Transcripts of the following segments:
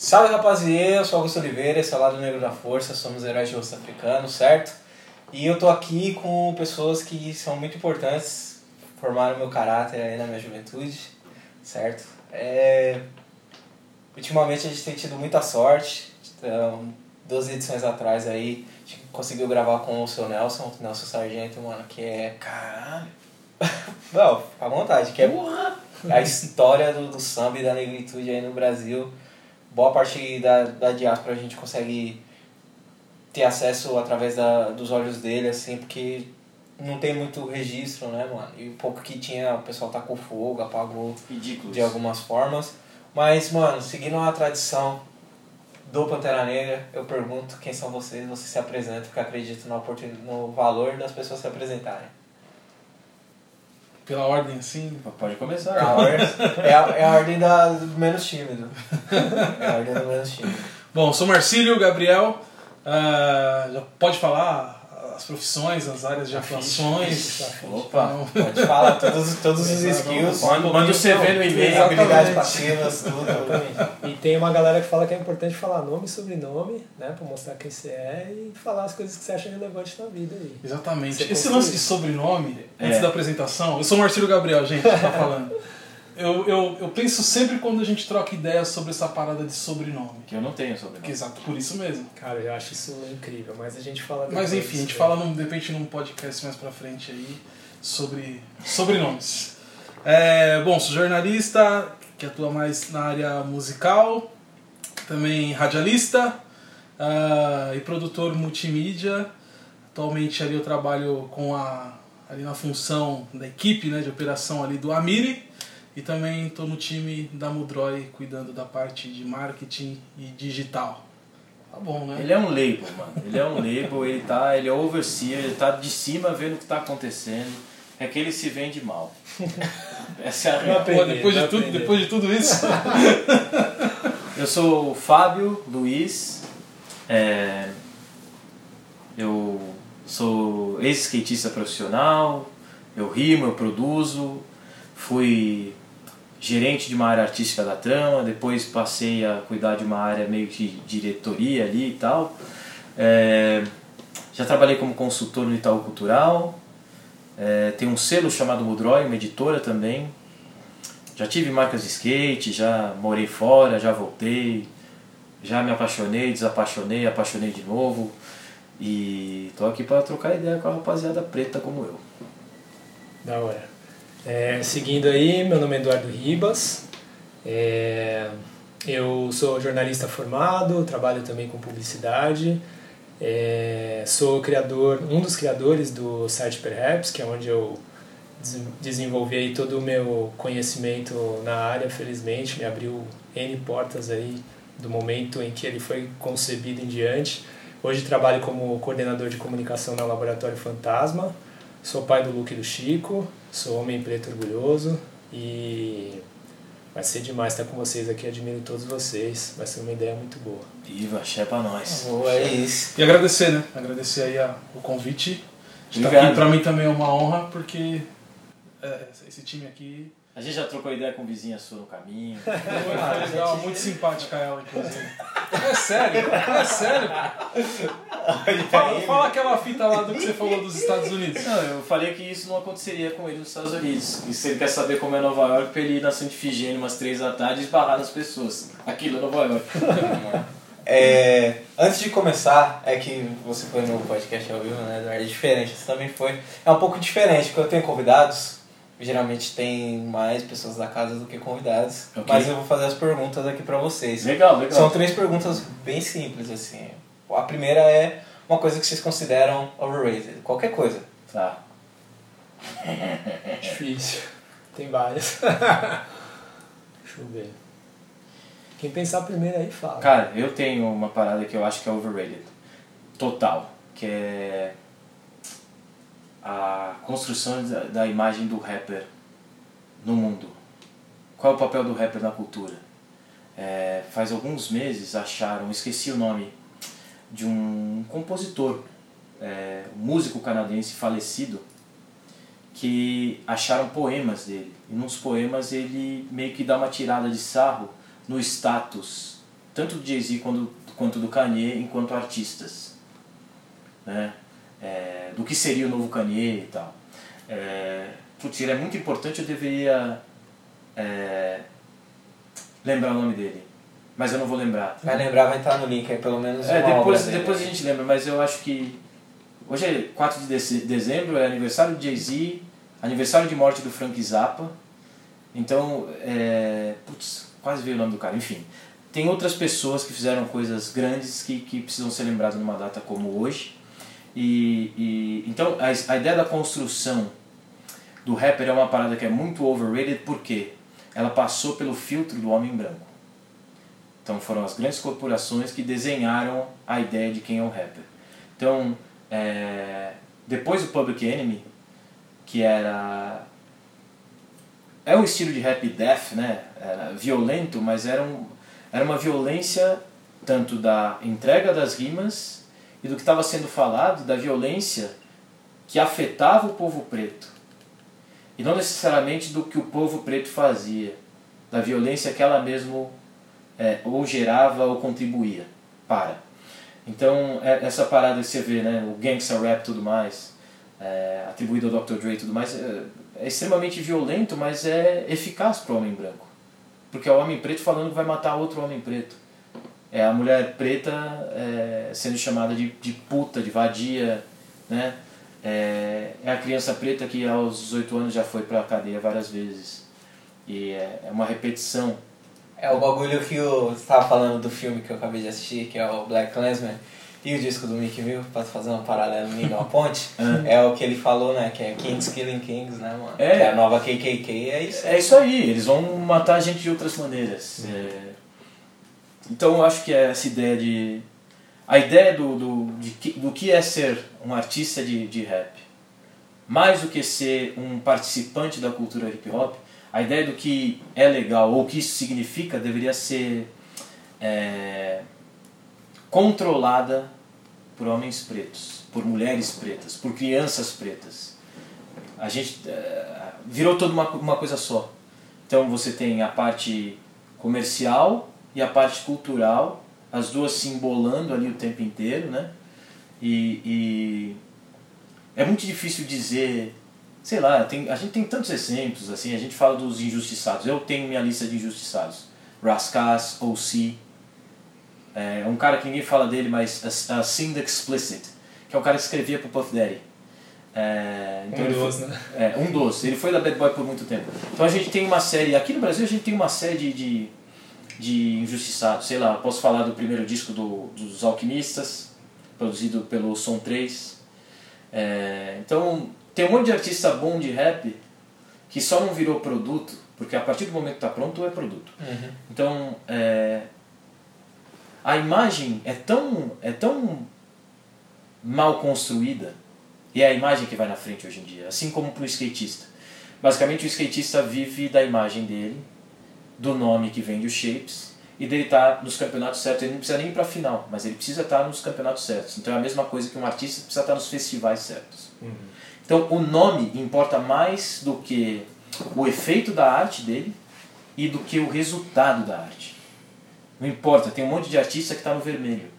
Salve rapaziada, eu sou Augusto Oliveira, esse é o Lado Negro da Força, somos heróis de rosto africano, certo? E eu tô aqui com pessoas que são muito importantes, formaram meu caráter aí na minha juventude, certo? É... Ultimamente a gente tem tido muita sorte, então, duas edições atrás aí, a gente conseguiu gravar com o seu Nelson, Nelson Sargento, mano, que é... Caralho. Não, fica à vontade, que é a história do, do samba e da negritude aí no Brasil. Boa parte da, da diáspora a gente consegue ter acesso através da, dos olhos dele, assim, porque não tem muito registro, né, mano? E o pouco que tinha, o pessoal tacou fogo, apagou de algumas formas. Mas, mano, seguindo a tradição do Pantera Negra, eu pergunto quem são vocês, vocês se apresentam, porque acredito na oportun... no valor das pessoas se apresentarem. Pela ordem assim. Pode começar. A ordem, é, a, é a ordem da, do menos tímido. É a ordem do menos tímido. Bom, sou Marcílio Gabriel. já pode falar as profissões, as áreas de atuações. Opa. Então, Pode falar todos, todos os skills, Manda, manda o CV no e-mail. Habilidades passivas, tudo. E tem uma galera que fala que é importante falar nome e sobrenome, né? Pra mostrar quem você é e falar as coisas que você acha relevantes na vida aí. Exatamente. Você Esse lance de sobrenome, É. antes da apresentação, eu sou Marcílio Gabriel, gente, que tá falando. Eu, eu, eu penso sempre quando a gente troca ideias sobre essa parada de sobrenome. Que eu não tenho Que, sobrenome. exato, por isso mesmo. Cara, eu acho isso incrível, mas a gente fala Mas enfim, a gente né? fala num, de repente num podcast mais pra frente aí sobre sobrenomes. É, bom, sou jornalista que atua mais na área musical, também radialista ah, e produtor multimídia. Atualmente ali eu trabalho com a ali na função da equipe né, de operação ali do Amiri e também estou no time da Mudroy cuidando da parte de marketing e digital. Tá bom, né? Ele é um label, mano. Ele é um label, ele tá. Ele é overseer, ele tá de cima vendo o que tá acontecendo. É que ele se vende mal. Essa é a real. aprendi. Pô, depois, de tudo, depois de tudo isso. Eu sou o Fábio Luiz. é, eu sou ex-skatista profissional. Eu rimo, eu produzo. Fui gerente de uma área artística da trama. Depois passei a cuidar de uma área meio que diretoria ali e tal. É, já trabalhei como consultor no Itaú Cultural. É, tem um selo chamado Mudroy, uma editora também. Já tive marcas de skate, já morei fora, já voltei, já me apaixonei, desapaixonei, apaixonei de novo. E tô aqui para trocar ideia com a rapaziada preta como eu. Da hora. É, seguindo aí, meu nome é Eduardo Ribas. É, eu sou jornalista formado, trabalho também com publicidade. É, sou criador, um dos criadores do site Perhaps, que é onde eu des- desenvolvi todo o meu conhecimento na área, felizmente, me abriu N portas aí do momento em que ele foi concebido em diante. Hoje trabalho como coordenador de comunicação na Laboratório Fantasma, Sou pai do Luke e do Chico, sou homem preto orgulhoso e vai ser demais estar com vocês aqui, admiro todos vocês, vai ser uma ideia muito boa. Viva, axé pra nós. Boa, é isso. E agradecer, né? Agradecer aí a- o convite. Estar Obrigado. aqui pra mim também é uma honra, porque é, esse time aqui A gente já trocou ideia com vizinha sua no caminho. foi legal, muito simpática ela, inclusive. É sério, é sério. Fala, fala aquela fita lá do que você falou dos Estados Unidos. Não, eu falei que isso não aconteceria com ele nos Estados Unidos. E se ele quer saber como é Nova York, pra ele ir na Santa Ifigênia umas três da tarde e esbarrar nas pessoas. Aquilo é Nova York. É, antes de começar, é que você foi no podcast ao vivo, né, Eduardo? É diferente, você também foi. É um pouco diferente, porque eu tenho convidados, geralmente tem mais pessoas da casa do que convidados, Ok. mas eu vou fazer as perguntas aqui pra vocês. Legal, legal. São três perguntas bem simples, assim. A primeira é uma coisa que vocês consideram overrated, qualquer coisa. Tá. Difícil, tem várias. Deixa eu ver. Quem pensar primeiro aí fala. Cara, eu tenho uma parada que eu acho que é overrated. Total. Que é a construção da, imagem do rapper no mundo. Qual é o papel do rapper na cultura? É, faz alguns meses acharam, esqueci o nome, de um compositor, é, músico canadense falecido, que acharam poemas dele. E nos poemas ele meio que dá uma tirada de sarro no status tanto do Jay-Z quanto, quanto do Kanye enquanto artistas. Né? É, do que seria o novo Kanye e tal. É, putz, ele é muito importante, eu deveria é, lembrar o nome dele. Mas eu não vou lembrar. Vai lembrar, vai estar no link aí, pelo menos É, uma depois, depois a gente lembra, mas eu acho que. Hoje é 4 de dezembro, é aniversário de Jay-Z, aniversário de morte do Frank Zappa. Então, é. Putz, quase veio o nome do cara. Enfim, tem outras pessoas que fizeram coisas grandes que, que precisam ser lembradas numa data como hoje. E, e então, a, a ideia da construção do rapper é uma parada que é muito overrated porque ela passou pelo filtro do homem branco. Então foram as grandes corporações que desenharam a ideia de quem é o rapper. Então, é, depois do Public Enemy, que era é um estilo de rap death, né? Era violento, mas era, um, era uma violência tanto da entrega das rimas e do que estava sendo falado, da violência que afetava o povo preto. E não necessariamente do que o povo preto fazia, da violência que ela mesmo é, ou gerava ou contribuía para. Então, é- essa parada que você vê, né, o gangsta rap tudo mais, é, atribuído ao Dr. Dre tudo mais, é, é extremamente violento, mas é eficaz para o homem branco. Porque é o homem preto falando que vai matar outro homem preto. É a mulher preta é, sendo chamada de, de puta, de vadia, né? É, é a criança preta que aos 18 anos já foi para a cadeia várias vezes. E é, é uma repetição É o bagulho que eu estava falando do filme que eu acabei de assistir, que é o Black Clansman, e o disco do Mickey Mill, pra fazer um paralelo lindo uma ponte, é o que ele falou, né? Que é Kings Killing Kings, né, mano? É. Que é a nova KKK, é isso. É isso aí, eles vão matar a gente de outras maneiras. É, Então eu acho que é essa ideia de. A ideia do, do, de que, do que é ser um artista de, de rap, mais do que ser um participante da cultura hip hop, a ideia do que é legal ou o que isso significa deveria ser é, controlada por homens pretos, por mulheres pretas, por crianças pretas. A gente é, virou toda uma, uma coisa só. Então você tem a parte comercial e a parte cultural, as duas se embolando ali o tempo inteiro, né? E, e é muito difícil dizer, sei lá, tem, a gente tem tantos exemplos, assim, a gente fala dos injustiçados. Eu tenho minha lista de injustiçados. Rascas, O.C., é um cara que ninguém fala dele, mas a, a Explicit, que é um cara que escrevia pro Puff Daddy. É, Um ele foi- dos, né? é, um dos. Ele foi da Bad Boy por muito tempo. Então a gente tem uma série, aqui no Brasil a gente tem uma série de, de, de injustiçados. Sei lá, posso falar do primeiro disco do, dos Alquimistas, produzido pelo Som 3. É, então tem um monte de artista bom de rap que só não virou produto, porque a partir do momento que está pronto é produto. Uhum. Então, é, a imagem é tão, é tão mal construída, e é a imagem que vai na frente hoje em dia, assim como para o skatista. Basicamente, o skatista vive da imagem dele, do nome que vende os shapes, e dele estar nos campeonatos certos. Ele não precisa nem ir para a final, mas ele precisa estar nos campeonatos certos. Então é a mesma coisa que um artista precisa estar nos festivais certos. Então o nome importa mais do que o efeito da arte dele e do que o resultado da arte. Não importa, tem um monte de artista que está no vermelho.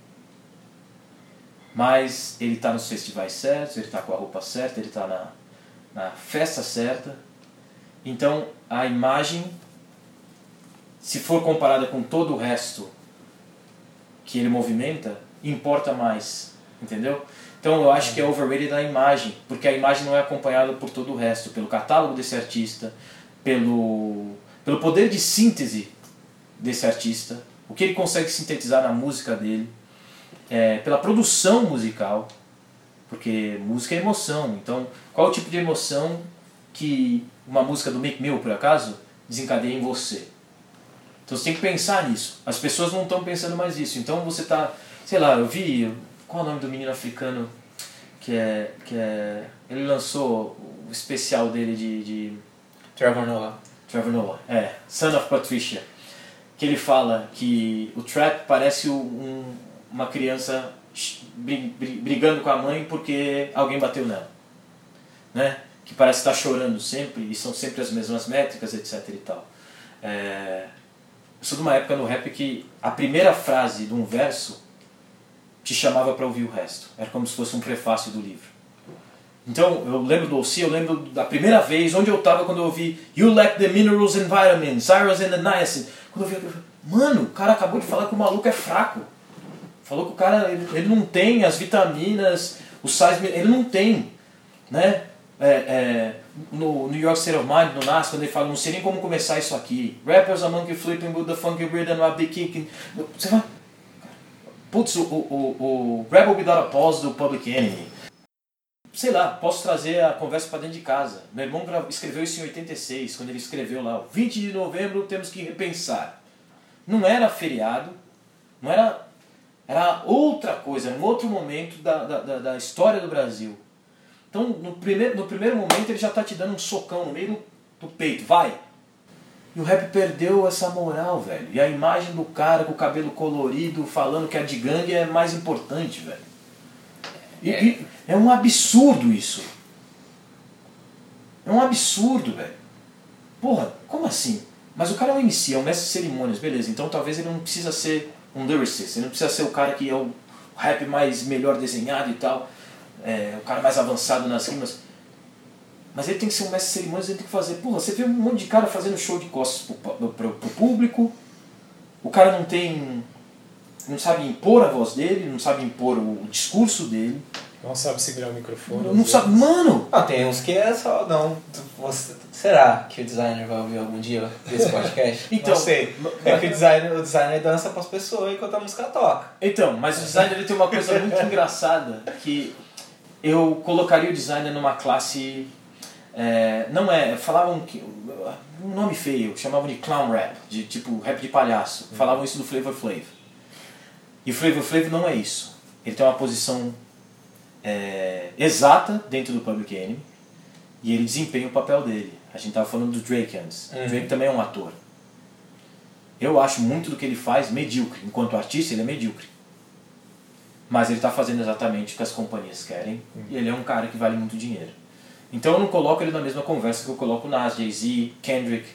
Mas ele está nos festivais certos, ele está com a roupa certa, ele está na, na festa certa. Então a imagem, se for comparada com todo o resto que ele movimenta, importa mais. Entendeu? Então eu acho que é overrated a imagem, porque a imagem não é acompanhada por todo o resto, pelo catálogo desse artista, pelo, pelo poder de síntese desse artista, o que ele consegue sintetizar na música dele, é, pela produção musical, porque música é emoção. Então, qual o tipo de emoção que uma música do Make Mill, por acaso, desencadeia em você? Então você tem que pensar nisso. As pessoas não estão pensando mais nisso. Então você tá, sei lá, eu vi qual é o nome do menino africano que é que é ele lançou o especial dele de, de Trevor Noah. Trevor Noah, é, Son of Patricia, que ele fala que o trap parece um, uma criança bri- bri- brigando com a mãe porque alguém bateu nela, né? Que parece estar chorando sempre e são sempre as mesmas métricas, etc e tal. É, sou de uma época no rap que a primeira frase de um verso te chamava para ouvir o resto. Era como se fosse um prefácio do livro. Então, eu lembro do Ossi, eu lembro da primeira vez, onde eu estava quando eu ouvi You lack the minerals and vitamins, iron and the niacin. Quando eu vi, eu falei, mano, o cara acabou de falar que o maluco é fraco. Falou que o cara, ele, ele não tem as vitaminas, os sais, ele não tem, né? É, é, no New York State of Mind, no NAS, quando ele fala, não sei nem como começar isso aqui. Rappers are monkey flipping with the funky rhythm of the kicking. Você fala, putz, o, o, o Rebel Without a Pause do Public Enemy. Sei lá, posso trazer a conversa para dentro de casa. Meu irmão escreveu isso em 86, quando ele escreveu lá, 20 de novembro temos que repensar. Não era feriado, não era. Era outra coisa, um outro momento da, da, da história do Brasil. Então, no primeiro, no primeiro momento, ele já está te dando um socão no meio do, peito, vai! E o rap perdeu essa moral, velho. E a imagem do cara com o cabelo colorido falando que a de gangue é mais importante, velho. E, é. E é um absurdo isso. É um absurdo, velho. Porra, como assim? Mas o cara é um MC, é um mestre de cerimônias, beleza. Então talvez ele não precisa ser um lyricist, ele não precisa ser o cara que é o rap mais melhor desenhado e tal é, o cara mais avançado nas rimas. Mas ele tem que ser um mestre de cerimônias, ele tem que fazer. Porra, você vê um monte de cara fazendo show de costas pro, pro, pro público, o cara não tem. não sabe impor a voz dele, não sabe impor o, o discurso dele. Não sabe segurar o microfone. Não, não sabe. Mano! Ah, tem uns que é só. Não. Você, será que o designer vai ouvir algum dia desse podcast? então, não sei. É que o designer, o designer dança pras pessoas enquanto a música toca. Então, mas o designer ele tem uma coisa muito engraçada que eu colocaria o designer numa classe. É, não é. Falavam que. Um nome feio, chamavam de clown rap, de tipo rap de palhaço. Uhum. Falavam isso do Flavor Flav. E o Flavor Flav não é isso. Ele tem uma posição é, exata dentro do Public Enemy e ele desempenha o papel dele. A gente estava falando do Drake antes. Uhum. O Drake também é um ator. Eu acho muito do que ele faz medíocre. Enquanto artista, ele é medíocre. Mas ele está fazendo exatamente o que as companhias querem uhum. e ele é um cara que vale muito dinheiro. Então eu não coloco ele na mesma conversa que eu coloco Nas, Jay-Z, Kendrick,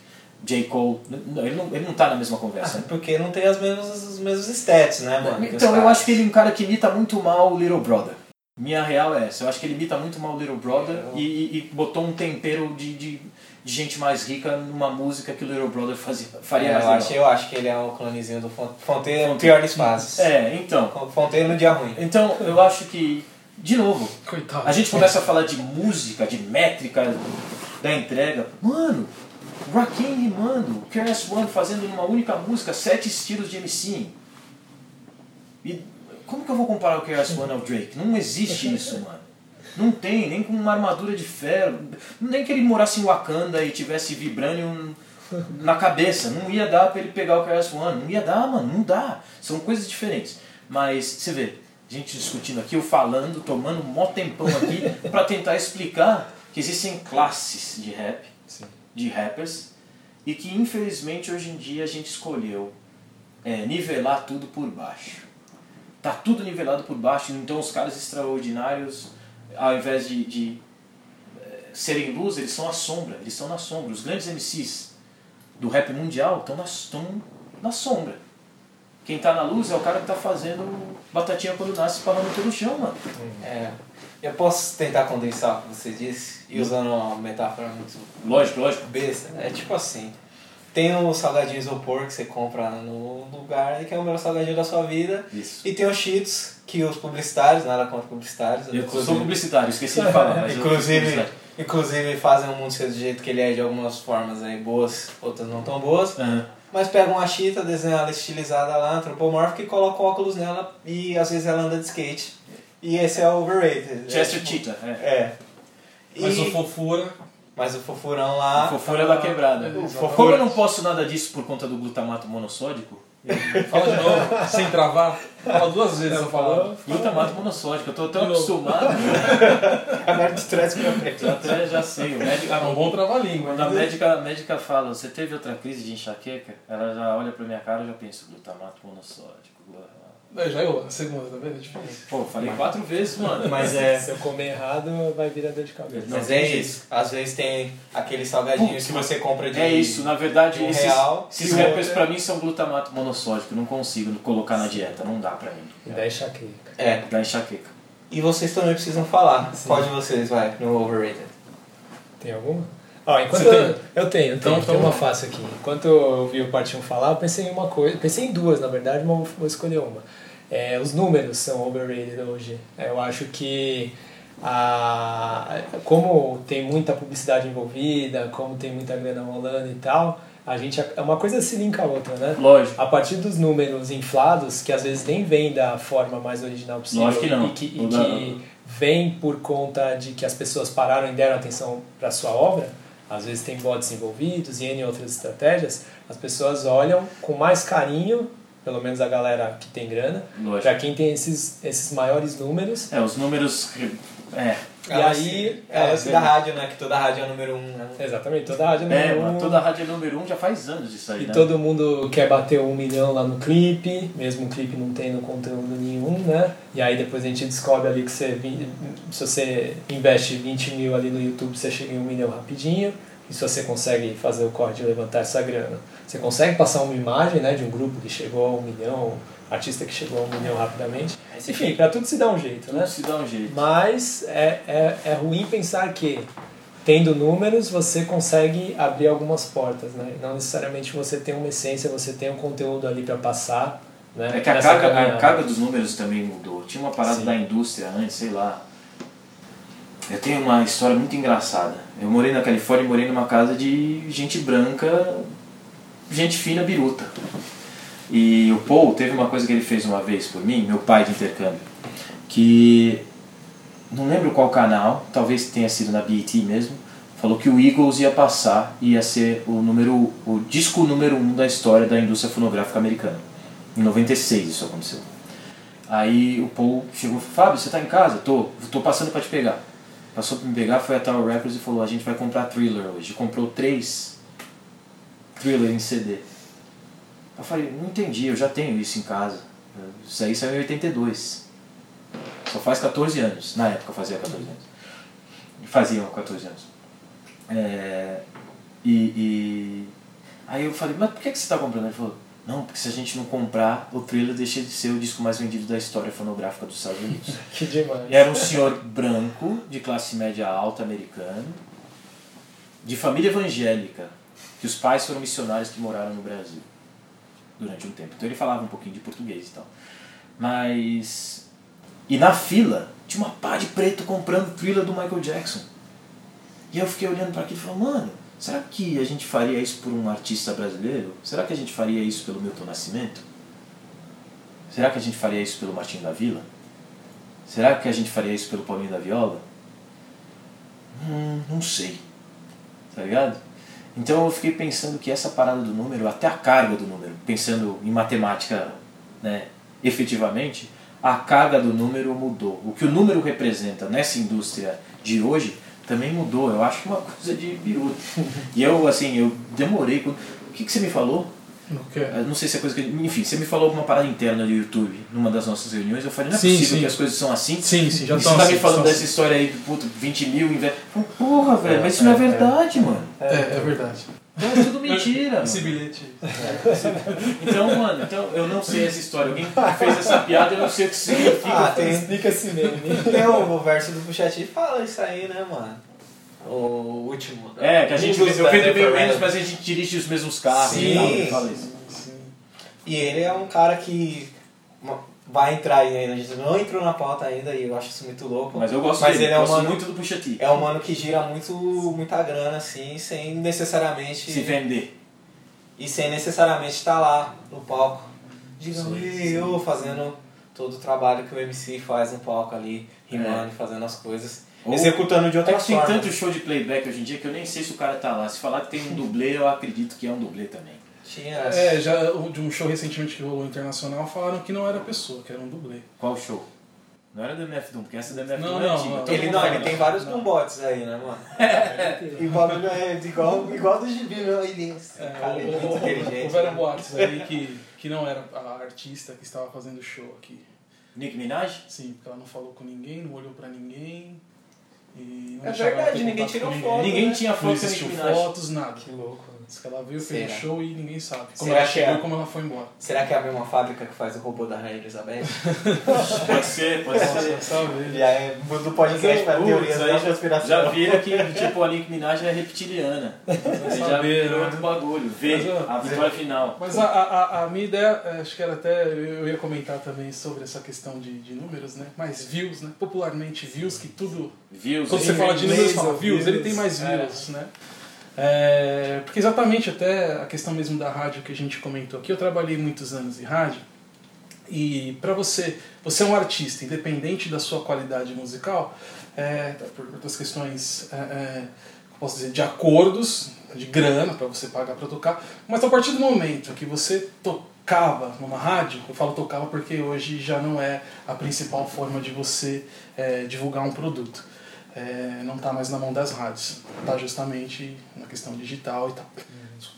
J. Cole. Ele não, ele não tá na mesma conversa. Ah, porque não tem as mesmas, os mesmos stats, né, mano? Então eu acho que ele é um cara que imita muito mal o Little Brother. Minha real é essa. Eu acho que ele imita muito mal o Little Brother eu... e, e, botou um tempero de, de, de, gente mais rica numa música que o Little Brother fazia, faria é, mais eu acho, eu acho que ele é o clonezinho do Fonteiro no pior das fases. É, então. Fonteiro no dia ruim. Então, eu acho que, de novo, Coitado. a gente começa a falar de música, de métrica da entrega. Mano, Rakim rimando, KRS One fazendo numa única música sete estilos de MC. E como que eu vou comparar o KRS One ao Drake? Não existe isso, mano. Não tem, nem com uma armadura de ferro. Nem que ele morasse em Wakanda e tivesse vibranium na cabeça. Não ia dar pra ele pegar o KRS One. Não ia dar, mano. Não dá. São coisas diferentes. Mas, você vê, gente discutindo aqui, eu falando, tomando um mó tempão aqui para tentar explicar que existem classes de rap, Sim. de rappers, e que infelizmente hoje em dia a gente escolheu é, nivelar tudo por baixo tá tudo nivelado por baixo, então os caras extraordinários, ao invés de, de é, serem luz, eles são a sombra, eles estão na sombra. Os grandes MCs do rap mundial estão na, estão na sombra. Quem tá na luz é o cara que tá fazendo batatinha quando nasce parando pelo chão, mano. É. Eu posso tentar condensar o que você disse e usando uma metáfora muito. Lógico, lógico. Besta. É tipo assim. Tem o salgadinho isopor que você compra no lugar, que é o melhor salgadinho da sua vida. Isso. E tem os cheats, que os publicitários, nada contra publicitários. Eu inclusive... sou publicitário, esqueci de falar. Mas inclusive, inclusive fazem o mundo ser do jeito que ele é de algumas formas aí boas, outras não tão boas. Uhum. Mas pegam a chita, desenham ela estilizada lá, antropomórfica e colocam óculos nela e às vezes ela anda de skate. E esse é o overrated. Chester é, Cheetah, é. é. Mas o fofura mas o fofurão lá. O fofura da quebrada. Fofura... Como eu não posso nada disso por conta do glutamato monossódico. Fala de novo, sem travar. Fala duas vezes essa palavra. Glutamato monossódico, eu tô tão acostumado. a médica de trás pra frente. Até já sei. O médico, é um bom trava-língua. A médica, a médica fala: Você teve outra crise de enxaqueca? Ela já olha pra minha cara e já pensa: glutamato monossódico. É, já errou, na segunda, tá vendo? É difícil. Pô, falei quatro vezes, mano. Mas é. Se eu comer errado, vai virar dor de cabeça. Mas é isso. Às vezes tem aqueles salgadinhos que você compra de. É isso, na verdade, de um esses, real, esses rappers pra mim são glutamato monossódico, não consigo colocar na dieta, não dá pra mim. E daí enxaqueca. É. Dá enxaqueca. E vocês também precisam falar. Sim. Qual de vocês vai no overrated? Tem alguma? Ó, enquanto eu, eu tenho, eu Então, tenho, então tem uma vamos. fácil aqui. Enquanto eu ouvi o Partinho falar, eu pensei em uma coisa, pensei em duas na verdade, mas vou escolher uma. É, os números são overrated hoje. É, Eu acho que a, como tem muita publicidade envolvida, como tem muita grana rolando e tal, a gente é uma coisa se linka à outra, né? Lógico. A partir dos números inflados, que às vezes nem vêm da forma mais original possível Lógico que não. e que, e que vem por conta de que as pessoas pararam e deram atenção para sua obra, às vezes tem bots envolvidos e N outras estratégias, as pessoas olham com mais carinho, pelo menos a galera que tem grana, Lógico. para quem tem esses, esses maiores números. É, os números. É. E aí, É, é, é, da rádio, né? Que toda rádio é o número um, né? Exatamente, toda a rádio É, número mano, um, toda a rádio é número um já faz anos isso aí, E né? todo mundo quer bater um milhão lá no clipe, mesmo o clipe não tendo conteúdo nenhum, né? E aí depois a gente descobre ali que você, se você investe 20 mil ali no YouTube, você chega em um milhão rapidinho. E se você consegue fazer o corte e levantar essa grana, você consegue passar uma imagem né, de um grupo que chegou a um milhão, artista que chegou a um milhão rapidamente. Enfim, pra tudo se dá um jeito, né? Tudo se dá um jeito. Mas é, é, é ruim pensar que, tendo números, você consegue abrir algumas portas, né? Não necessariamente você tem uma essência, você tem um conteúdo ali para passar. Né? É que a carga, a carga dos números também mudou. Tinha uma parada Sim. da indústria antes, sei lá. Eu tenho uma história muito engraçada. Eu morei na Califórnia e morei numa casa de gente branca, gente fina, biruta. E o Paul teve uma coisa que ele fez uma vez por mim, meu pai de intercâmbio, que não lembro qual canal, talvez tenha sido na BET mesmo, falou que o Eagles ia passar ia ser o número o disco número um da história da indústria fonográfica americana. Em 96 isso aconteceu. Aí o Paul chegou Fábio, você tá em casa? Tô, tô passando pra te pegar. Passou pra me pegar, foi a Tower Records e falou, a gente vai comprar Thriller hoje. Comprou três Thriller em CD. Eu falei, não entendi, eu já tenho isso em casa. Isso aí saiu em 82. Só faz 14 anos. Na época fazia 14 anos. Faziam 14 anos. É, e, e aí eu falei, mas por que, que você está comprando? Ele falou, não, porque se a gente não comprar, o Thriller deixa de ser o disco mais vendido da história fonográfica dos Estados Unidos. Que demais. E era um senhor branco, de classe média alta, americano, de família evangélica, que os pais foram missionários que moraram no Brasil durante um tempo. Então ele falava um pouquinho de português e tal. Mas. E na fila, tinha uma pá de preto comprando thriller do Michael Jackson. E eu fiquei olhando para aquilo e falei, mano, será que a gente faria isso por um artista brasileiro? Será que a gente faria isso pelo Milton Nascimento? Será que a gente faria isso pelo Martinho da Vila? Será que a gente faria isso pelo Paulinho da Viola? Hum, não sei. Tá ligado? Então eu fiquei pensando que essa parada do número, até a carga do número, pensando em matemática né, efetivamente, a carga do número mudou. O que o número representa nessa indústria de hoje também mudou. Eu acho que é uma coisa de biruta. E eu, assim, eu demorei. O que, que você me falou? O quê? Eu não sei se é coisa que. Enfim, você me falou alguma parada interna do YouTube numa das nossas reuniões. Eu falei, não é Sim, possível sim. que as coisas são assim. Sim, sim, já e você estão tá assim, me falando estão dessa história aí, puta, 20 mil investe. Porra, velho, mas isso não é é, é. verdade, mano. É, é verdade. Não, é tudo mentira. Esse mano. bilhete. Então, mano, então eu não sei essa história. Alguém fez essa piada, eu não sei o que significa. Ah, tem, Explica esse meme. tem o, o verso do Puxati fala isso aí, né, mano? O último. É, que a gente Who's eu vendo Forever. menos, mas a gente dirige os mesmos carros Sim. e tal. ele Fala isso. Sim. E ele é um cara que vai entrar aí ainda. A gente não entrou na pauta ainda e eu acho isso muito louco. Mas eu gosto Mas dele, ele é um gosto mano- muito do Pusha T. É um mano que gira muito, muita grana, assim, sem necessariamente. Se vender. E sem necessariamente estar lá no palco. Digamos, Sim, "Ei, eu fazendo todo o trabalho que o MC faz no palco ali, rimando, fazendo as coisas. Ou- executando de É outras que tem formas. tanto show de playback hoje em dia que eu nem sei se o cara tá lá. Se falar que tem um dublê, eu acredito que é um dublê também. Tinha. É, já de um show recentemente que rolou internacional falaram que não era pessoa, que era um dublê. Qual show? Não era do MF Doom, porque essa do MF Não, Doom é não, antiga. não. Ele não, ele tem vários bombotes aí, né, mano? E o bagulho é igual, igual do gibi, meu. Ele, É, cara, é muito inteligente. Houveram né? boatos aí que, que não era a artista que estava fazendo show aqui. Nick Minaj? Sim, porque ela não falou com ninguém, não olhou pra ninguém. E não É verdade, ninguém tirou foto, Ninguém né? tinha Não foto do existiu Minaj. fotos, nada. Que louco. Diz que ela veio, fez Será? show e ninguém sabe. Como Será ela que chegou é? e como ela foi embora. Será que é a mesma fábrica que faz o robô da Rainha Elizabeth? Pode ser, pode ser. Nossa, sabe? Já é do podcast para Putz, teorias aí da já- conspiração. Já vira que tipo, a Nick Minaj é reptiliana. Aí já virou né? outro bagulho. Vê Mas, a vitória final. Mas a, a, a minha ideia, é, acho que era até, eu ia comentar também sobre essa questão de, de números, né? Mais views, né? Popularmente views, que tudo Views Quando aí. você fala de números, você fala Views, views, ele views, tem mais é. views, né? É, porque exatamente até a questão mesmo da rádio que a gente comentou aqui, eu trabalhei muitos anos em rádio e para você, você é um artista, independente da sua qualidade musical, é, por outras questões, é, é, posso dizer, de acordos, de grana para você pagar para tocar, mas a partir do momento que você tocava numa rádio, eu falo tocava porque hoje já não é a principal forma de você é, divulgar um produto é, não está mais na mão das rádios. Está justamente na questão digital e tal.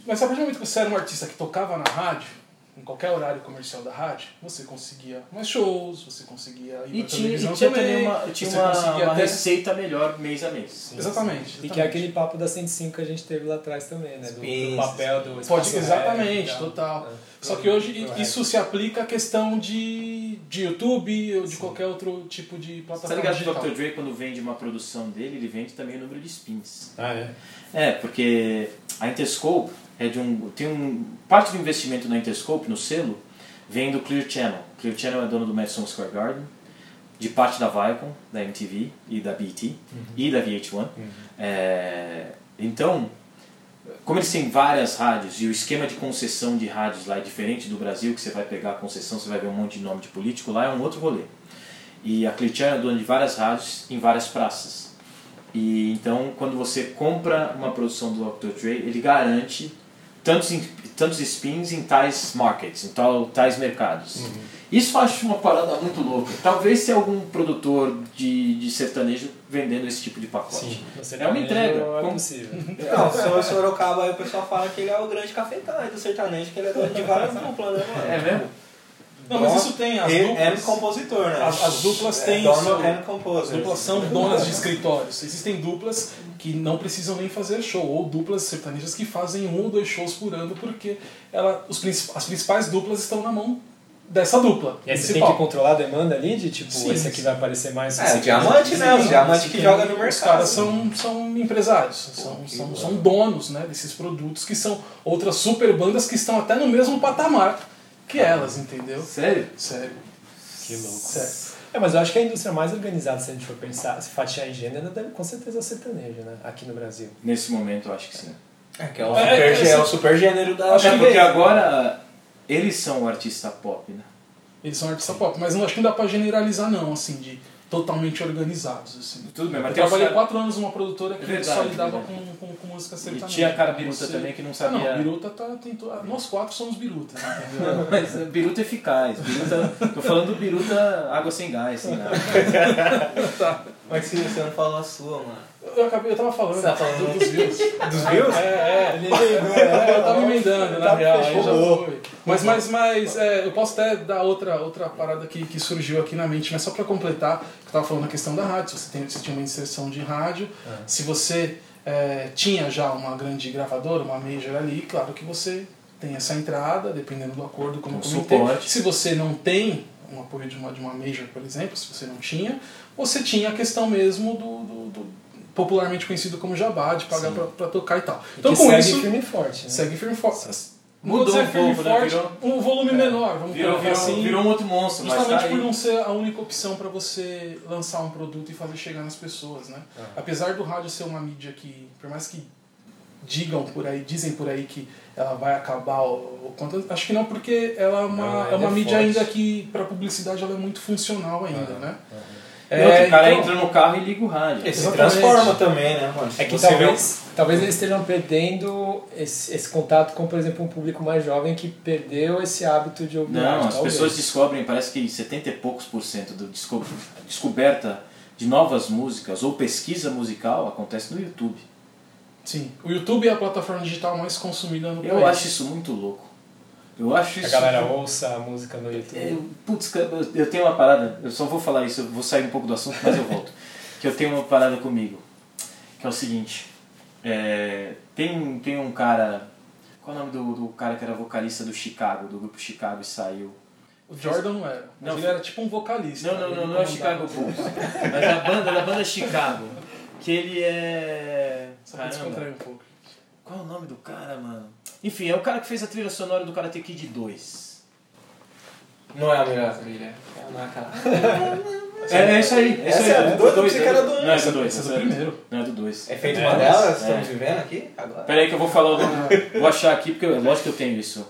Mas a partir do momento que você era um artista que tocava na rádio, em qualquer horário comercial da rádio, você conseguia mais shows, você conseguia ir E pra tinha, televisão e tinha também, também uma, tinha você uma, conseguia uma até- receita melhor mês a mês. Exatamente. E que exatamente. é aquele papo da 105 que a gente teve lá atrás também, né? Do, do papel do Pode, exatamente, aéreo total. É. Só que hoje isso se aplica à questão de, de YouTube ou de qualquer outro tipo de Você tá plataforma ligado que o. Dr. Dre, quando vende uma produção dele, ele vende também o número de spins. Ah, é? É, porque a Interscope é de um. Tem um. Parte do investimento na Interscope, no selo, vem do Clear Channel. Clear Channel é dono do Madison Square Garden, de parte da Viacom, da MTV e da BT e da VH1. É, então, como eles têm várias rádios e o esquema de concessão de rádios lá é diferente do Brasil, que você vai pegar a concessão, você vai ver um monte de nome de político, lá é um outro rolê. E a Clear Channel é dona de várias rádios em várias praças. E então, quando você compra uma produção do Dr. Dre, ele garante tantos, tantos spins em tais markets, em tal, tais mercados. Isso eu acho uma parada muito louca. Talvez se algum produtor de, de sertanejo vendendo esse tipo de pacote. Sim. É uma entrega. É Como- possível. Não, o Sorocaba aí o pessoal fala que ele é o grande cafetão aí do sertanejo, que ele é dono de várias duplas, né, mano? É mesmo? Não, mas isso tem, as Ele duplas... É compositor, né? As- as duplas É têm dono seu- and As composer. duplas são donas de escritórios. Existem duplas que não precisam nem fazer show, ou duplas sertanejas que fazem um ou dois shows por ano, porque ela, os, princip- as principais duplas estão na mão dessa dupla. E aí você tem que controlar a demanda ali de tipo, Sim, esse aqui sim. vai aparecer mais. É, o diamante, né? Os Sim, diamantes sim, que joga no Os mercado. caras são, são empresários, são, são, são donos né, desses produtos, que são outras super bandas que estão até no mesmo patamar que elas, entendeu? Sério? Sério. Que louco. Sério. É, mas eu acho que a indústria mais organizada, se a gente for pensar, se fatiar em gênero, deve com certeza o sertanejo, né? Aqui no Brasil. Nesse momento eu acho que sim. É, que é o É, super, é, é o super gênero da Acho É que porque agora eles são o artista pop, né? Eles são artistas pop, mas não acho que não dá pra generalizar não, assim, de totalmente organizados, assim. Tudo bem, Eu mas os trabalhei quatro anos numa produtora que verdade, só lidava com, com, com música E sertaneja. tinha cara biruta Você- também que não Ah, sabia. não, biruta tá, tem to... ah, Nós quatro somos birutas, entendeu? Mas é biruta eficaz. Biruta, tô falando do biruta água sem gás, sem nada. Mas se você não falou a sua, mano. Eu, acabei, eu tava falando, Você tá falando do- dos views. Dos views? É, é. Ele lembrou, né? Eu tava emendando, na real, aí já foi. Mas, mas, mas é, eu posso até dar outra, outra parada que, que surgiu aqui na mente, mas só pra completar, que eu tava falando a questão da rádio, se você, tem, você tinha uma inserção de rádio, se você é, tinha já uma grande gravadora, uma major ali, claro que você tem essa entrada, dependendo do acordo, como Um eu comentei. suporte. Se você não tem um apoio de uma, de uma major, por exemplo, se você não tinha, você tinha a questão mesmo do, do- do popularmente conhecido como jabá, de pagar pra, pra tocar e tal. Então que com segue isso... firme e forte, né? Segue firme e forte. Mudou um firme e pouco, né? forte, Virou- um volume menor, vamos Virou, virou, assim. virou um outro monstro, mas Justamente tá por aí. não ser a única opção para você lançar um produto e fazer chegar nas pessoas, né? Apesar do rádio ser uma mídia que, por mais que digam por aí, dizem por aí que ela vai acabar o, quanto, acho que não porque ela é uma, Não, é uma é mídia forte. ainda que para publicidade ela é muito funcional ainda, né? E outro, o cara então- entra no carro e liga o rádio. Ele se transforma também, né, mano? É que Você talvez, talvez eles estejam perdendo esse, esse contato com, por exemplo, um público mais jovem que perdeu esse hábito de ouvir Não, rádio, as talvez. pessoas descobrem, parece que 70 e poucos por cento da desco descoberta de novas músicas ou pesquisa musical acontece no YouTube. Sim, o YouTube é a plataforma digital mais consumida no Eu país. acho isso muito louco. Eu acho Que isso. a galera ouça a música no YouTube. É, putz, eu- eu tenho uma parada, eu só vou falar isso, eu vou sair um pouco do assunto, mas eu volto. que eu tenho uma parada comigo, que é o seguinte, é, tem, tem um cara, qual é o nome do, do cara que era vocalista do Chicago, do grupo Chicago e saiu? O Jordan não era. Mas Não, ele era tipo um vocalista. Não, não, Ele não, não é. Chicago Bulls, mas a banda, da banda Chicago, que ele é... Só pra Caramba, um pouco. qual é o nome do cara, mano? Enfim, é o cara que fez a trilha sonora do Karate Kid 2. Não é a melhor trilha. É não é aquela. É, é isso aí. É isso Essa aí. é do dois, eu pensei que era do um. Não, é do 2. Esse é do primeiro. Não, é do 2. É feito É, uma delas? é. Estamos vivendo aqui? Agora. Pera aí que eu vou falar o nome. Vou achar aqui, porque eu- lógico que eu tenho isso.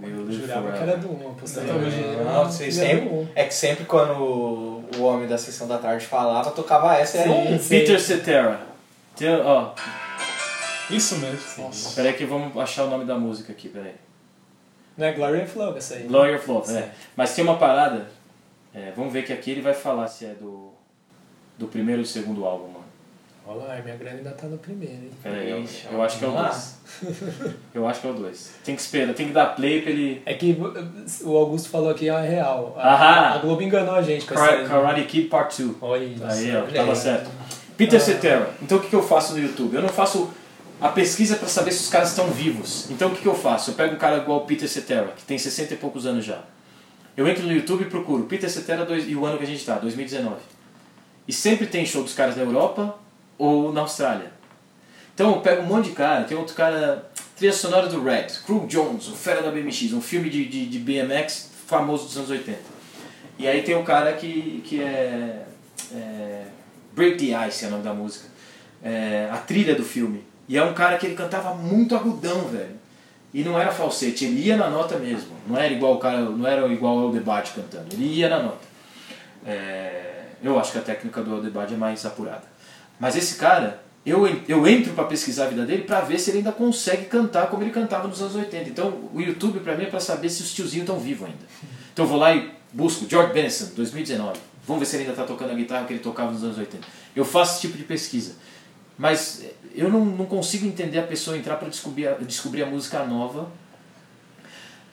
Will Eu live jurava que era do 1, apostava. Não, sempre, um. é que sempre quando o homem da sessão da tarde falava, tocava essa e era Sim. Peter Cetera. Tem- ó, Isso mesmo. Nossa. pera aí que vamos achar o nome da música aqui, pera aí. Não é Glory and Flow essa aí? Glory of Love, Sim. é. Mas tem uma parada, é, vamos ver que aqui ele vai falar se é do, do primeiro ou do segundo álbum, mano. Olha lá, minha grana ainda tá no primeiro, hein? Pera aí, eu, eu acho que é o. 2. Eu acho que é o 2. Tem que esperar, tem que dar play pra ele... É que o Augusto falou aqui é real. A, Aham. a Globo enganou a gente com Kara- essa. Karate Kid Part 2. Olha isso. Aí, ó, tava certo. Peter Cetera. Então o que, que eu faço no YouTube? Eu não faço a pesquisa para saber se os caras estão vivos. Então o que, que eu faço? Eu pego um cara igual o Peter Cetera, que tem 60 e poucos anos já. Eu entro no YouTube e procuro Peter Cetera dois, e o ano que a gente tá, 2019. E sempre tem show dos caras na Europa ou na Austrália. Então eu pego um monte de cara, tem outro cara, trilha sonora do Red, Crew Jones, o Fera da BMX, um filme de, de, de BMX famoso dos anos 80. E aí tem um cara que, que é, é Break the Ice é o nome da música. É, a trilha do filme. E é um cara que ele cantava muito agudão, velho. E não era falsete, ele ia na nota mesmo. Não era igual o cara, não era igual ao debate cantando. Ele ia na nota. É, eu acho que a técnica do debate é mais apurada. Mas esse cara, eu, eu entro para pesquisar a vida dele para ver se ele ainda consegue cantar como ele cantava nos anos 80. Então, o YouTube para mim é para saber se os tiozinhos estão vivos ainda. Então eu vou lá e busco George Benson, 2019. Vamos ver se ele ainda está tocando a guitarra que ele tocava nos anos 80. Eu faço esse tipo de pesquisa. Mas eu não, não consigo entender a pessoa entrar para descobrir, a- descobrir a música nova.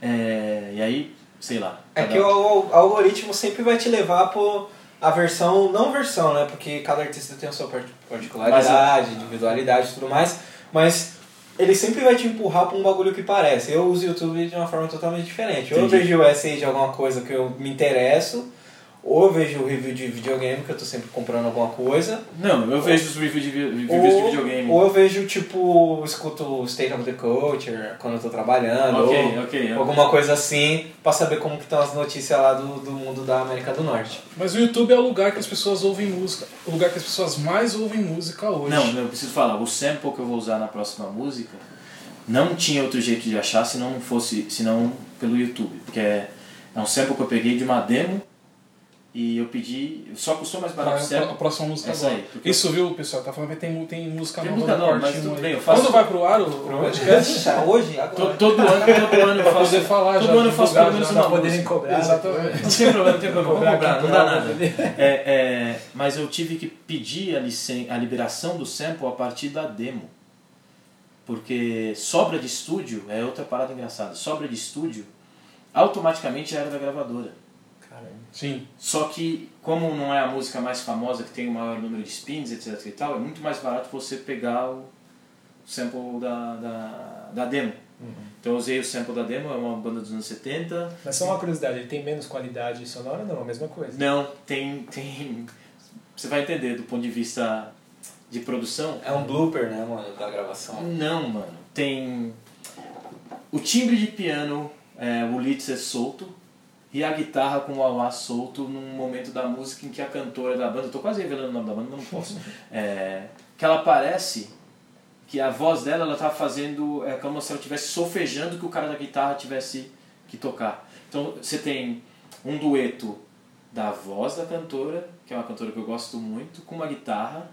É, e aí, sei lá. É que o, o algoritmo sempre vai te levar por a versão, não versão, né? Porque cada artista tem a sua part- particularidade, individualidade e tudo mais, mas ele sempre vai te empurrar pra um bagulho que parece. Eu uso o YouTube de uma forma totalmente diferente. Ou eu vejo o essay de alguma coisa que eu me interesso, ou eu vejo o review de videogame, que eu tô sempre comprando alguma coisa, Não, eu vejo os reviews de, vi- reviews de ou, videogame. ou eu vejo, tipo, escuto o State of the Culture quando eu tô trabalhando, Ok, ou alguma coisa assim, pra saber como que estão as notícias lá do, do mundo da América do Norte. Mas o YouTube é o lugar que as pessoas ouvem música. O lugar que as pessoas mais ouvem música hoje. Não, não, eu preciso falar. O sample que eu vou usar na próxima música não tinha outro jeito de achar se não fosse, se não pelo YouTube, porque é, é um sample que eu peguei de uma demo e eu pedi, só custou mais barato o pra- a próxima música Essa agora. aí, porque- Isso, viu, pessoal? Tá falando que tem, tem música Tem nova música nova, mas tudo aí. bem, eu faço- Quando vai pro ar o, podcast? Hoje? Agora? Todo ano, todo ano eu faço. falar todo já, ano eu faço pelo menos uma Pra poderem música. cobrar. Exatamente. Não tem problema, não tem problema, vamos Cobrar não dá nada. É, é, mas eu tive que pedir a, licen a liberação do sample a partir da demo. Porque sobra de estúdio é outra parada engraçada. Sobra de estúdio automaticamente já era da gravadora. Sim. Só que, como não é a música mais famosa, que tem o maior número de spins, etc e tal, é muito mais barato você pegar o sample da, da, da demo. Então eu usei o sample da demo, é uma banda dos anos 70. Mas só uma curiosidade, ele tem menos qualidade sonora? Não, a mesma coisa. Não, tem, tem. Você vai entender do ponto de vista de produção. É um blooper, né, mano, da gravação. Não, mano. Tem. O timbre de piano, é, o lead é solto, e a guitarra com o auá solto num momento da música em que a cantora da banda, eu tô quase revelando o nome da banda, mas não posso. É, que ela parece que a voz dela ela tá fazendo é como se ela estivesse solfejando que o cara da guitarra tivesse que tocar. Então você tem um dueto da voz da cantora, que é uma cantora que eu gosto muito, com uma guitarra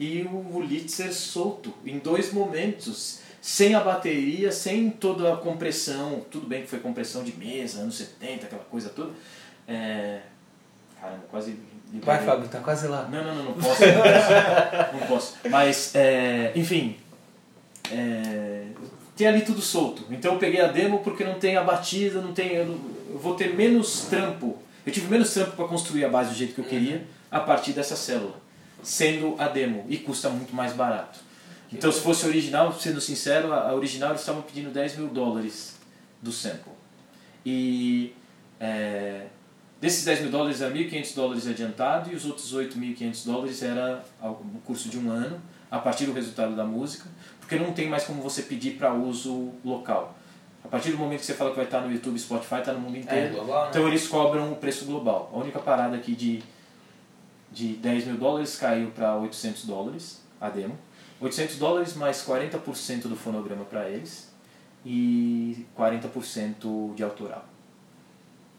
e o Wurlitzer solto em dois momentos, sem a bateria, sem toda a compressão. Tudo bem que foi compressão de mesa, anos 70, aquela coisa toda. É... Caramba, quase. Vai, Fábio, tá quase lá. Não, não, não, não posso. Não posso. Não posso. Mas, é, enfim. é, tem ali tudo solto. Então eu peguei a demo porque não tem a batida, não tem. Eu, vou ter menos trampo. Eu tive menos trampo para construir a base do jeito que eu queria a partir dessa célula, sendo a demo e custa muito mais barato. Então se fosse original, sendo sincero, a original eles estavam pedindo 10 mil dólares do sample. E é, desses 10 mil dólares era 1.500 dólares adiantado e os outros 8.500 dólares era no curso de um ano, a partir do resultado da música, porque não tem mais como você pedir para uso local. A partir do momento que você fala que vai estar no YouTube, Spotify, está no mundo É, inteiro. global, né? Então eles cobram o preço global. A única parada aqui de, de 10 mil dólares caiu para 800 dólares, a demo. 800 dólares mais 40% do fonograma para eles e 40% de autoral.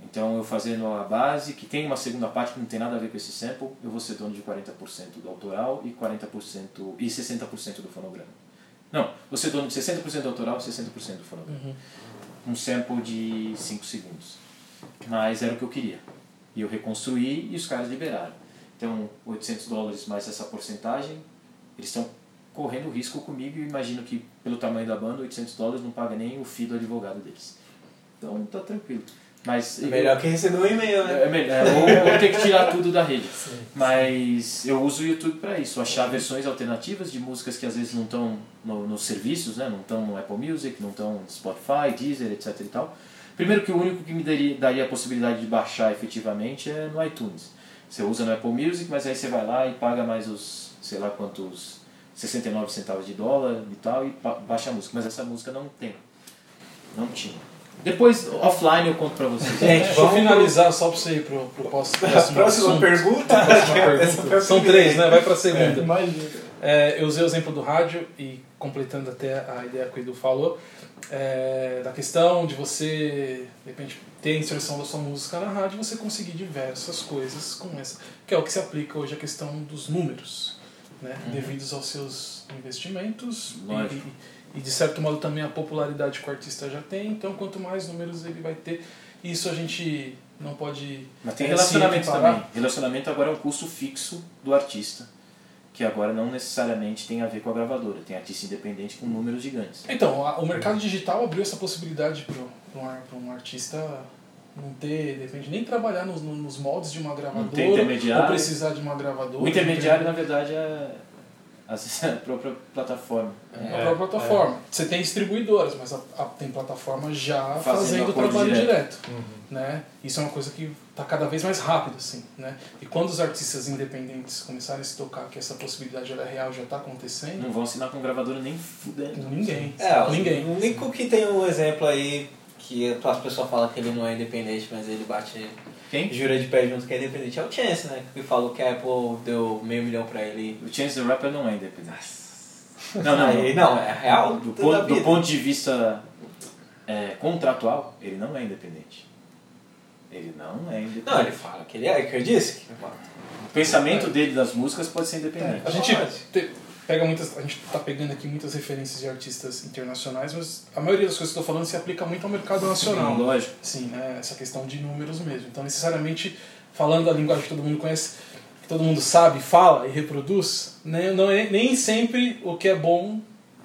Então eu fazendo a base, que tem uma segunda parte que não tem nada a ver com esse sample, eu vou ser dono de 40% do autoral e 40% e 60% do fonograma. Não, vou ser dono de 60% do autoral e 60% do fonograma. Um sample de 5 segundos. Mas era o que eu queria. E eu reconstruí e os caras liberaram. Então, 800 dólares mais essa porcentagem, eles estão correndo risco comigo e imagino que pelo tamanho da banda, 800 dólares não paga nem o FII do advogado deles. Então, tá tranquilo. Mas É melhor que receber um e-mail, né? é melhor. Ou, ou ter que tirar tudo da rede. Mas eu uso o YouTube para isso, achar versões alternativas de músicas que às vezes não estão no, nos serviços, né? não estão no Apple Music, não estão no Spotify, Deezer, etc. E tal. Primeiro que o único que me daria, daria a possibilidade de baixar efetivamente é no iTunes. Você usa no Apple Music, mas aí você vai lá e paga mais os, sei lá quantos, 69 centavos de dólar e tal, e ba- baixa a música. Mas essa música não tem. Não tinha. Depois, offline, eu conto pra vocês. Gente, Deixa eu vamos finalizar só pra você ir pro, pro próximo, próximo Próxima pergunta? Próxima Essa foi a São três, né? Vai pra segunda. Imagina. É, eu usei o exemplo do rádio e completando até a ideia que o Edu falou, é, da questão de você, de repente, ter a inserção da sua música na rádio você conseguir diversas coisas com essa, que é o que se aplica hoje à questão dos números, né? devidos aos seus investimentos e, e, de certo modo também a popularidade que o artista já tem, então quanto mais números ele vai ter, isso a gente não pode Mas tem é, relacionamento também. Relacionamento agora é um custo fixo do artista, que agora não necessariamente tem a ver com a gravadora. Tem artista independente com números gigantes. Então, a- o mercado digital abriu essa possibilidade para um, um artista não ter, de repente, nem trabalhar nos, no- nos moldes de uma gravadora ou precisar de uma gravadora. O intermediário, na verdade, é vezes, a própria plataforma. a própria plataforma. Você tem distribuidoras, mas a, a- tem plataforma já Fazendo fazendo, o trabalho direto. direto. Né? Isso é uma coisa que está cada vez mais rápido. Assim, né? E quando os artistas independentes começarem a se tocar que essa possibilidade ela é real já está acontecendo, Não vão assinar com gravadora nem fudendo. ninguém. É, ninguém. O único que tem um exemplo aí que as pessoas falam que ele não é independente, mas ele bate Quem? jura de pé junto que é independente, é o Chance, né? Que falou que a Apple deu meio milhão pra ele. O Chance the Rapper não é independente. Não, não, Aí, não. não, é real. Do, ponto, do ponto de vista é, contratual, ele não é independente. Ele não é independente. Não, ele fala que ele é, que eu disse. Que... O pensamento dele das músicas pode ser independente. A gente te- pega muitas, a gente tá pegando aqui muitas referências de artistas internacionais, mas a maioria das coisas que eu tô falando se aplica muito ao mercado nacional. Lógico. Sim, né? Essa questão de números mesmo. Então, necessariamente, falando a linguagem que todo mundo conhece, que todo mundo sabe, fala e reproduz, né? não é, nem sempre o que é bom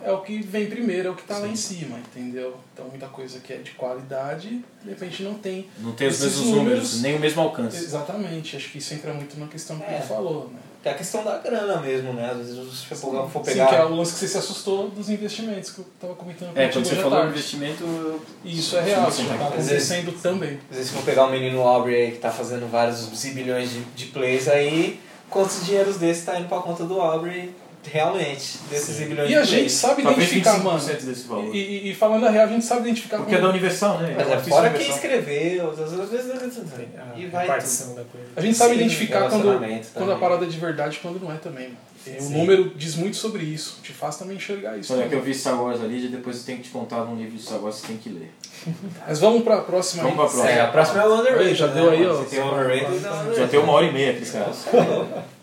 é o que vem primeiro, é o que está lá em cima, entendeu? Então, muita coisa que é de qualidade, de repente não tem. Não tem os mesmos números, nem o mesmo alcance. Exatamente, acho que isso entra muito na questão que É. ele falou, né? É a questão da grana mesmo, né? Às vezes se você for for Sim, pegar. que é o lance que você se assustou dos investimentos que eu estava comentando É, quando você falou tarde. investimento, eu- E isso é real, Sim, isso sim. está Às vezes- acontecendo também. Às vezes se for pegar o menino Aubrey aí que tá fazendo vários zibilhões de, de plays aí, quantos dinheiros desses tá indo pra conta do Aubrey realmente, desses zibilhões E a gente sabe identificar, 25% mano. desse valor. E, e- e falando a real, a gente sabe identificar Porque é da Universal, né? Mas é Artista fora quem escreveu, às vezes, às vezes A e vai repartição da coisa. A gente sabe Sim, identificar quando, quando a parada é de verdade e quando não é também, mano. O Sim. número diz muito sobre isso, te faz também enxergar isso. Olha, que também. eu vi Star Wars ali, e depois eu tenho que te contar um livro de Star Wars que você tem que ler. Mas vamos pra próxima Vamos aí. pra próxima. É, a próxima é o underrated. Já né? deu aí, ó. Você tem o overrated o underrated. Já tem uma hora e meia aqueles caras.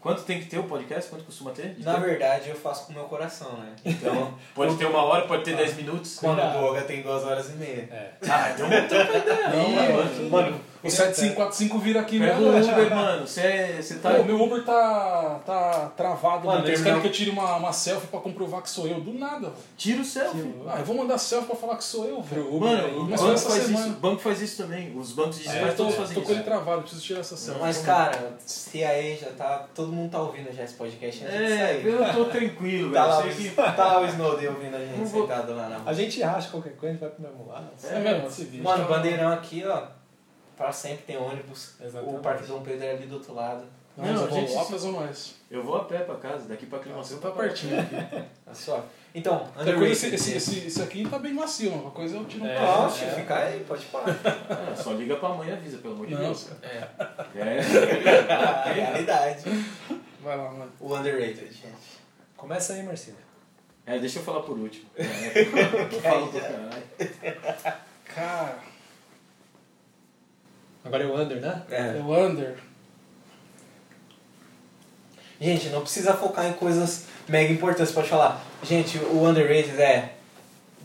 Quanto tem que ter o podcast? Quanto costuma ter? Na tempo? verdade, eu faço com o meu coração, né? Então, Pode ter uma hora, pode ter dez minutos. quando o Boga tem duas horas e meia. É. Ah, então ideia. Não, Ih, mano, mano. O 7545 vira aqui Pega mesmo. o né? Uber, mano. Você você tá. Pô, meu Uber tá, tá travado, Mano. Eles querem que eu tire uma, uma selfie pra comprovar que sou eu. Do nada. Tira o selfie. Ah, eu vou mandar selfie pra falar que sou eu, velho. Mano, o banco faz semana. isso. O banco faz isso também. Os bancos É, digitais eu tô, todos fazem tô com ele isso. travado, preciso tirar essa selfie. Mas, cara, se aí já tá. Todo mundo tá ouvindo já esse podcast É, eu tô tranquilo, Tá lá, velho. tá lá o Snowden ouvindo a gente sentado lá na A gente acha qualquer coisa, vai pro mesmo lado. É mesmo? se vira. Mano, bandeirão aqui, ó. Pra sempre tem ônibus. Exatamente. O Parque Dom Pedro é ali do outro lado. Não, Não, eu a vou gente- pra Zona Oeste. Eu vou a pé pra casa, daqui pra Climação. Você tá pertinho aqui. Tá só. Então, Qualquer coisa, esse, underrated. esse, esse, esse aqui tá bem macio. Qualquer coisa eu tiro um É. Nossa, É. fica aí, pode parar. É, só liga pra mãe e avisa, pelo amor de Deus. É. É. A realidade. Vai lá, mano. O underrated, gente. Começa aí, Marcílio. É, deixa eu falar por último. É, eu falo pra caralho. Cara, Agora é o Under, né? É. o Under. Gente, não precisa focar em coisas mega importantes, pode falar. Gente, o underrated é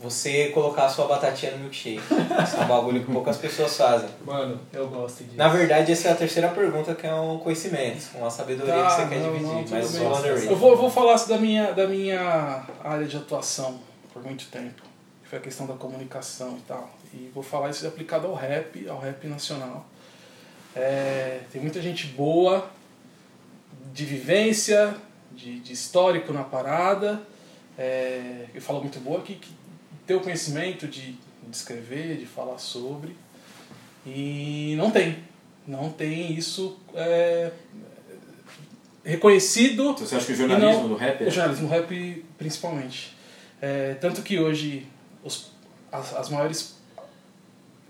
você colocar a sua batatinha no milkshake. Esse é um bagulho que poucas pessoas fazem. Mano, eu gosto disso. Na verdade, essa é a terceira pergunta, que é um conhecimento, uma sabedoria Tá, que você quer não, dividir. não, mas bem. o underrated. Eu vou, eu vou falar da minha, da minha área de atuação por muito tempo, que foi a questão da comunicação e tal. E vou falar isso aplicado ao rap, ao rap nacional. É, tem muita gente boa, de vivência, de, de histórico na parada. É, eu falo muito boa que, que tem o conhecimento de, de escrever, de falar sobre. E não tem. Não tem isso é, reconhecido Então você acha que o jornalismo não- do rap é. o jornalismo rap, principalmente. É, tanto que hoje, os, as, as maiores.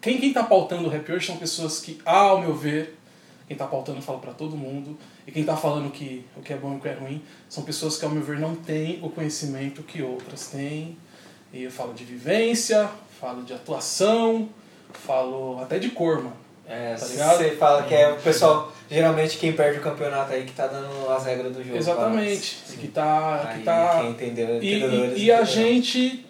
Quem, quem tá pautando o rap hoje são pessoas que, ao meu ver, quem tá pautando fala pra todo mundo, e quem tá falando que o que é bom e o que é ruim, são pessoas que, ao meu ver, não têm o conhecimento que outras têm. E eu falo de vivência, falo de atuação, falo até de cor, mano. É, Tá ligado? Você fala que é o pessoal, geralmente quem perde o campeonato aí que tá dando as regras do jogo. Exatamente. pra- Que tá. Aí Que tá quem entendeu, E, entendedores e, e a gente,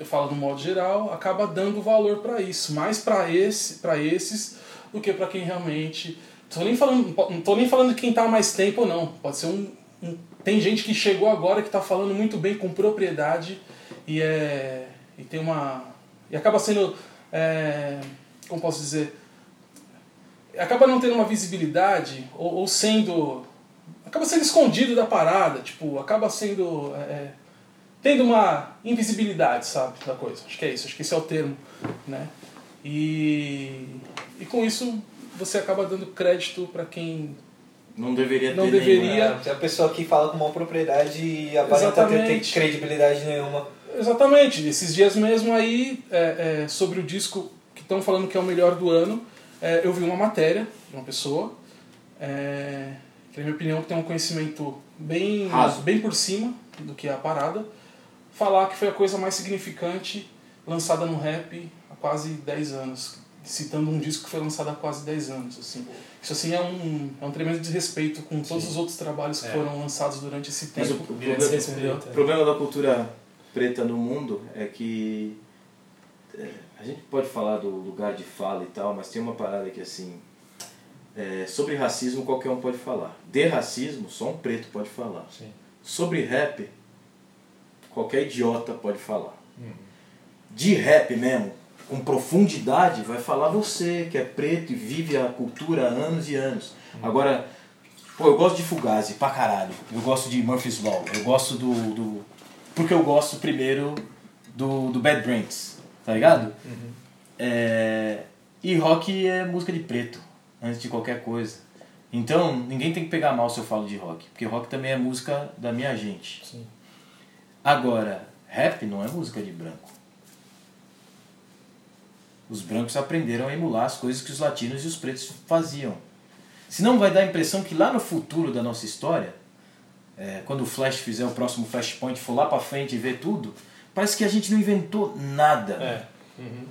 eu falo no modo geral, acaba dando valor para isso, mais para esse, para esses do que para quem realmente. Tô nem falando, não tô nem falando de quem tá há mais tempo ou não. Pode ser um, um- tem gente que chegou agora que tá falando muito bem com propriedade e é e tem uma e acaba sendo é, como posso dizer acaba não tendo uma visibilidade ou, ou sendo acaba sendo escondido da parada tipo acaba sendo é, tendo uma invisibilidade sabe da coisa acho que é isso acho que esse é o termo né e e com isso você acaba dando crédito para quem Não deveria Não ter deveria. nenhuma. É, a pessoa que fala com uma propriedade e aparenta ter, ter credibilidade nenhuma. Exatamente. Esses dias mesmo aí, é, é, sobre o disco que estão falando que é o melhor do ano, é, eu vi uma matéria de uma pessoa, é, que na minha opinião tem um conhecimento bem, Raso. bem por cima do que é a parada, falar que foi a coisa mais significante lançada no rap há quase 10 anos. Citando um disco que foi lançado há quase 10 anos. Assim. Isso assim é um, é um tremendo desrespeito com todos os outros trabalhos que É. foram lançados durante esse Mas o, tempo. o problema, desrespeito. o problema da cultura preta no mundo é que é, a gente pode falar do lugar de fala e tal, mas tem uma parada que assim é, sobre racismo qualquer um pode falar. De racismo só um preto pode falar. Sim. Sobre rap qualquer idiota pode falar. De rap mesmo, com profundidade, vai falar você que é preto e vive a cultura há anos e anos. Agora, pô, eu gosto de Fugazi pra caralho. Eu gosto de Murphy's Law. Eu gosto do. do porque eu gosto primeiro do, do Bad Brains, tá ligado? É, e rock é música de preto, antes de qualquer coisa. Então, ninguém tem que pegar mal se eu falo de rock, porque rock também é música da minha gente. Sim. Agora, rap não é música de branco. Os brancos aprenderam a emular as coisas que os latinos e os pretos faziam. Senão vai dar a impressão que lá no futuro da nossa história, é, quando o Flash fizer o próximo Flashpoint, for lá pra frente e ver tudo, parece que a gente não inventou nada. É. Uhum.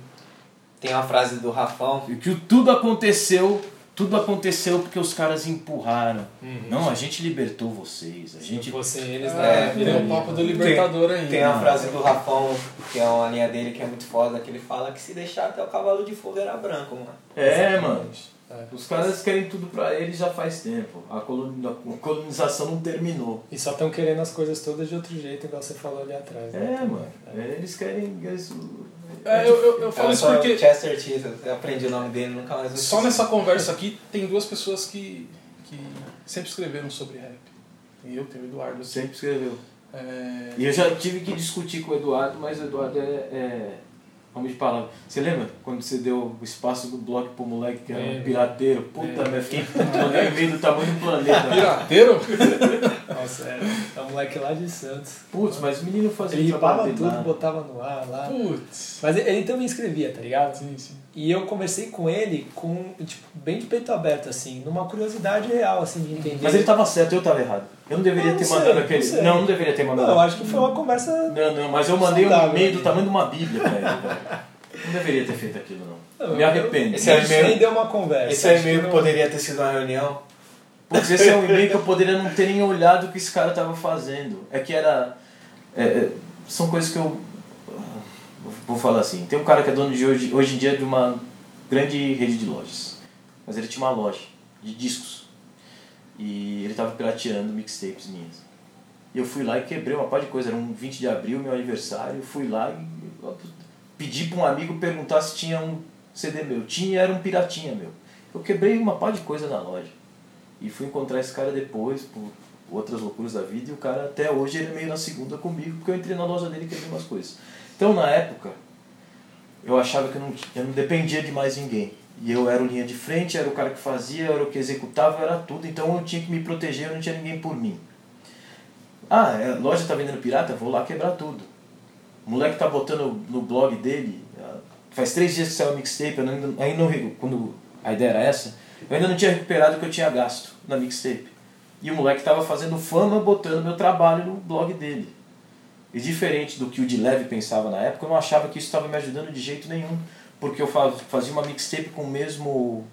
Tem uma frase do Rafão. Que tudo aconteceu, tudo aconteceu porque os caras empurraram. Uhum. Não, a gente libertou vocês. A gente Você eles É, na tem o papo do Libertador ainda. Tem a frase do Rafão, que é uma linha dele que é muito foda, que ele fala que se deixar até o cavalo de fogo era branco, mano. É, mano. É. Os caras querem tudo pra eles já faz tempo. A colonização não terminou. E só estão querendo as coisas todas de outro jeito, igual você falou ali atrás. né? É, mano. É, Eles querem. Eles, É, eu, eu, eu falo isso só, porque Chester Cheetah, eu aprendi o nome dele, nunca mais só nessa conversa aqui tem duas pessoas que, que sempre escreveram sobre rap. Tem eu, tem o Eduardo. assim. sempre escreveu. É, E eu já tive que discutir com o Eduardo, mas o Eduardo é. é homem de palavra. Você lembra quando você deu o espaço do bloco pro moleque que era um Lembro. pirateiro? Puta, meu, eu fiquei puto, mandei meio do tamanho do planeta. Pirateiro? Nossa, é, é um moleque lá de Santos. Putz, mas o menino fazia Ele o ripava tudo, botava no ar lá. Putz. Mas ele, ele também escrevia, tá ligado? Sim, sim. E eu conversei com ele com, tipo, bem de peito aberto, assim, numa curiosidade real, assim, de entender. Mas ele tava certo, eu tava errado. Eu não deveria Eu ter não mandado sei, aquele. não sei. Não, não deveria ter Não, mandado. eu acho que foi uma conversa. Não, não, mas eu mandei um e-mail do tamanho de uma bíblia pra ele, velho. Não deveria ter feito aquilo, não. Não, Me eu- arrependo. Esse é e-mail- Nem deu uma conversa. Esse é e-mail que não- poderia ter sido uma reunião. Putz, esse é um e-mail que eu poderia não ter nem olhado o que esse cara tava fazendo. É que era. é, é, são coisas que eu. Vou falar assim. Tem um cara que é dono de hoje, hoje em dia de uma grande rede de lojas. Mas ele tinha uma loja de discos. E ele tava pirateando mixtapes minhas. E eu fui lá e quebrei uma par de coisa. Era um 20 de abril, meu aniversário. Fui lá e pedi para um amigo perguntar se tinha um CD meu. Tinha, era um piratinha meu. Eu quebrei uma par de coisa na loja. E fui encontrar esse cara depois, por outras loucuras da vida, e o cara até hoje ele é meio na segunda comigo, porque eu entrei na loja dele e quebrei umas coisas. Então na época, eu achava que eu não, eu não dependia de mais ninguém. E eu era o linha de frente, era o cara que fazia, era o que executava, era tudo, então eu tinha que me proteger, eu não tinha ninguém por mim. Ah, é, a loja tá vendendo pirata? Vou lá quebrar tudo. O moleque tá botando no blog dele, ah, faz três dias que saiu o mixtape, eu ainda, ainda não, quando a ideia era essa, eu ainda não tinha recuperado o que eu tinha gasto na mixtape. E o moleque tava fazendo fama botando meu trabalho no blog dele. E diferente do que o de leve pensava na época, eu não achava que isso estava me ajudando de jeito nenhum. Porque eu fa- fazia uma mixtape com o mesmo.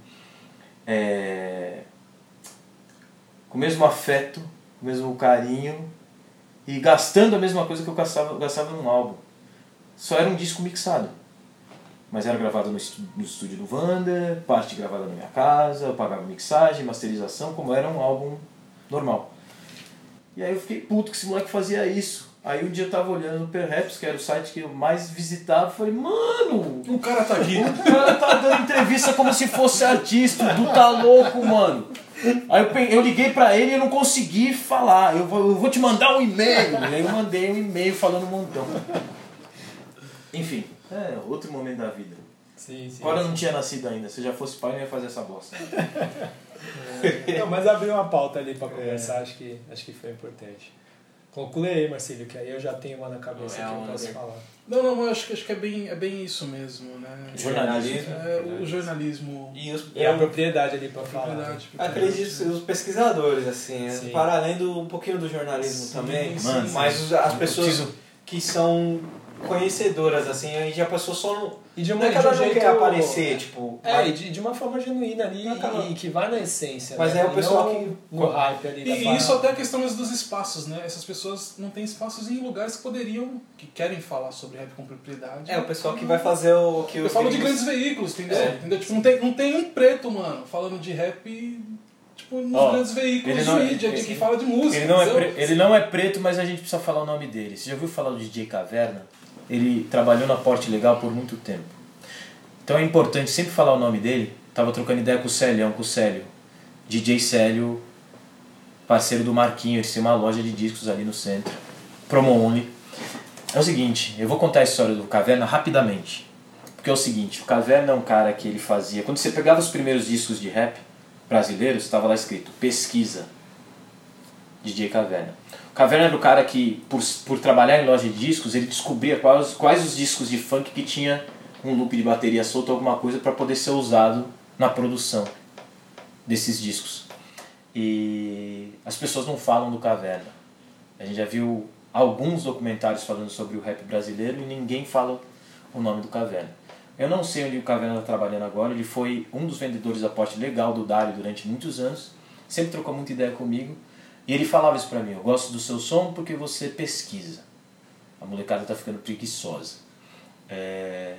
é, com o mesmo afeto, com o mesmo carinho e gastando a mesma coisa que eu gastava, gastava num álbum. Só era um disco mixado. Mas era gravado no, estu- no estúdio do Wanda, parte gravada na minha casa, eu pagava mixagem, masterização, como era um álbum normal. E aí eu fiquei puto que esse moleque fazia isso. Aí um dia eu tava olhando no Perhaps, que era o site que eu mais visitava, e falei, mano, O cara tá aqui. o cara tá dando entrevista como se fosse artista, tu tá louco, mano. Aí eu, eu liguei pra ele e eu não consegui falar. Eu vou, eu vou te mandar um e-mail. E aí eu mandei um e-mail falando um montão. Enfim, é outro momento da vida. Sim, sim. Agora eu não tinha nascido ainda. Se eu já fosse pai, eu não ia fazer essa bosta. Não, mas abriu uma pauta ali pra conversar, acho, que, acho que foi importante. Conclui aí, Marcílio, que aí eu já tenho uma na cabeça É que eu posso falar. Não, não, eu acho que, acho que é, bem, é bem isso mesmo, né? Jornalismo. É, o jornalismo. E os, E a propriedade ali pra falar. Propriedade, Acredito que os pesquisadores, assim, Sim. para além do um pouquinho do jornalismo Sim, também, Mano, mas as pessoas que são conhecedoras, assim, aí já a pessoa só não. E de Não uma é que ela de um não jeito- quer aparecer, tipo. É, e de, de uma forma genuína ali Não, cara. e, que vai na essência. Mas né? é o pessoal não que- No hype ali da E, e isso até a questão dos espaços, né? Essas pessoas não têm espaços em lugares que poderiam, que querem falar sobre rap com propriedade. É, o pessoal que vai fazer o que Eu os falo de grandes veículos, entendeu? É. entendeu? Tipo, não tem, não tem um preto, mano, falando de rap, tipo, nos Ó, grandes veículos de não é- mídia, de esse- que fala de música. Ele não, é pre- ele não é preto, mas a gente precisa falar o nome dele. Você já ouviu falar do DJ Caverna? Ele trabalhou na Porte Legal por muito tempo. Então é importante sempre falar o nome dele. Tava trocando ideia com o Célião, com o Célio. DJ Célio, parceiro do Marquinho, eles têm uma loja de discos ali no centro. Promo Only. É o seguinte, eu vou contar a história do Caverna rapidamente. Porque é o seguinte, o Caverna é um cara que ele fazia... Quando você pegava os primeiros discos de rap brasileiros, estava lá escrito pesquisa. DJ Caverna. Caverna era o cara que, por, por trabalhar em loja de discos, ele descobria quais, quais os discos de funk que tinha um loop de bateria solto, alguma coisa, para poder ser usado na produção desses discos. E as pessoas não falam do Caverna. A gente já viu alguns documentários falando sobre o rap brasileiro e ninguém fala o nome do Caverna. Eu não sei onde o Caverna está trabalhando agora, ele foi um dos vendedores da porte legal do Dário durante muitos anos, sempre trocou muita ideia comigo, e ele falava isso pra mim, eu gosto do seu som porque você pesquisa. A molecada tá ficando preguiçosa. É...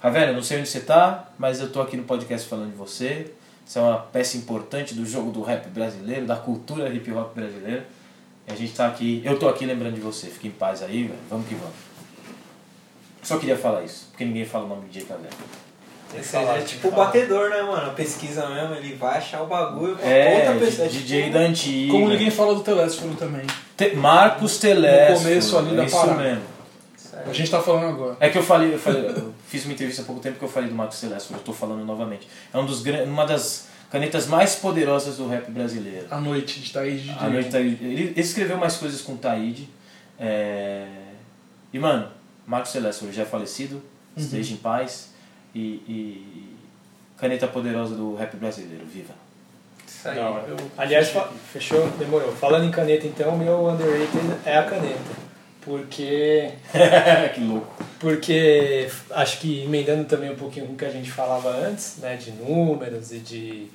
Caverna, eu não sei onde você tá, mas eu tô aqui no podcast falando de você. Isso é uma peça importante do jogo do rap brasileiro, da cultura hip hop brasileira. E a gente tá aqui, eu tô aqui lembrando de você. Fique em paz aí, velho. Vamos que vamos. Só queria falar isso, porque ninguém fala o nome de Caverna. Esse é tipo o batedor, né, mano? A pesquisa mesmo, ele vai achar o bagulho É, outra pessoa. D- tipo, DJ da antiga. Como ninguém fala do Telésforo também. Te- Marcos Telésforo. No começo ali da é isso parada. mesmo. A gente tá falando agora. É que eu falei, eu falei, eu fiz uma entrevista há pouco tempo que eu falei do Marcos Telésforo, eu tô falando novamente. É um dos, uma das canetas mais poderosas do rap brasileiro. A noite de Thaís de A noite Taíde. Ele, ele escreveu mais coisas com Taíde. É... E, mano, Marcos Telésforo já é falecido, Uhum. esteja em paz. E, e caneta poderosa do rap brasileiro, viva. Isso aí. Eu- Aliás, fa- fechou? Demorou. Falando em caneta, então, meu underrated é a caneta. Porque, que louco. porque acho que emendando também um pouquinho com o que a gente falava antes, né, de números e de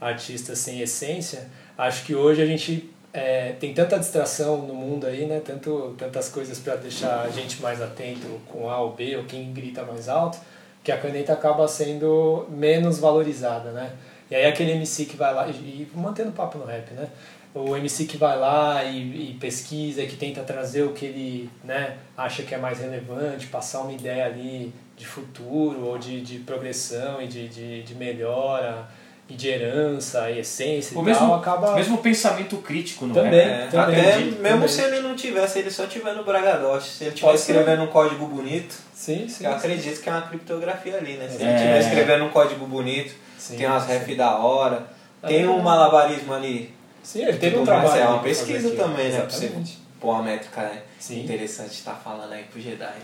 artistas sem essência, acho que hoje a gente é, tem tanta distração no mundo aí, né, tanto, tantas coisas para deixar a gente mais atento com A ou B, ou quem grita mais alto, que a caneta acaba sendo menos valorizada, né? E aí aquele MC que vai lá, e, mantendo o papo no rap, né? O MC que vai lá e, e pesquisa, que tenta trazer o que ele né, acha que é mais relevante, passar uma ideia ali de futuro, ou de, de progressão e de, de, de melhora, e de herança, e essência O e mesmo, tal, acaba... mesmo pensamento crítico no Também. rap. É, também. até mesmo também. se ele não tivesse, ele só tiver no Bragadote. Se ele estiver ser. escrevendo um código bonito, Sim, sim. eu acredito que é uma criptografia ali, né? Se ele É. estiver escrevendo um código bonito, sim, tem umas sim. rap da hora, tem é. um malabarismo ali. Sim, ele teve um trabalho. É uma pesquisa também, né? Pra você Exatamente. pôr uma métrica né? Sim. interessante de estar falando aí pro Jedi.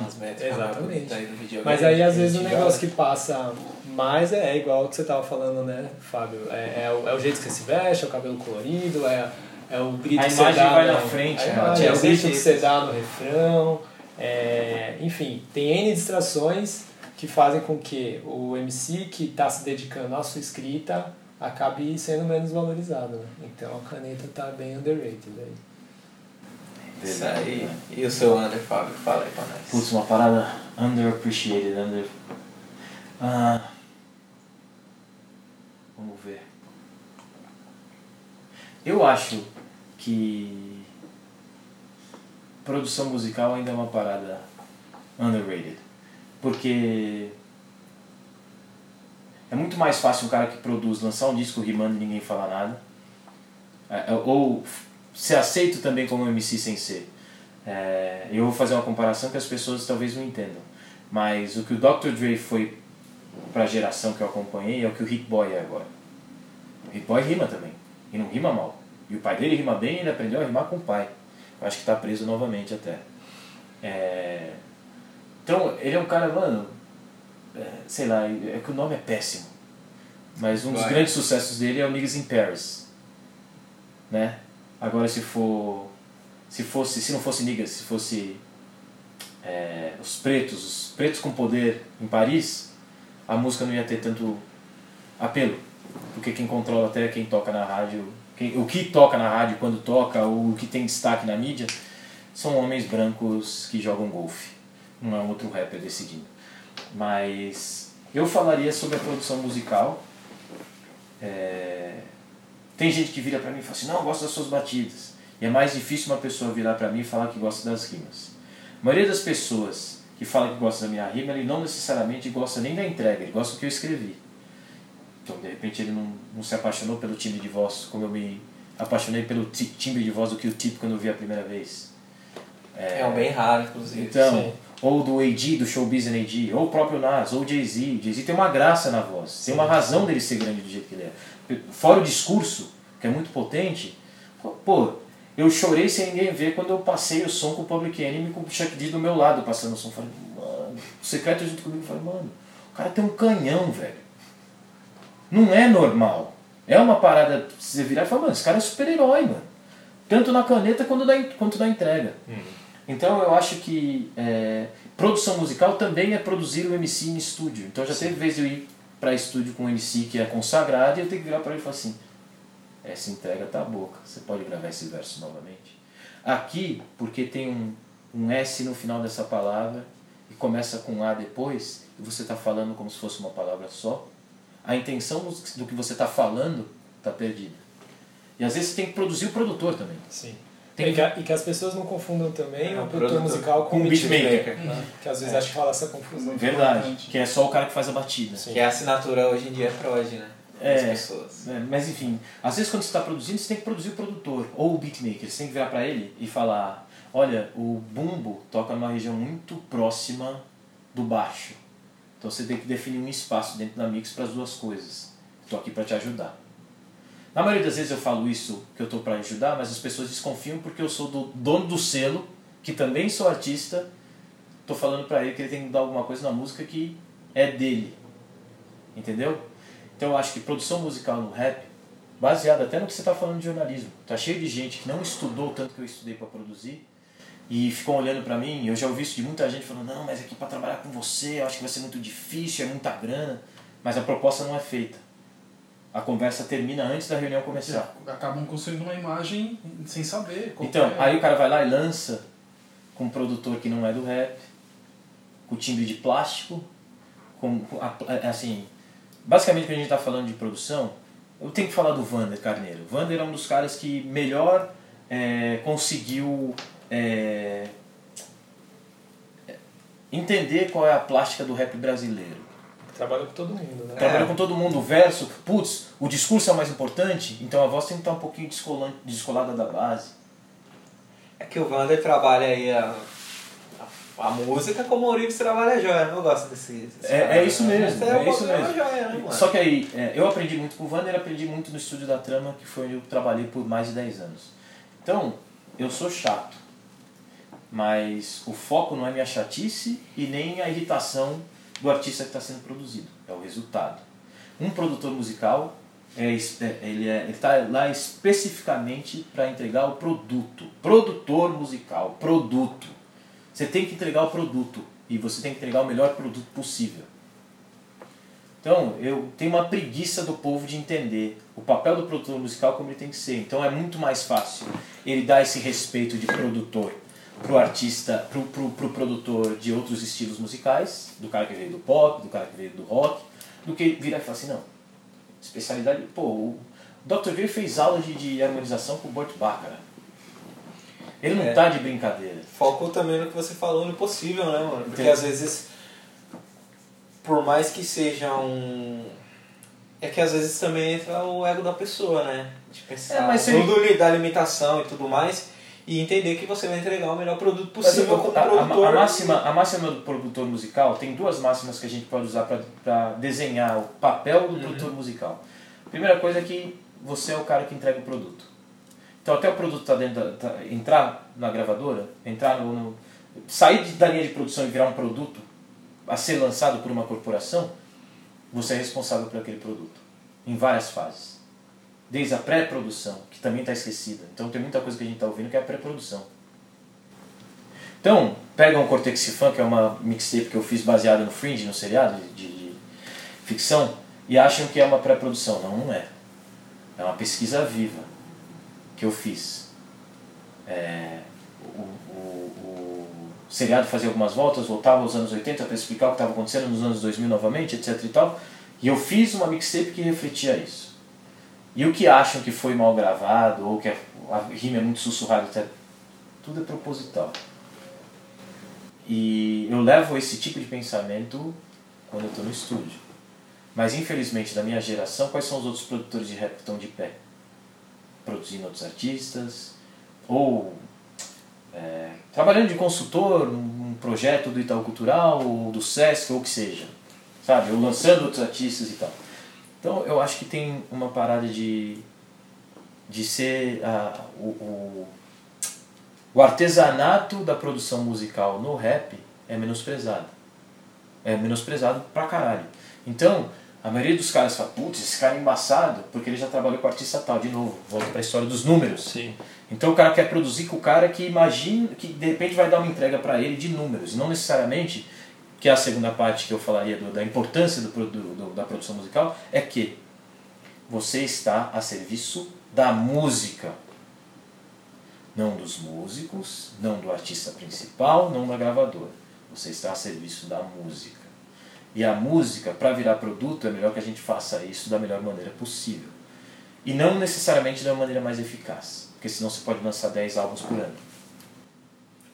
Umas métricas Exatamente. do videogame. Mas aí, às vezes, o negócio joga. que passa mais é, é igual o que você tava falando, né, Fábio? É, é, o, é o jeito que você se veste, é o cabelo colorido, é, é o grito A que você imagem dá. vai no- na frente, a né? imagem, é o que ser grito que você dá no refrão. é, enfim, tem N distrações que fazem com que o MC que está se dedicando à sua escrita acabe sendo menos valorizado. né? Então a caneta tá bem underrated aí. Isso aí. E o seu Under, Fábio? Fala aí pra nós. Putz, uma parada underappreciated, under... Ah, vamos ver. Eu acho que produção musical ainda é uma parada underrated. Porque é muito mais fácil um cara que produz lançar um disco rimando e ninguém fala nada. É, é, ou ser aceito também como MC sem ser. É, eu vou fazer uma comparação que as pessoas talvez não entendam. Mas o que o Dr. Dre foi para a geração que eu acompanhei é o que o Hit Boy é agora. O Hit Boy rima também. E não rima mal. E o pai dele rima bem e ele aprendeu a rimar com o pai. Eu acho que está preso novamente até. É, Então, ele é um cara, mano. é, sei lá, é que o nome é péssimo. Mas um dos Vai. grandes sucessos dele é o Niggas in Paris. Né? Agora se for. Se fosse. Se não fosse Niggas, se fosse. é, os pretos, os pretos com poder em Paris, a música não ia ter tanto apelo. Porque quem controla até quem toca na rádio, quem, o que toca na rádio quando toca, ou o que tem destaque na mídia, são homens brancos que jogam golfe. Não é um outro rapper decidindo. Mas eu falaria sobre a produção musical. É, Tem gente que vira pra mim e fala assim, não, eu gosto das suas batidas. E é mais difícil uma pessoa virar pra mim e falar que gosta das rimas. A maioria das pessoas que fala que gosta da minha rima, ele não necessariamente gosta nem da entrega, ele gosta do que eu escrevi. Então, de repente, ele não, não se apaixonou pelo timbre de voz, como eu me apaixonei pelo ti- timbre de voz do que o tipo quando eu vi a primeira vez. É um bem raro, inclusive. Então, Sim. ou do AD, do Showbiz and AD, ou o próprio Nas, ou o Jay-Z. O Jay-Z tem uma graça na voz, tem uma razão dele ser grande do jeito que ele é. Fora o discurso, que é muito potente, pô, eu chorei sem ninguém ver quando eu passei o som com o Public Enemy com o Chuck D do meu lado passando o som. Falei, mano, o secreto junto comigo, falei, mano, o cara tem um canhão, velho. Não é normal. É uma parada você virar e falar, mano, esse cara é super-herói, mano. Tanto na caneta quanto na, quanto na entrega. Então eu acho que é, produção musical também é produzir o MC em estúdio. Então já teve vez de eu ir para estúdio com um MC que é consagrado e eu tenho que virar para ele e falar assim: essa entrega tá boca, você pode gravar esse verso novamente. Aqui, porque tem um, um S no final dessa palavra e começa com A depois, e você está falando como se fosse uma palavra só, a intenção do, do que você está falando está perdida. E às vezes você tem que produzir o produtor também. Sim. Tem e, que, e que as pessoas não confundam também É, o produtor produtor musical com o beatmaker. beatmaker. né? Que às vezes acho que rola essa confusão. Verdade. Que é só o cara que faz a batida. Sim. Que a assinatura hoje em dia é prod, né? É. Pessoas. É, mas enfim, às vezes quando você está produzindo, você tem que produzir o produtor ou o beatmaker. Você tem que virar para ele e falar: olha, o bumbo toca numa região muito próxima do baixo. Então você tem que definir um espaço dentro da mix para as duas coisas. Estou aqui para te ajudar. Na maioria das vezes eu falo isso que eu estou para ajudar, mas as pessoas desconfiam porque eu sou do dono do selo, que também sou artista. Estou falando para ele que ele tem que dar alguma coisa na música que é dele. Entendeu? Então eu acho que produção musical no rap, baseada até no que você está falando de jornalismo, tá cheio de gente que não estudou tanto que eu estudei para produzir e ficam olhando para mim. Eu já ouvi isso de muita gente falando: não, mas aqui para trabalhar com você, eu acho que vai ser muito difícil, é muita grana. Mas a proposta não é feita. A conversa termina antes da reunião começar. Acabam construindo uma imagem sem saber. Então, é. aí o cara vai lá e lança com um produtor que não é do rap, com timbre de plástico, com, a- é, assim, basicamente quando a gente está falando de produção, eu tenho que falar do Vander Carneiro. O Vander é um dos caras que melhor é, conseguiu é, entender qual é a plástica do rap brasileiro. Trabalha com todo mundo, né? Trabalhou com todo mundo, o verso, putz, o discurso é o mais importante, então a voz tem que estar um pouquinho descolante- descolada da base. É que o Vander trabalha aí a, a, a música como o Orives trabalha a joia. né? Eu gosto desse. desse É- é isso né? mesmo, Mas é um isso mesmo. joia, né? Só que aí, é, eu aprendi muito com o Vander, aprendi muito no estúdio da Trama, que foi onde eu trabalhei por mais de 10 anos. Então, eu sou chato, mas o foco não é minha chatice e nem a irritação do artista que está sendo produzido, é o resultado. Um produtor musical, é, é, ele é, está lá especificamente para entregar o produto. Produtor musical, produto. Você tem que entregar o produto e você tem que entregar o melhor produto possível. Então, eu tenho uma preguiça do povo de entender o papel do produtor musical como ele tem que ser. Então, é muito mais fácil ele dar esse respeito de produtor pro artista, pro, pro, pro produtor de outros estilos musicais, do cara que veio do pop, do cara que veio do rock, do que virar e falar assim, não, especialidade, pô, o Dr. Dre fez aula de, de harmonização com o Burt Bacharach. Ele não É. tá de brincadeira. Foco também no que você falou, no possível, né, mano? Porque Entendi. às vezes, por mais que seja um. É que às vezes também entra o ego da pessoa, né? De pensar É, mas tudo li- da limitação e tudo mais. E entender que você vai entregar o melhor produto possível como a, a- produtor. a máxima, a máxima do produtor musical tem duas máximas que a gente pode usar para desenhar o papel do produtor musical. Primeira coisa é que você é o cara que entrega o produto. Então até o produto tá dentro da, tá- entrar na gravadora, entrar no, no- sair da linha de produção e virar um produto a ser lançado por uma corporação, você é responsável por aquele produto em várias fases. Desde a pré-produção, também está esquecida. Então tem muita coisa que a gente está ouvindo que é a pré-produção. Então, pega um Cortex Fan, que é uma mixtape que eu fiz baseada no Fringe, no seriado de, de- de ficção, e acham que é uma pré-produção. Não, não é. É uma pesquisa viva que eu fiz. É, o, o, o seriado fazia algumas voltas, voltava aos anos 80 para explicar o que estava acontecendo nos anos 2000 novamente, etc e tal. E eu fiz uma mixtape que refletia isso. E o que acham que foi mal gravado, ou que a, rima é muito sussurrada. Tudo é proposital. E eu levo esse tipo de pensamento quando eu estou no estúdio. Mas infelizmente, da minha geração, quais são os outros produtores de rap que estão de pé? Produzindo outros artistas, ou é, trabalhando de consultor num projeto do Itaú Cultural, ou do Sesc, ou o que seja. Sabe? Ou lançando outros artistas e tal. Então eu acho que tem uma parada de, de ser ah, o, o, o artesanato da produção musical no rap é menosprezado. É menosprezado pra caralho. Então, a maioria dos caras fala, putz, esse cara é embaçado, porque ele já trabalhou com artista tal. De novo, volta pra história dos números. Sim. Então o cara quer produzir com o cara que imagina, que de repente vai dar uma entrega para ele de números, não necessariamente, que é a segunda parte que eu falaria do- da importância do, do- da produção musical, é que você está a serviço da música. Não dos músicos, não do artista principal, não da gravadora. Você está a serviço da música. E a música, para virar produto, é melhor que a gente faça isso da melhor maneira possível. E não necessariamente da maneira mais eficaz, porque senão você pode lançar 10 álbuns por ano.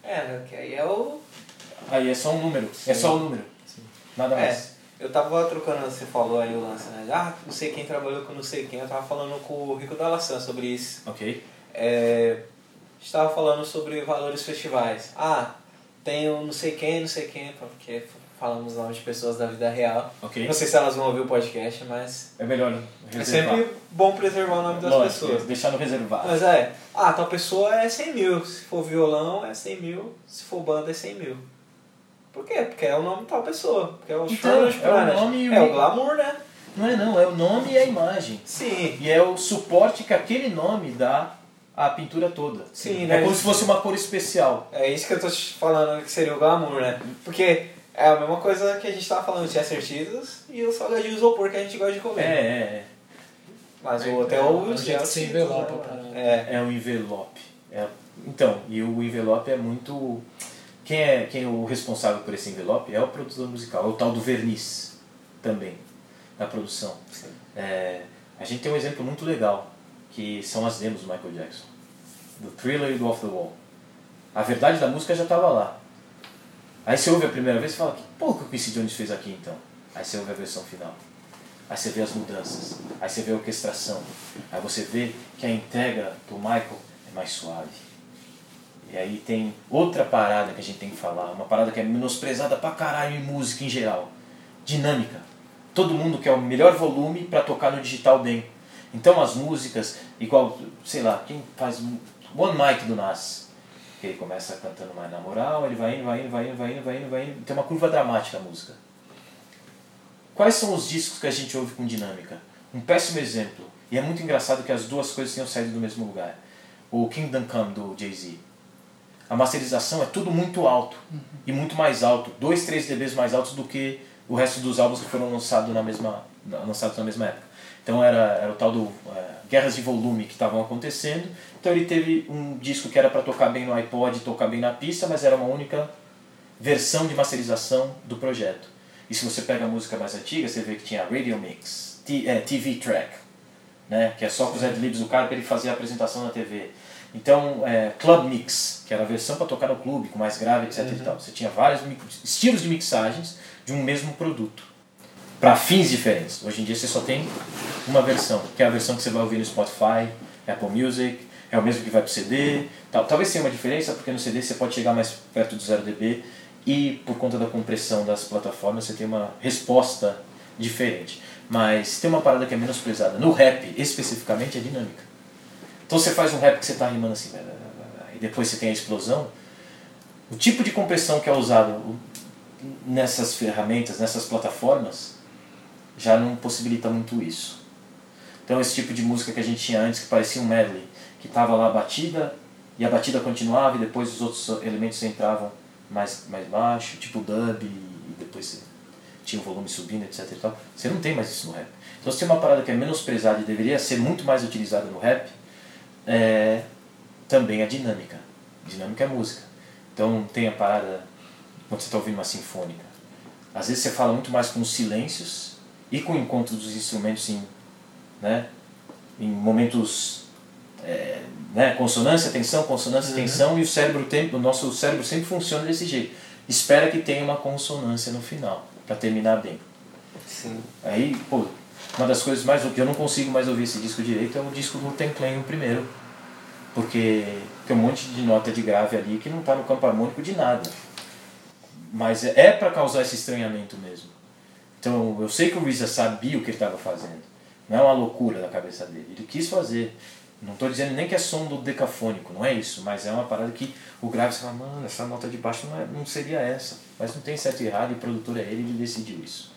É, né? É o. Aí é só um número, é só um número. Nada É, mais. eu tava trocando, você falou aí o lance, né? Ah, não sei quem trabalhou com não sei quem, eu tava falando com o Rico da Laçã sobre isso. Ok? É, a gente tava falando sobre valores festivais. Ah, tem o não sei quem, não sei quem, porque falamos nomes de pessoas da vida real. Ok. Não sei se elas vão ouvir o podcast, mas É melhor é reservar. sempre bom preservar o nome das Lógico, pessoas. deixar no reservado. Mas é, ah, tal pessoa é 100 mil, se for violão é 100 mil, se for banda é 100 mil. Por quê? Porque é o nome de tal pessoa. Porque é o Então, Charles é o nome e o- É o glamour, né? Não é não, é o nome e a imagem. Sim. E é o suporte que aquele nome dá à pintura toda. Sim, é né? como se fosse uma cor especial. É isso que eu tô te falando que seria o glamour, né? Porque é a mesma coisa que a gente tava falando de Chester Cheetos e o salgadinho isopor que a gente gosta de É, comer. é, Mas o hotel é o um jeito que você envelopa. É. é. É o envelope. É- então, e o envelope é muito. Quem é, quem é o responsável por esse envelope é o produtor musical, é o tal do verniz também, na produção. É, a gente tem um exemplo muito legal, que são as demos do Michael Jackson, do Thriller e do Off the Wall. A verdade da música já estava lá. Aí você ouve a primeira vez e fala, que porra que o Quincy Jones fez aqui então? Aí você ouve a versão final. Aí você vê as mudanças. Aí você vê a orquestração. Aí você vê que a entrega do Michael é mais suave. E aí tem outra parada que a gente tem que falar, uma parada que é menosprezada pra caralho em música em geral. Dinâmica. Todo mundo quer o melhor volume para tocar no digital bem. Então as músicas, igual, sei lá, quem faz One Mic do Nas, que ele começa cantando mais na moral, ele vai indo, vai indo, vai indo, vai indo, vai indo, vai indo. Tem uma curva dramática a música. Quais são os discos que a gente ouve com dinâmica? Um péssimo exemplo, e é muito engraçado que as duas coisas tenham saído do mesmo lugar. O Kingdom Come do Jay-Z. A masterização é tudo muito alto, e muito mais alto, 2, 3 dBs mais altos do que o resto dos álbuns que foram lançados na mesma, lançados na mesma época. Então era, era o tal do é, guerras de volume que estavam acontecendo. Então ele teve um disco que era para tocar bem no iPod, tocar bem na pista, mas era uma única versão de masterização do projeto. E se você pega a música mais antiga, você vê que tinha Radio Mix, T- é, TV Track, né? que é só com os adlibs do cara para ele fazer a apresentação na TV. Então, é, Club Mix, que era a versão para tocar no clube, com mais grave, etc. E tal. Você tinha vários estilos de mixagens de um mesmo produto, para fins diferentes. Hoje em dia você só tem uma versão, que é a versão que você vai ouvir no Spotify, Apple Music, é o mesmo que vai para o CD. Tal. Talvez tenha uma diferença, porque no CD você pode chegar mais perto do 0 dB e por conta da compressão das plataformas você tem uma resposta diferente. Mas tem uma parada que é menosprezada. No rap, especificamente, é dinâmica. Então você faz um rap que você está rimando assim, blá, blá, blá, e depois você tem a explosão. O tipo de compressão que é usado nessas ferramentas, nessas plataformas, já não possibilita muito isso. Então esse tipo de música que a gente tinha antes, que parecia um medley, que estava lá a batida, e a batida continuava, e depois os outros elementos entravam mais, mais baixo, tipo dub, e depois você tinha o volume subindo, etc. E tal. Você não tem mais isso no rap. Então se tem uma parada que é menosprezada e deveria ser muito mais utilizada no rap, é também a dinâmica. Dinâmica é música. Então tem a parada, quando você está ouvindo uma sinfônica, às vezes você fala muito mais com os silêncios e com o encontro dos instrumentos em, né, em momentos é, né, consonância, tensão, consonância, tensão e o cérebro tem, o nosso cérebro sempre funciona desse jeito. Espera que tenha uma consonância no final para terminar bem. Sim. Aí, pô, uma das coisas mais que eu não consigo mais ouvir esse disco direito é o disco do Ten Clan, o primeiro. Porque tem um monte de nota de grave ali que não está no campo harmônico de nada. Mas é, para causar esse estranhamento mesmo. Então, eu sei que o Reza sabia o que ele estava fazendo. Não é uma loucura da cabeça dele. Ele quis fazer. Não estou dizendo nem que é som do decafônico, não é isso. Mas é uma parada que o grave fala, mano, essa nota de baixo não, é, não seria essa. Mas não tem certo e errado, e o produtor é ele, ele decidiu isso.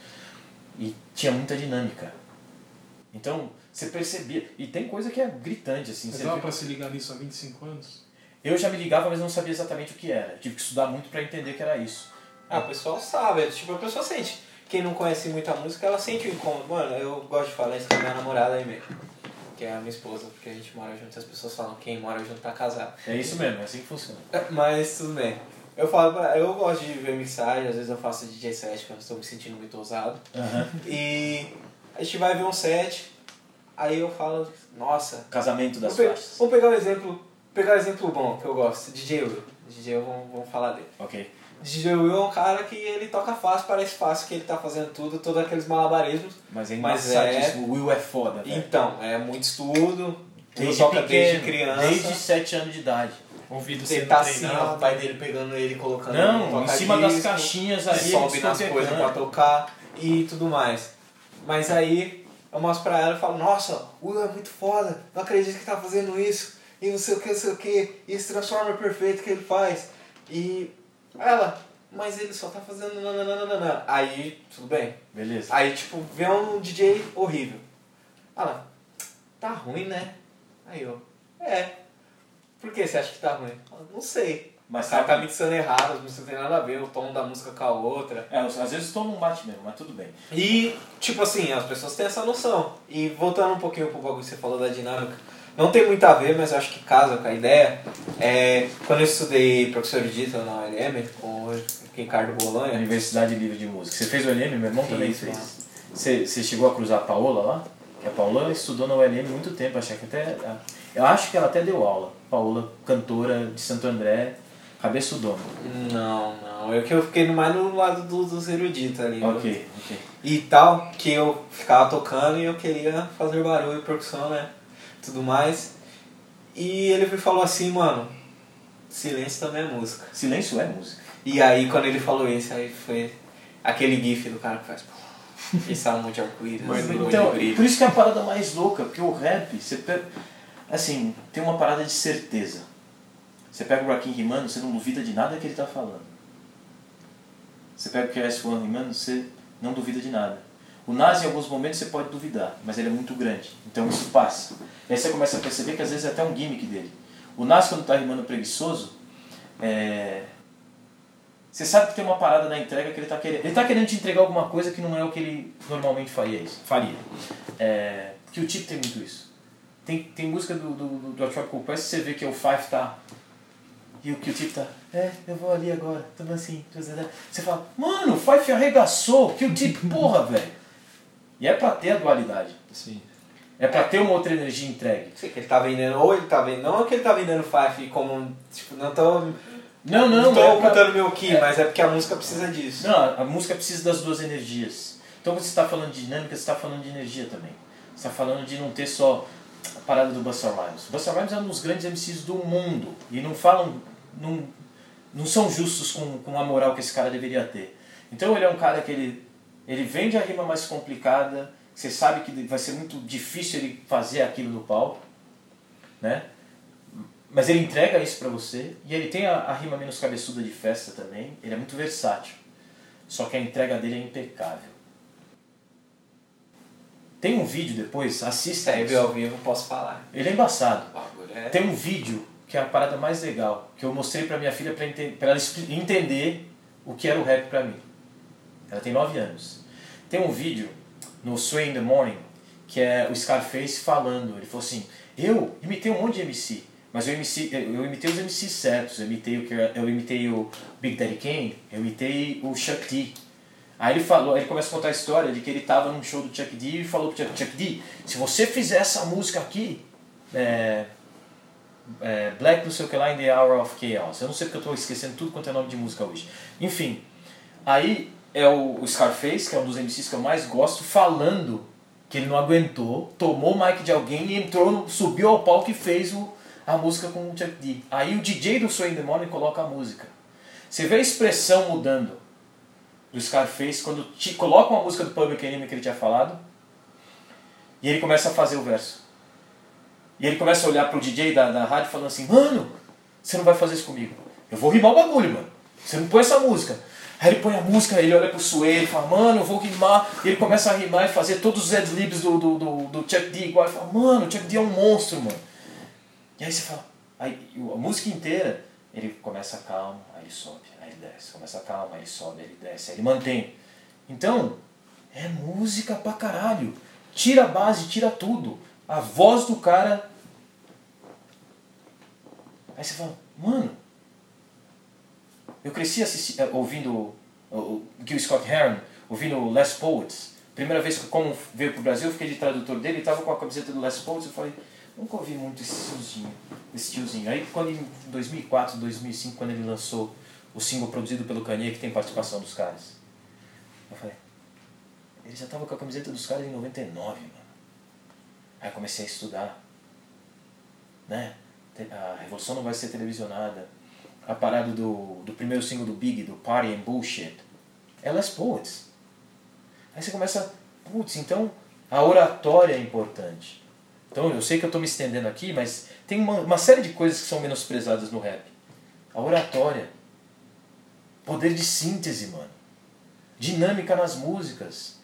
E tinha muita dinâmica. Então, você percebia. E tem coisa que é gritante, assim. Mas você dava pra se ligar nisso há 25 anos? Eu já me ligava, mas não sabia exatamente o que era. Tive que estudar muito para entender que era isso. Ah, o pessoal sabe, tipo, a pessoa sente. Quem não conhece muita música, ela sente o incômodo. Mano, eu gosto de falar isso com a minha namorada aí mesmo. Que é a minha esposa, porque a gente mora junto e as pessoas falam quem mora junto tá casado. É isso mesmo, é assim que funciona. Mas tudo bem. eu falo, pra- eu gosto de ver mixagem, às vezes eu faço DJ set quando estou me sentindo muito ousado. Aham. E a gente vai ver um set, aí eu falo, nossa. Casamento das pe- faixas. vamos pegar um exemplo, pegar um exemplo bom que eu gosto, DJ Will. DJ Will, vamos, vamos falar dele. Ok. DJ Will é um cara que ele toca fácil, parece fácil que ele tá fazendo tudo, todos aqueles malabarismos. Mas é Mas engraçadíssimo. O Will é foda, velho. Então, é muito estudo, Desde toca desde pequeno, criança. Desde 7 anos de idade. Ouvido Ele tá assim, ó, o pai dele pegando ele, colocando Não, em cima das toca-disco, caixinhas ele sobe nas coisas pra tocar e tudo mais. Mas aí eu mostro pra ela e falo, nossa, o Will é muito foda, não acredito que tá fazendo isso, e não sei o que, não sei o que, e esse transformer perfeito que ele faz. E ela, mas ele só tá fazendo nananana. Aí, tudo bem. Beleza. Aí, tipo, vê um DJ horrível. Ela, tá ruim, né? Aí eu, é. Por que você acha que tá ruim? Ela, não sei. Mas o cara tá- tá mixando errado, as músicas não tem nada a ver, o tom da música com a outra. É, às vezes o tom não bate mesmo, mas tudo bem. E, tipo assim, as pessoas têm essa noção. E voltando um pouquinho pro bagulho que você falou da dinâmica, não tem muito a ver, mas eu acho que casa com a ideia. É, quando eu estudei professor digital na ULM, com o Ricardo Bolonha, Universidade Livre de Música. Você fez o LM? Meu irmão também Fiz, fez. Você, você chegou a cruzar a Paola lá? Que a Paola estudou na ULM muito tempo, achei que até. Eu acho que ela até deu aula. Paola, cantora de Santo André, cabeçudona. Não, não. Eu que eu fiquei mais no lado do- dos eruditos ali. né? Ok, ok. E tal, que eu ficava tocando e eu queria fazer barulho, percussão, né? Tudo mais. E ele me falou assim, mano, silêncio também é música. Silêncio é música. E aí quando ele falou isso, aí foi aquele gif do cara que faz. Esse é um monte de arco-íris, Então, de por isso que é a parada mais louca, porque o rap, você pega, assim, tem uma parada de certeza. Você pega o Rakim rimando, você não duvida de nada que ele tá falando. Você pega o KS1 rimando, você não duvida de nada. O Nas, em alguns momentos, você pode duvidar, mas ele é muito grande, então isso passa. E aí você começa a perceber que às vezes é até um gimmick dele. O Nas, quando tá rimando preguiçoso, é... Você sabe que tem uma parada na entrega que ele tá querendo. Ele tá querendo te entregar alguma coisa que não é o que ele normalmente faria. Faria. É, porque o Tip tem muito isso. Tem, tem música do, do, do, do Quest, você vê que o Five tá. E o que o Tip tá. É, eu vou ali agora, tamo assim. Você fala, mano, o Five arregaçou, que o Tip, porra, velho. E é pra ter a dualidade. Sim. É pra ter uma outra energia entregue. Sei que ele tá vendendo, ou ele tá vendendo, não é que ele tá vendendo Fife como, tipo, não tô, Não, não, não tô é pra- ocultando meu ki, mas é porque a música precisa disso. Não, a música precisa das duas energias. Então quando você está falando de dinâmica, você está falando de energia também. Você está falando de não ter só a parada do Busta Rhymes. O Busta Rhymes é um dos grandes MCs do mundo. E não falam. Não, não são justos com, com a moral que esse cara deveria ter. Então ele é um cara que ele, ele vende a rima mais complicada. Você sabe que vai ser muito difícil ele fazer aquilo no palco. Né? Mas ele entrega isso pra você. E ele tem a, a rima menos cabeçuda de festa também. Ele é muito versátil. Só que a entrega dele é impecável. Tem um vídeo depois, assista ver ao vivo, posso falar. Ele é embaçado. É... Tem um vídeo que é a parada mais legal, que eu mostrei pra minha filha pra ela entender o que era o rap pra mim. Ela tem 9 anos. Tem um vídeo no Sway in the Morning, que é o Scarface falando. Ele falou assim: Eu imitei um monte de MC, mas eu, MC, eu imitei os MCs certos. Eu imitei o, eu imitei o Big Daddy Kane, eu imitei o Chuck D. Aí ele falou, ele começa a contar a história de que ele tava num show do Chuck D e falou pro Chuck, Chuck D, se você fizer essa música aqui, é, é, Black não sei o que lá in the Hour of Chaos. Eu não sei porque eu estou esquecendo tudo quanto é nome de música hoje. Enfim, aí é o, o Scarface, que é um dos MCs que eu mais gosto, falando que ele não aguentou, tomou o mic de alguém e entrou, subiu ao palco e fez o, a música com o Chuck D. Aí o DJ do Sway in the Morning coloca a música. Você vê a expressão mudando do Scarface quando te coloca uma música do Public Enemy que ele tinha falado e ele começa a fazer o verso. E ele começa a olhar pro DJ da, da rádio falando assim, mano, você não vai fazer isso comigo. Eu vou rimar o bagulho, mano. Você não põe essa música. Aí ele põe a música, ele olha pro Sway, ele fala, mano, eu vou rimar. E ele começa a rimar e fazer todos os ad-libs do, do, do, do Chuck D igual. Ele fala, mano, o Chuck D é um monstro, mano. E aí você fala, aí a música inteira, ele começa calmo, aí ele sobe, aí ele desce, começa calmo, aí ele sobe, aí ele desce, aí ele mantém. Então, é música pra caralho. Tira a base, tira tudo. A voz do cara. Aí você fala, mano, eu cresci assisti, eh, ouvindo o, o Gil Scott Heron, ouvindo Les Poets. Primeira vez que como veio pro Brasil, eu fiquei de tradutor dele e tava com a camiseta do Les Poets, eu falei, nunca ouvi muito esse tiozinho, esse tiozinho. Aí quando em 2004, 2005, quando ele lançou o single produzido pelo Kanye, que tem participação dos caras, eu falei, ele já tava com a camiseta dos caras em 99, mano. Aí comecei a estudar, né? A revolução não vai ser televisionada. A parada do, do primeiro single do Big, do Party and Bullshit, é Les Poets. Aí você começa, putz, então a oratória é importante. Então eu sei que eu estou me estendendo aqui, mas tem uma, uma série de coisas que são menosprezadas no rap. A oratória. Poder de síntese, mano. Dinâmica nas músicas.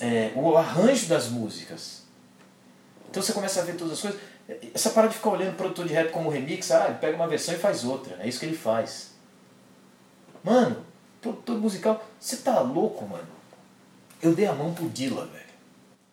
É, o arranjo das músicas. Então você começa a ver todas as coisas. Essa parada de ficar olhando o produtor de rap como remix, ah, ele pega uma versão e faz outra. É isso que ele faz. Mano, produtor musical, você tá louco, mano? Eu dei a mão pro Dilla, velho.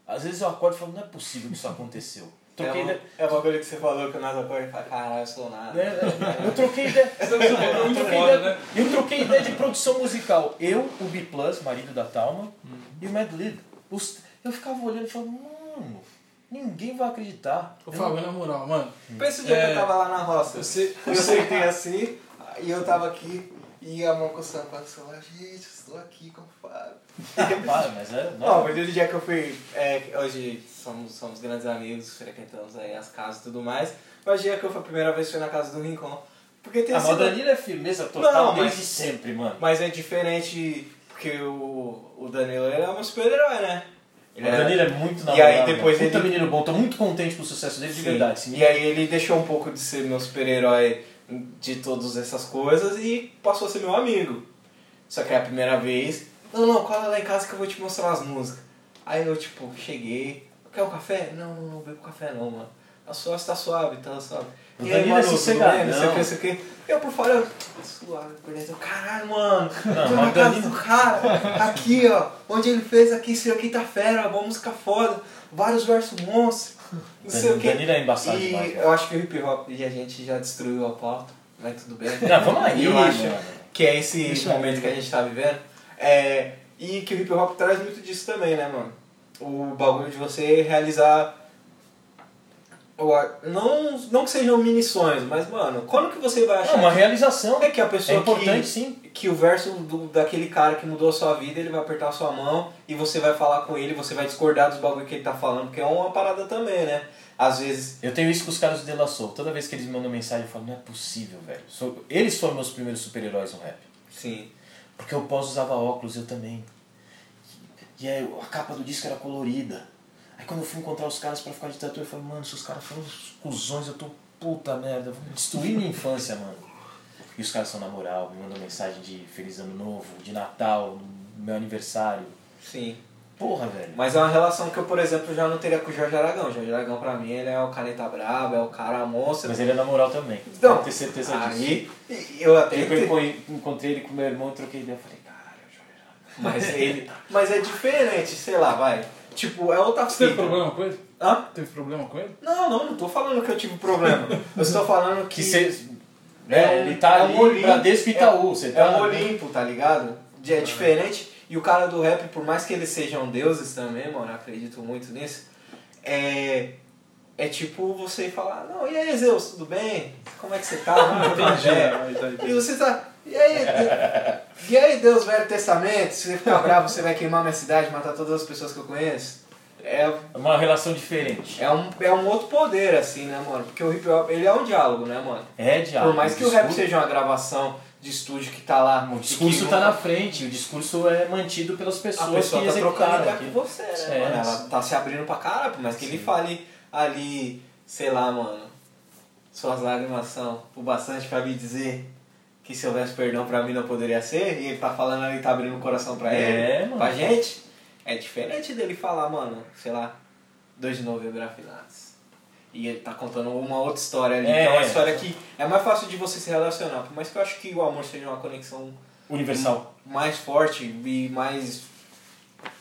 Às vezes eu acordo e falo, não é possível que isso aconteceu. Troquei é, uma, ideia... é uma coisa que você falou que o Nasa acorda e fala, caralho, eu sou nada. É, é, eu troquei ideia. eu, troquei ideia né? eu troquei ideia de produção musical. Eu, o B Plus, marido da Talma, hum. e o Mad Lib. Os... Eu ficava olhando e falando, mano, ninguém vai acreditar. Ô, Fábio, na moral, mano. Pensa o dia é... que eu tava lá na roça. Eu, sei, eu sentei assim, e eu tava aqui, e a mão coçando pra celular, gente, estou aqui com o Fábio. Para, mas é. Não, não mas desde o dia que eu fui. É, hoje somos, somos grandes amigos, frequentamos aí as casas e tudo mais. Mas o dia que eu fui a primeira vez fui na casa do Rincon. Porque tem a sido... Danilo é firmeza total não, desde mas, sempre, mano. Mas é diferente porque o, o Danilo ele é um super-herói, né? Ele o Danilo é muito na E aí depois ele... Puta menino bom, tô muito contente com o sucesso dele, Sim. de verdade. Sim. E aí ele deixou um pouco de ser meu super-herói de todas essas coisas e passou a ser meu amigo. Só que é a primeira vez, não, não, cola lá em casa que eu vou te mostrar as músicas. Aí eu, tipo, cheguei, quer um café? Não, não, não com café não, mano. A sua está suave, tá suave. E aí, é sossegado, não sei o que, não sei o que. Eu por fora, eu, suave, por dentro, caralho, mano, não, tô na casa do cara, aqui, ó, onde ele fez aqui, isso aqui tá fera, uma música foda, vários versos monstros, não sei o que. Danilo é embaçado E demais, eu acho que o hip hop e a gente já destruiu a pauta, mas tudo bem. Não, vamos aí, eu acho que é esse Deixa momento que a gente tá vivendo. É, e que o hip hop traz muito disso também, né, mano? O bagulho de você realizar. Não, não que sejam mini sonhos, mas, mano, quando que você vai achar. É uma realização. É que a pessoa. É importante, que, sim. Que o verso do, daquele cara que mudou a sua vida, ele vai apertar a sua mão e você vai falar com ele, você vai discordar dos bagulho que ele tá falando, porque é uma parada também, né? Às vezes. Eu tenho isso com os caras do De La Soul. Toda vez que eles me mandam mensagem, eu falo, não é possível, velho. Eles foram meus primeiros super-heróis no rap. Sim. Porque o pós usava óculos, eu também. E aí a capa do disco era colorida. Aí quando eu fui encontrar os caras pra ficar de tatu, eu falei, mano, se os caras foram os cuzões, eu tô puta merda, vou destruir minha infância, mano. E os caras são na moral, me mandam mensagem de Feliz Ano Novo, de Natal, meu aniversário. Sim. Porra, velho. Mas é uma relação que eu, por exemplo, já não teria com o Jorge Aragão. O Jorge Aragão, pra mim, ele é o caneta brabo, é o cara monstro. Mas ele é na moral também. Então, ter certeza aí, disso. Eu até eu encontrei ele com meu irmão, troquei ideia, falei, caralho, é o Jorge Aragão. Mas ele. Mas é diferente, sei lá, vai. Tipo, é outra Você teve problema com ele? Hã? Teve problema com ele? Não, não, não tô falando que eu tive problema. eu estou falando que. que cê, é, ele tá é ali um Olimpo, Bradesco Itaú. É, você é tá, um Olimpo, tá ligado? É diferente. E o cara do rap, por mais que eles sejam deuses também, mano, eu acredito muito nisso, é. É tipo você falar, não, e aí Zeus, tudo bem? Como é que você tá? Trocar uma ideia. E você tá. E aí, e aí Deus, Velho Testamento, se você ficar bravo, você vai queimar minha cidade, matar todas as pessoas que eu conheço? É, uma relação diferente. é, um, é um outro poder, assim, né, mano? Porque o hip hop, ele é um diálogo, né, mano? É diálogo. Por mais que o rap seja uma gravação de estúdio que tá lá. O discurso tá na frente, o discurso é mantido pelas pessoas a pessoa que tá executaram. ideia aqui. com você, né, É, mano? Ela tá se abrindo pra caralho, por mais que ele Sim. fale ali, sei lá, mano, suas lágrimas são o bastante pra me dizer que se houvesse perdão pra mim não poderia ser, e ele tá falando ali, tá abrindo o coração pra É, ele, mano. pra gente, é diferente dele falar, mano, sei lá, 2 de novembro afinados. E ele tá contando uma outra história ali, É. que é uma história que é mais fácil de você se relacionar, por mais que eu acho que o amor seja uma conexão Universal. mais forte e mais.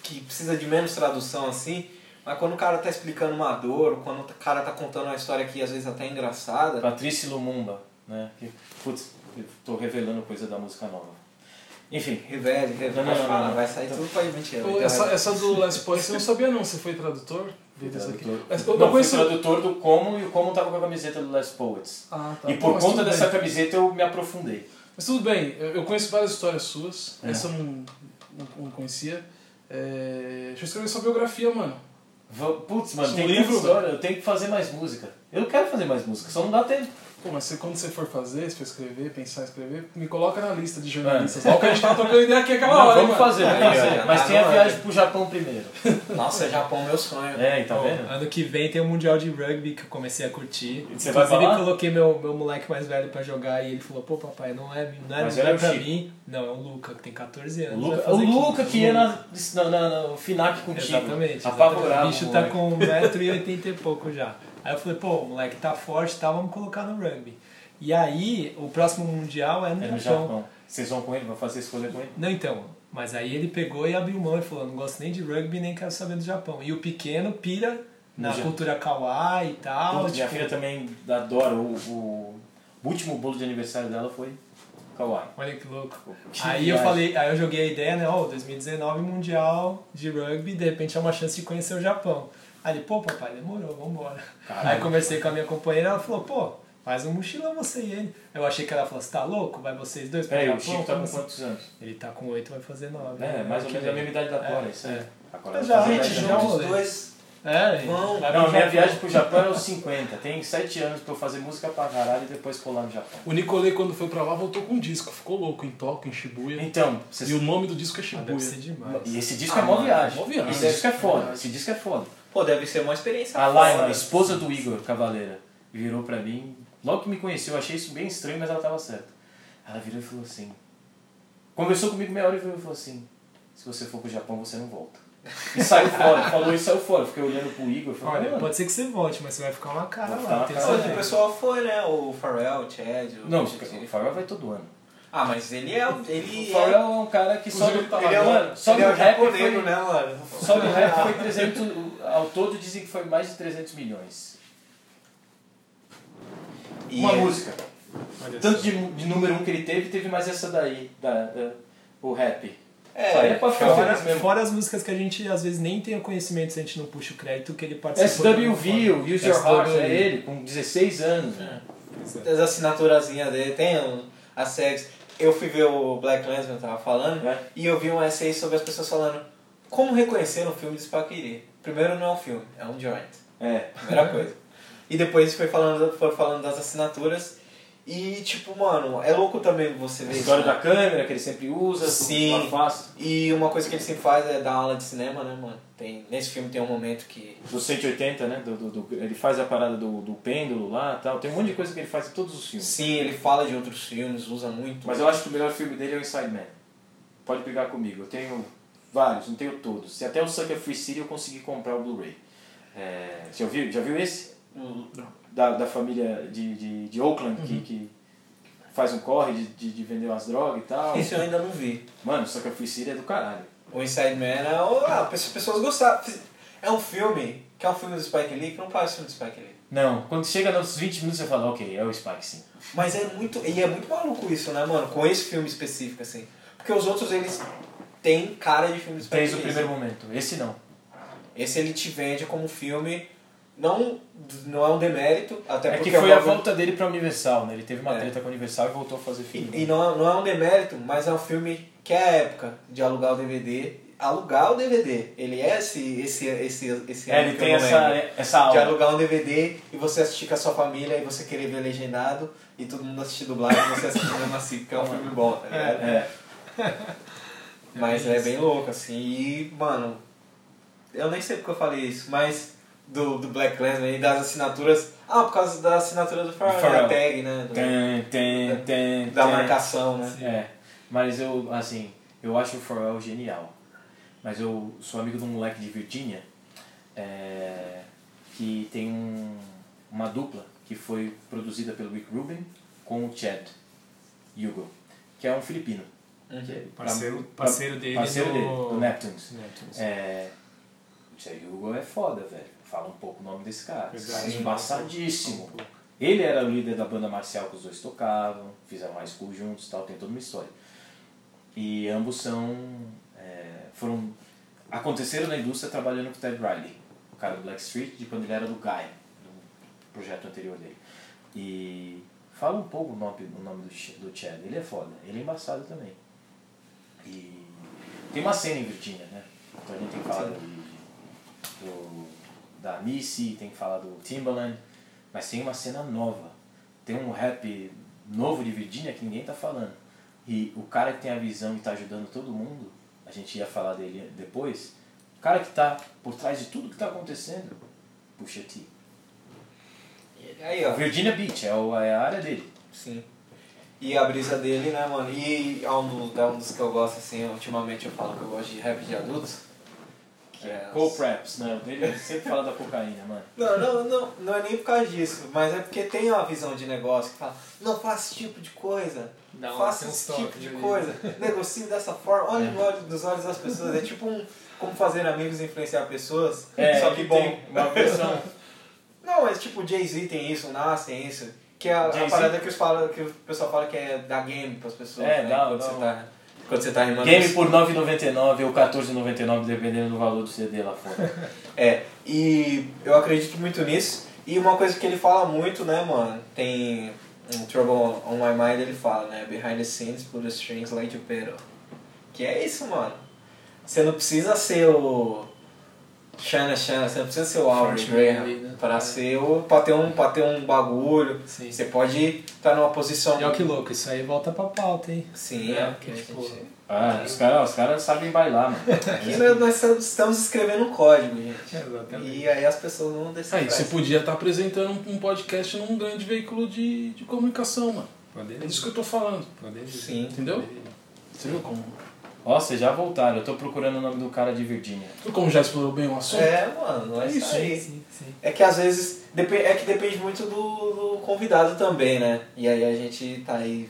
que precisa de menos tradução assim. Mas quando o cara tá explicando uma dor, quando o cara tá contando uma história que às vezes até é engraçada. Patrícia Lumumba, né? Que, putz, tô revelando coisa da música nova. Enfim, Revele, revele. Não, não, não, Fala, não. Vai sair tudo pra mentira. Pô, Então, essa, essa do Les Paul, você não sabia não, você foi tradutor? Tradutor. Eu Não, fui tradutor do Common e o Common tava com a camiseta do Les Poets. Ah, tá. E por mas conta dessa bem. camiseta eu me aprofundei. Mas tudo bem, eu conheço várias histórias suas, É. essa eu não, não, não conhecia. É, deixa eu escrever sua biografia, mano. Putz, mano, Um tem livro, história, eu tenho que fazer mais música. Eu quero fazer mais música, só não dá tempo. Pô, mas você, quando você for fazer, se for escrever, pensar em escrever, me coloca na lista de jornalistas. Olha o que a gente tava trocando ideia aqui aquela Não, hora, vamos mano? fazer, vamos fazer. Mas tá tem a na viagem hora. pro Japão primeiro. Nossa, Japão é meu sonho. É, e tá Bom, vendo? Ano que vem tem o Mundial de Rugby que eu comecei a curtir. E você vai falar? coloquei meu, meu moleque mais velho pra jogar e ele falou: pô, papai, não é, não é Mas não é o pra Chico. mim. Não, é o Luca, que tem 14 O anos. Luca, vai o Luca 15. que ia na, na, na, no FINAC contigo. Exatamente. Apavorado. exatamente. O bicho tá com 1,80m e pouco já. Aí eu falei, pô, o moleque tá forte, tá, vamos colocar no rugby. E aí, o próximo Mundial é no, É no Japão. Japão. Vocês vão com ele? Vão fazer escolha com ele? Não, então, mas aí ele pegou e abriu mão e falou, não gosto nem de rugby, nem quero saber do Japão. E o pequeno pira na No cultura kawaii e tal. Minha tipo, filha também adora. O, o, o último bolo de aniversário dela foi Kawaii. Olha que louco. Que Aí eu viagem. falei, aí eu joguei a ideia, né, ó, 2019 Mundial de Rugby, de repente é uma chance de conhecer o Japão. Aí ele, pô, papai, demorou, vambora. Caralho. Aí conversei com a minha companheira, ela falou, pô, faz um mochilão você e ele. Eu achei que ela falou, você tá louco? Vai vocês dois pro Peraí, o Japão? Chico tá com assim?" quantos anos? Ele tá com 8, vai fazer 9. É, mais ou menos a mesma idade da Cora, É, isso aí. é. Agora Eu vai já- gente, já anos. Juntos os dois. É, Não, minha Japão. viagem pro Japão é aos 50. Tem 7 anos pra eu fazer música pra caralho e depois colar no Japão. O Nicolai, quando foi pra lá, voltou com um disco. Ficou louco em Tóquio, em Shibuya. Então, vocês... E o nome do disco é Ah, Shibuya. deve ser demais. E esse disco Ah, é mó mano, viagem. mó viagem. Esse disco é foda. Esse disco é foda. Pô, deve ser uma experiência A foda. Laila, a esposa do Igor Cavaleira, virou pra mim. Logo que me conheceu, eu achei isso bem estranho, mas ela tava certa. Ela virou e falou assim. Conversou comigo meia hora e virou e falou assim: Se você for pro Japão, você não volta. E saiu fora, falou isso saiu fora. Fiquei olhando pro Igor e falei: Olha, "Mano, pode ser que você volte, mas você vai ficar uma cara lá. uma cara lá. o pessoal foi, né? O Pharrell, o Chad. O Não, o Pharrell vai todo ano. Ah, mas ele é. O Ele Pharrell é um cara que só do, ele Ele é um, mano, só ele do é um rap japonês, foi, né, mano? Só do rap foi 300. Ao todo dizem que foi mais de 300 milhões. E Uma é- música. Olha Tanto de, de número um que ele teve, teve mais essa daí, da, da- o rap. É, é pra ficar Fora, fora as músicas que a gente às vezes nem tem o conhecimento se a gente não puxa o crédito que ele participou. SWV, o Use Your Heart, é ele, com 16 anos. né? as assinaturazinhas dele, tem um, as tags. Eu fui ver o Black Landsman, tava falando, É. e eu vi um essay sobre as pessoas falando como reconhecer um filme de Lee. Primeiro não é um filme, é um joint. É. Primeira coisa. E depois foi falando, foi falando das assinaturas. E tipo, mano, é louco também você A ver isso. história né? da câmera que ele sempre usa, Sim. E uma coisa que ele sempre faz é dar aula de cinema, né, mano? Tem, nesse filme tem um momento que. Do 180, né? Do, do- do- ele faz a parada do, do pêndulo lá tal. Tem um monte de coisa que ele faz em todos os filmes. Sim, ele fala de outros filmes, usa muito. Mas eu acho que o melhor filme dele é o Inside Man. Pode brigar comigo. Eu tenho vários, não tenho todos. Se até o Sucker Free City eu consegui comprar o Blu-ray. É, já, viu, já viu esse? Hum, Da, da família de, de, de Oakland que, que faz um corre de, de, de vender umas drogas e tal. Esse eu ainda não vi. Mano, o Sucker Free City é do caralho. O Inside Man é. Ah, as pessoas gostaram. É um filme que é um filme do Spike Lee que não parece filme do Spike Lee. Não, quando chega nos 20 minutos você fala, ok, é o Spike sim. Mas é muito. E é muito maluco isso, né, mano? Com esse filme específico, assim. Porque os outros, eles têm cara de filme Spike Desde o primeiro momento. Esse não. Esse ele te vende como filme. Não, não é um demérito, até É porque que foi é a volta dele pra Universal, né? Ele teve uma É. treta com a Universal e voltou a fazer filme. E, e não, é- não é um demérito, mas é um filme que é a época de alugar o DVD. Alugar o DVD. Ele é esse, esse, esse, esse É, ele que tem essa, lembro. essa De aula. alugar um DVD e você assistir com a sua família e você querer ver legendado e todo mundo assistir dublado e você assistir mesmo assim, porque é um filme bom, tá ligado? É. Mas é bem louco, assim. E, mano, eu nem sei porque eu falei isso, mas do, do Black Clansman e das assinaturas. Ah, por causa da assinatura do Pharrell, Pharrell. da tag, né? Do- Tem, tem, tem, da tem. marcação, né? É, mas eu, assim, eu acho o Pharrell genial. Mas eu sou amigo de um moleque de Virgínia é, que tem um, uma dupla que foi produzida pelo Rick Rubin com o Chad Hugo, que é um filipino. É- Parceiro, pra- parceiro dele parceiro no... dele, do Neptunes. Neptunes. É, o Chad Hugo é foda, velho. Fala um pouco o nome desse cara. Esse é embaçadíssimo. Um. Ele era o líder da banda marcial que os dois tocavam, fizeram high school juntos, tal, tem toda uma história. E ambos são é, foram aconteceram na indústria trabalhando com o Ted Riley, o cara do Blackstreet, de quando ele era do Guy, do projeto anterior dele. E fala um pouco o nome, o nome do, do Chad, ele é foda, ele é embaçado também. E tem uma cena em Virgínia, né? Então a gente tem que falar de, do, da Missy, tem que falar do Timbaland, mas tem uma cena nova. Tem um rap novo de Virgínia que ninguém tá falando. E o cara que tem a visão e tá ajudando todo mundo, a gente ia falar dele depois, o cara que tá por trás de tudo que tá acontecendo, Pusha T. Aí, ó. Virginia Beach é, é a área dele. Sim. E a brisa dele, né, mano? E é um, dos- é um dos que eu gosto, assim, ultimamente eu falo que eu gosto de rap de adultos. Que é Coke Raps, né? Ele sempre fala da cocaína, mano. Não, não, não, não é nem por causa disso, mas é porque tem uma visão de negócio que fala, não faça esse tipo de coisa, Não, faça esse tipo de ali. coisa, negocie dessa forma, olhe no olho dos olhos das pessoas. É tipo um como fazer amigos e influenciar pessoas. só que bom. tem uma versão. Não, mas tipo, Jay-Z tem isso, o Nas tem isso. Que é a, a parada que, os fala, que o pessoal fala que é dar game pras pessoas. É, né? dá- quando, dá você um- tá, quando você tá rimando. Game por 9,99 ou 14,99, dependendo do valor do CD lá fora. É, e eu acredito muito nisso. E uma coisa que ele fala muito, né, mano, tem um Trouble on My Mind, ele fala, né, behind the scenes, put the strings like you pedal. Que é isso, mano. Você não precisa ser o Shana Shana, você não precisa ser o Aubrey Frontman Graham né? pra É. ser o, pra ter um, pra ter um bagulho. Sim. Você pode estar numa posição... E olha que louco, isso aí volta pra pauta, hein? Sim, É, é. porque, tipo, Ah, os caras os cara sabem bailar, mano. Aqui nós, nós estamos escrevendo um código, gente. Exatamente. E aí as pessoas não decidem. Aí, você podia estar apresentando um podcast num grande veículo de, de comunicação, mano. É disso que eu tô falando. Sim. Entendeu? Você viu como, Ó, vocês já voltaram. Eu tô procurando o nome do cara de Virgínia. como já explorou bem o assunto? É, mano, é isso aí. Sim, sim. É que às vezes é que depende muito do, do convidado também, né? E aí a gente tá aí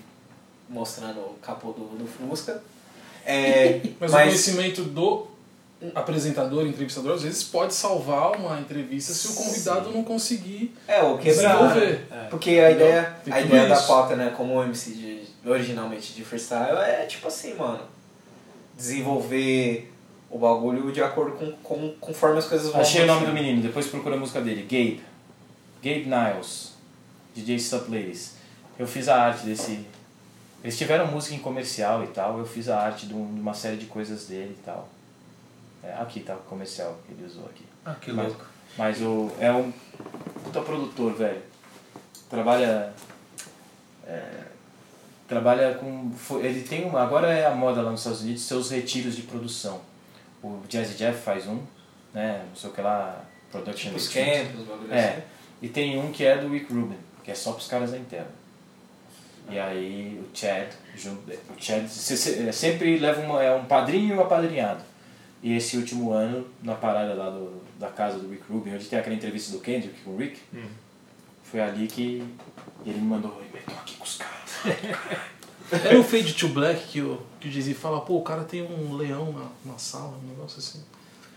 mostrando o capô do, do Fusca. É, Mas, o conhecimento do apresentador, entrevistador, às vezes pode salvar uma entrevista se o convidado não conseguir é o quebrar. né? É. Porque a ideia, a ideia da pauta, né, como MC de, originalmente de freestyle, é tipo assim, mano. Desenvolver o bagulho de acordo com, com conforme as coisas vão Achei o nome do menino, depois procura a música dele. Gabe. Gabe Niles. DJ Sup Ladies. Eu fiz a arte desse. Eles tiveram música em comercial e tal. Eu fiz a arte de de uma série de coisas dele e tal. É, aqui tá o comercial que ele usou aqui. Ah, que Mas- louco. Mas o, é um puta produtor, velho. Trabalha. é, trabalha com. Ele tem uma. Agora é a moda lá nos Estados Unidos seus retiros de produção. O Jazzy Jeff faz um, né? Não sei o que lá. Production Tipo os campos, os É. assim. E tem um que é do Rick Rubin, que é só pros caras da interna. E aí o Chad, junto, o Chad é, sempre leva uma, é um padrinho e um apadrinhado. E esse último ano, na parada lá do, da casa do Rick Rubin, onde tem aquela entrevista do Kendrick com o Rick, foi ali que ele me mandou, eu tô aqui com os caras. Era o Fade to Black que o, que o Jay-Z fala, pô, o cara tem um leão na, na sala, um negócio assim.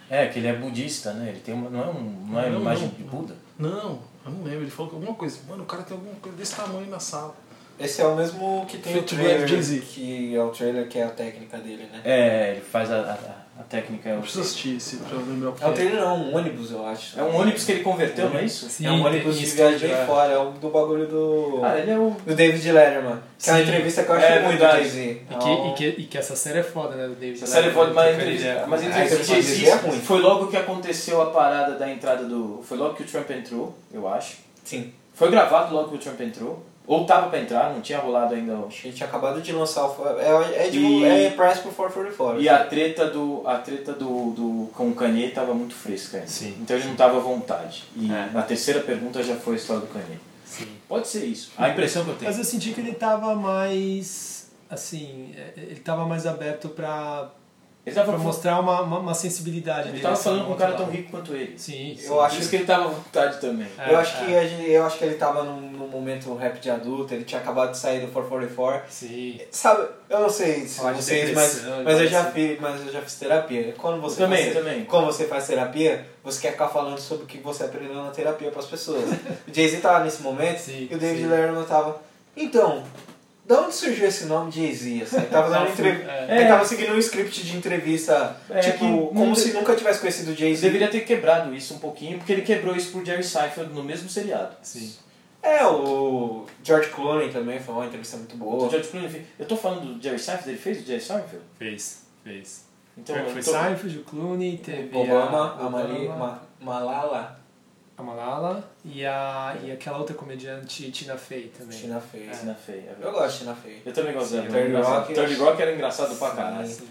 É, que ele é budista, né? Ele tem uma, não é, um, não é Não, imagem não, de. Buda? Não, eu não lembro. Ele falou que alguma coisa. Mano, o cara tem alguma coisa desse tamanho na sala. Esse é o mesmo que tem o trailer, que é o trailer que é a técnica dele, né? É, ele faz a, a, a técnica. É Eu o, preciso assistir esse pra eu lembrar o que É o trailer não, um ônibus, eu acho. é um ônibus que ele converteu, não é isso? Sim, é um ônibus isso, viagem bem é. fora, é o do bagulho do. Ah, ele é o. do David Letterman. Que é uma entrevista que eu acho É muito do. Jay-Z. E que, e, que, e que essa série é foda, né? Do David Essa série Letterman, entrevista. Mas entrevista entrevista é ruim. foi logo que aconteceu a parada da entrada do. Foi logo que o Trump entrou, eu acho. Sim. Foi gravado logo que o Trump entrou. Ou tava pra entrar, não tinha rolado ainda. o- Acho que tinha acabado de lançar o. É, é, de, E- é Press pro 444. E a treta do. A treta do, do com o Kanye tava muito fresca ainda. Sim. Então ele não tava à vontade. E É. na terceira pergunta já foi a história do Kanye. Sim. Pode ser isso. A impressão que eu tenho. Mas eu senti que ele tava mais. Assim, é, ele tava mais aberto pra, Ele pra tava, mostrar uma, uma, uma sensibilidade ele tava falando com um cara tão rico quanto ele. Sim, sim. Eu acho Por isso que ele tava à vontade também. É, eu, acho que, é. a gente- eu acho que ele tava num, num no momento rap de adulto, ele tinha acabado de sair do 444. Sim. Sabe, eu não sei se vocês, mas, mas, eu já fiz, mas eu já fiz terapia. Quando você também, faz, também. Quando você faz terapia, você quer ficar falando sobre o que você aprendeu na terapia para as pessoas. o Jay-Z tava nesse momento Sim, e o David. Letterman tava. Então, da onde surgiu esse nome Jay-Z? Assim, ele tava dando entrevista. é. Ele tava seguindo um script de entrevista, É, que tipo, não como de- se nunca tivesse conhecido o Ele Jay-Z. deveria ter quebrado isso um pouquinho, porque ele quebrou isso por Jerry Seinfeld no mesmo seriado. Sim. É, o George Clooney também foi uma entrevista muito O boa. George Clooney fez- Eu tô falando do Jerry Seinfeld, ele fez o Jerry Seinfeld? Fez, fez. Então, foi eu foi tô- Seinfeld, o Clooney, teve Obama, a, a Obama, Ma, Malala, a Malala e, a, e aquela outra comediante Tina Fey também. Tina Fey. Tina Fey, é. Eu gosto de Tina Fey. Eu também gosto dela. Third Engraçado. Rock, Third Rock era engraçado pra Sim. caralho. Sim.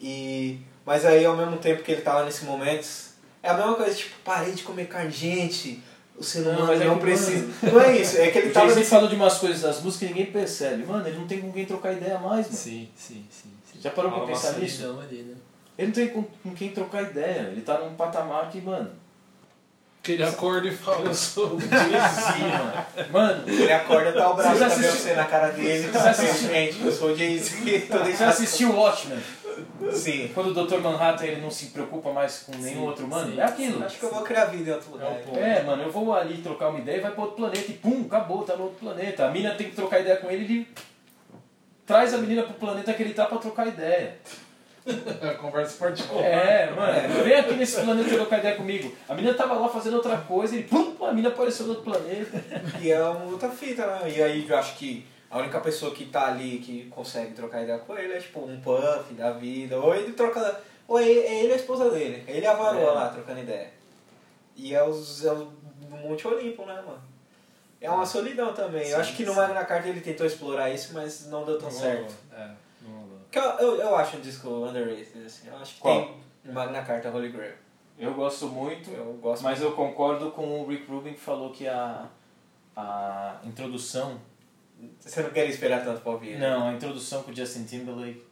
E, mas aí, ao mesmo tempo que ele tava nesse momento, é a mesma coisa, tipo, parei de comer carne, gente. O ser Não, humano mas não, é que, precisa. Não é isso, é que ele tava Jay-Z nesse... falou de umas coisas das músicas que ninguém percebe. Mano, ele não tem com quem trocar ideia mais, mano. Sim, sim, sim. sim. Já parou pra Rola uma pensar nisso? ali, né? Ele não tem com, com quem trocar ideia. Ele tá num patamar que, mano. Que ele acorda e fala, eu sou o Jay-Z, mano. Mano, Ele acorda, tá o braço Você assistiu- Beyoncé na cara dele. Você assistiu- Gente, eu sou o Jay-Z, você assistiu Watchmen? Sim. Quando o Dr. Manhattan ele não se preocupa mais com nenhum Sim, outro mano? sim, é aquilo. Acho que eu vou criar vida em outro lugar. É um pouco. É, mano, eu vou ali trocar uma ideia e vai pra outro planeta e pum, acabou, tá no outro planeta. A mina tem que trocar ideia com ele ele traz a menina pro planeta que ele tá pra trocar ideia. É, conversa particular. É, mano, vem aqui nesse planeta trocar ideia comigo. A menina tava lá fazendo outra coisa e pum, a menina apareceu no outro planeta. E é uma outra fita, né? E aí eu acho que a única pessoa que tá ali que consegue trocar ideia com ele é tipo um puff da vida. Ou ele troca. Ou é é ele e a esposa dele. Ele e a varoa É. lá trocando ideia. E é os, é o Monte Olimpo, né, mano? É uma solidão também. eu Sim, acho que no. Magna Carta ele tentou explorar isso, mas não deu tão Não certo. rolou. É, não rolou. Que eu, eu, eu acho um disco underrated, assim. Eu acho que Qual? tem Magna Carta Holy Grail. Eu gosto muito, Eu gosto mas eu concordo com o Rick Rubin que falou que a, a introdução. Você não quer esperar tanto pra ouvir. né? Não, a introdução com o Justin Timberlake.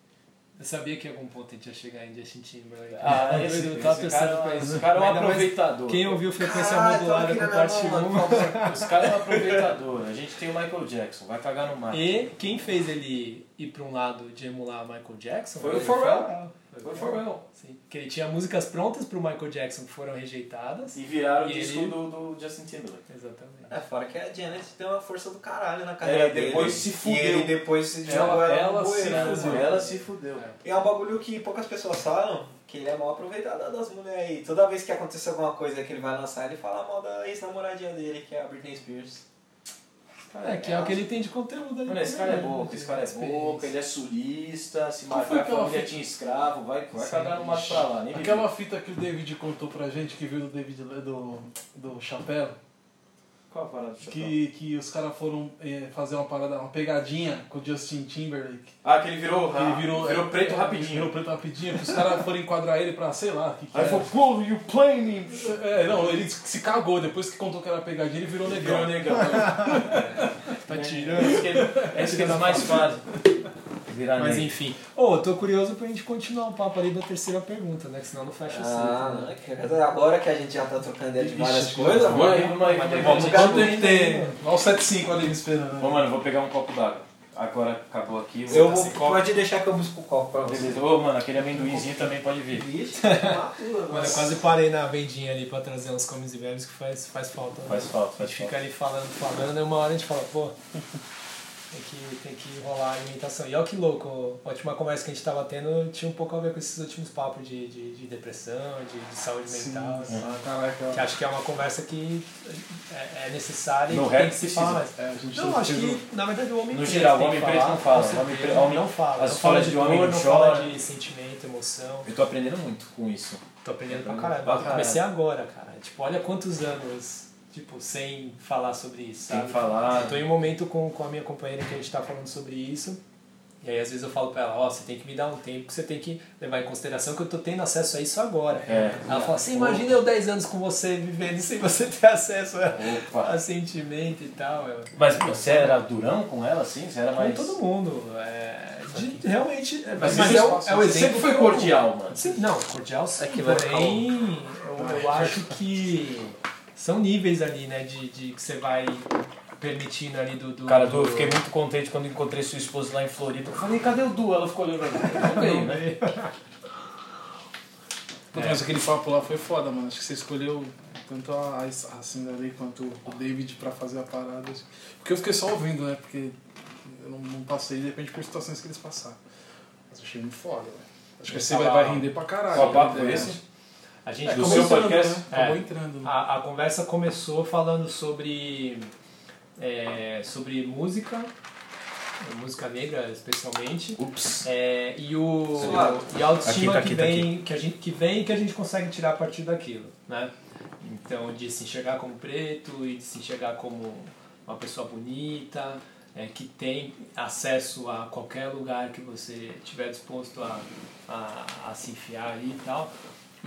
Eu sabia que em algum ponto a gente ia chegar em Justin Timberlake. Ah, Eu esse, tava esse pensando cara, esse isso. cara é um aproveitador. Quem ouviu frequência Caralho, modulada tava com parte minha mão, 1 mano, por favor. Os caras é um aproveitador. A gente tem o Michael Jackson, vai cagar no mar. E quem fez ele ir pra um lado de emular Michael Jackson Foi o Pharrell. Foi Foi o o Pharrell. Sim, porque ele tinha músicas prontas pro Michael Jackson que foram rejeitadas. E viraram o E disco ele- do, do Justin Timberlake. Exatamente. É, fora que a Janet tem uma força do caralho na carreira É, dele. depois se E fudeu. ele depois se Ela- jogou ela, ela se fudeu. Ela se fudeu. E é um bagulho que poucas pessoas falam, que ele é mal aproveitado das mulheres aí. Toda vez que acontece alguma coisa que ele vai lançar, ele fala mal da ex-namoradinha dele, que é a Britney Spears. É, que é o que ele tem de conteúdo ali. Mano, esse cara é também, boca, né? esse cara é boca, ele é sulista, se Qual marcar a aquela família fita? tinha escravo, vai, vai Sim. cagar no mato pra lá, nem Aquela fita que o David contou pra gente, que viu do David do, do Chapéu, Qual a parada do chapéu? que, que os caras foram eh, fazer uma parada, uma pegadinha com o Justin Timberlake. Ah, que ele virou, Que ele virou, virou preto é, rapidinho. Virou preto rapidinho, que os caras foram enquadrar ele pra, sei lá, que, que Aí era. falou, pô, you play me. É, não, ele se cagou, depois que contou que era pegadinha, ele virou negão. Virou negão. Tá É tirando. isso que, ele- é isso que eles mais fazem. Virar Mas negro. enfim. Ô, eu tô curioso pra gente continuar o papo ali da terceira pergunta, né? Que senão não fecha o Ah, ciclo. né? agora que a gente já tá trocando ideia de várias Ixi, coisas, Vamos mano. aí, vamos aí, vamos vamos ter que ter. Olha o 75 ali me esperando. Ô, mano, vou pegar um copo d'água. Agora acabou aqui. Eu vou vou, pode deixar que eu busco o copo pra você. Beleza. Ô, mano, aquele amendoinzinho também pode vir. Vixe, Mano, eu quase parei na vendinha ali pra trazer uns comes e bebes que faz, faz falta. né? Faz falta, A faz gente falta. fica ali falando, falando, e uma hora a gente fala, pô, tem que, tem que rolar a alimentação. E olha que louco, a última conversa que a gente tava tendo tinha um pouco a ver com esses últimos papos de, de, de depressão, de, de saúde mental. assim. Ah, caraca. Que acho que é uma conversa que é, é necessária e que tem que se falar mais. É, a gente Não, acho que, na verdade, o homem No preto geral, o homem preto não fala, o homem preto- não fala. as não fala histórias de de homem dor, não fala de sentimento, emoção. Eu tô aprendendo muito com isso. Tô aprendendo pra caralho. comecei agora, cara. Tipo, olha quantos anos, tipo, sem falar sobre isso, Sem sabe? falar. Eu tô em um momento com, com a minha companheira que a gente tá falando sobre isso. E aí, às vezes, eu falo pra ela, ó, você tem que me dar um tempo, que você tem que levar em consideração que eu tô tendo acesso a isso agora. É. Ela fala assim, imagina eu 10 anos com você vivendo sem você ter acesso a, a sentimento e tal. Eu, Mas você era durão com ela, assim? Você era com mais. todo mundo. É, de- realmente. é- Mas, mas é, o, é o exemplo sempre foi cordial, mano. Sim, não, cordial sim, É que porém eu, eu acho que são níveis ali, né, de, de que você vai permitindo ali do. do Cara, Du, do... eu fiquei muito contente quando encontrei sua esposa lá em Floripa. Eu falei, cadê o Du? Ela ficou olhando pra mim. Né? Puta, Mas aquele papo lá foi foda, mano. Acho que você escolheu tanto a, a Cinderela quanto o David pra fazer a parada. Porque eu fiquei só ouvindo, né? Porque eu não, não passei, de repente, por situações que eles passaram. Mas eu achei muito foda, velho. Acho que você vai, vai render pra caralho. Qual papo né? foi esse? A gente É, seu entrando, podcast? Né? Acabou É. entrando. Né? A, a conversa começou falando sobre, é, sobre música, música negra especialmente, Ups. é, e, o, e a autoestima Aqui, tá que, aqui, tá vem, que, a gente, que vem e que a gente consegue tirar a partir daquilo. Né? Então, de se enxergar como preto e de se enxergar como uma pessoa bonita, é, que tem acesso a qualquer lugar que você estiver disposto a, a, a se enfiar ali e tal.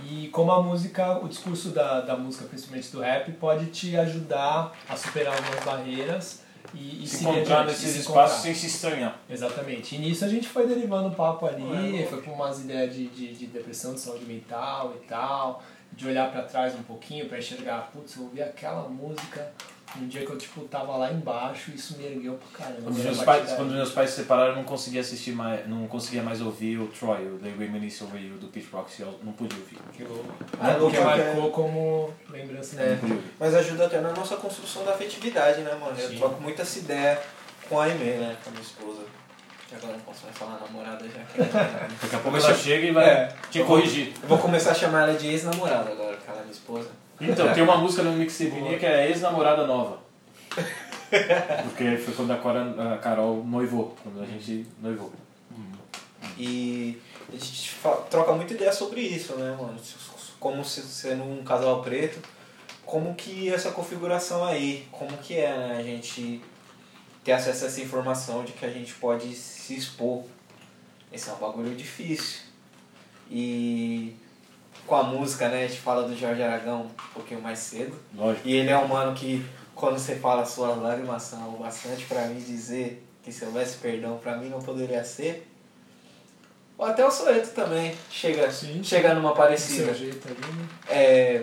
E como a música, o discurso da, da música, principalmente do rap, pode te ajudar a superar algumas barreiras e, e Se seguir encontrar nesses se espaços sem se estranhar. Exatamente. E nisso a gente foi derivando o papo ali, foi com umas ideias de, de, de depressão, de saúde mental e tal, de olhar pra trás um pouquinho pra enxergar, putz, eu ouvi aquela música um dia que eu tipo tava lá embaixo isso me ergueu pra caramba. Quando meus pais, quando meus pais se separaram, eu não conseguia assistir mais, não conseguia mais ouvir o Troy, o The Reminisce Over You do Pitch Rock, eu não podia ouvir. que louco. Ah, louco, Porque é. marcou como lembrança É. Não podia ouvir. Mas ajuda até na nossa construção da afetividade, né, mano? Eu Sim. troco muito essa ideia com a Aimee, né? Com a minha esposa. Que agora eu não posso mais falar namorada já que ela- Daqui a pouco ela chega e vai É. te corrigir. Eu vou começar a chamar ela de ex-namorada agora, que ela é minha esposa. Então, tem uma música no Mixtape minha que é Ex-Namorada Nova. Porque foi quando a, Cora, a Carol noivou, quando a gente noivou. E a gente fa- troca muita ideia sobre isso, né, mano? Como se sendo um casal preto, como que essa configuração aí, como que é, né? A gente ter acesso a essa informação de que a gente pode se expor. Esse é um bagulho difícil. E com a música, né? A gente fala do Jorge Aragão um pouquinho mais cedo. Lógico. E ele é um mano que, quando você fala suas lágrimas são o bastante pra mim dizer que se houvesse perdão pra mim não poderia ser. Ou até o Soeto também chega, Sim. chega numa parecida. jeito ali, né? É,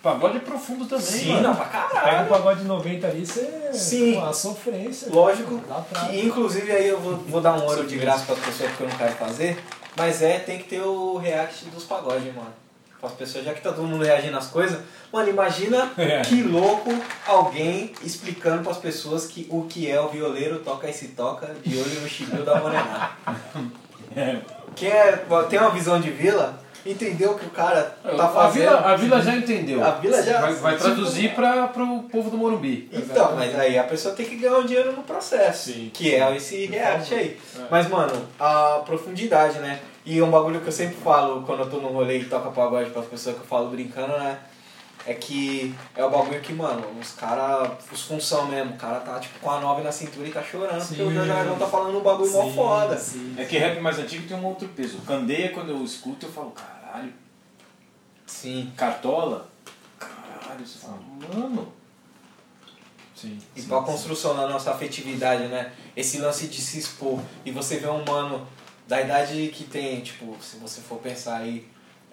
Pagode é profundo também, sim, mano. não, pra Pega o caralho. pagode 90 ali, você. Sim. Pô, a sofrência. Lógico atrás. que, inclusive, aí eu vou, vou dar um ouro de graça pra pessoa que eu não quero fazer, mas é, tem que ter o react dos pagodes, mano. Para as pessoas, já que tá todo mundo reagindo às coisas, mano, imagina É. que louco alguém explicando para as pessoas que o que é o violeiro toca e se toca de olho no chibio da morená. É. Quem é, tem uma visão de vila, entendeu que o cara tá a, fazendo. vila, a vila já entendeu. A vila já- Vai, vai traduzir para o povo do Morumbi. Então, mas aí a pessoa tem que ganhar um dinheiro no processo. Sim. Que é esse react aí. É. Mas, mano, a profundidade, né? E um bagulho que eu sempre falo quando eu tô no rolê e toca pagode pras pessoas que eu falo brincando, né? É que é o bagulho que, mano, os caras, os função mesmo, o cara tá tipo com a nove na cintura e tá chorando porque o Sim. Jorge tá falando um bagulho mó Sim, foda. sim. É que rap mais antigo tem um outro peso. Candeia, quando eu escuto, eu falo, caralho. Sim. Cartola, caralho. Você fala, mano. Sim. E pra construção da nossa afetividade, né? Esse lance de se expor. E você vê um mano da idade que tem, tipo, se você for pensar aí,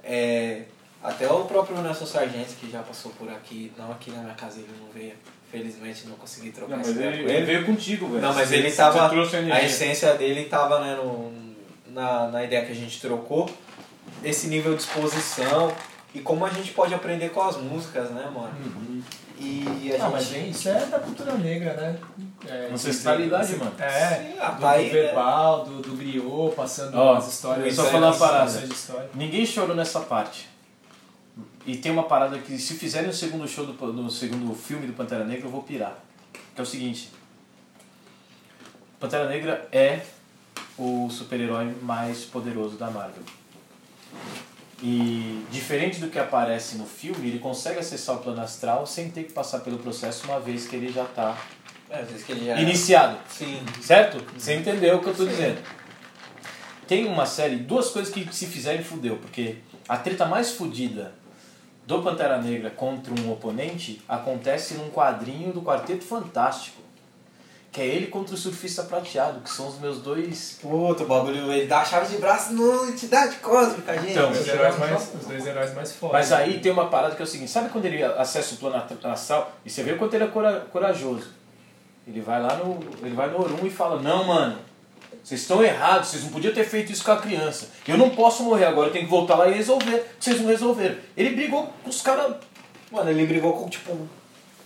é, até o próprio Nelson Sargento, que já passou por aqui, não aqui na minha casa ele não veio, felizmente não consegui trocar Não, mas essa ideia ele, com ele veio contigo, velho. Não, mas ele você tava. a essência dele tava né, no, na, na ideia que a gente trocou, esse nível de exposição e como a gente pode aprender com as músicas, né, mano? Uhum. E a Ah, mas gente. bem, isso é da cultura negra, né? É, Ancestralidade, mano. É, Sim, do, aí, do né? verbal, do, do griot, passando Ó, as histórias. só falar uma parada. Ninguém chorou nessa parte. E tem uma parada que se fizerem o segundo show do, no segundo filme do Pantera Negra, eu vou pirar. Que é o seguinte. Pantera Negra é o super-herói mais poderoso da Marvel. E diferente do que aparece no filme, ele consegue acessar o plano astral sem ter que passar pelo processo uma vez que ele já está É, já. iniciado. Sim. Certo? Você entendeu o que eu tô dizendo. Tem uma série, duas coisas que se fizerem fudeu, porque a treta mais fudida do Pantera Negra contra um oponente acontece num quadrinho do Quarteto Fantástico. Que é ele contra o Surfista Prateado, que são os meus dois. Puta, o bagulho, ele dá a chave de braço no entidade cósmica, gente. Então, Os, heróis mais, os dois heróis mais fortes. Mas aí tem uma parada que é o seguinte: sabe quando ele acessa o plano astral e você vê o quanto ele é cora- corajoso? Ele vai lá no. Ele vai no Orum e fala, não, mano, vocês estão errados, vocês não podiam ter feito isso com a criança. Eu não posso morrer agora, eu tenho que voltar lá e resolver. Vocês não resolveram. Ele brigou com os caras. Mano, ele brigou com, tipo...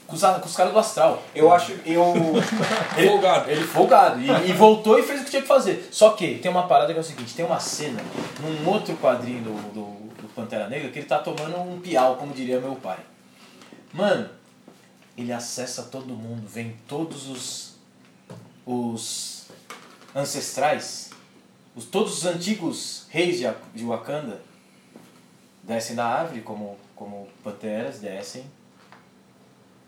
Com os, com os caras do astral. Eu acho... Eu... Ele, Folgado. Ele folgado. E, e voltou e fez o que tinha que fazer. Só que tem uma parada que é o seguinte, tem uma cena num outro quadrinho do, do, do Pantera Negra que ele tá tomando um piau, como diria meu pai. Mano, ele acessa todo mundo, vem todos os. os ancestrais, os, todos os antigos reis de, de Wakanda descem da árvore como, como panteras, descem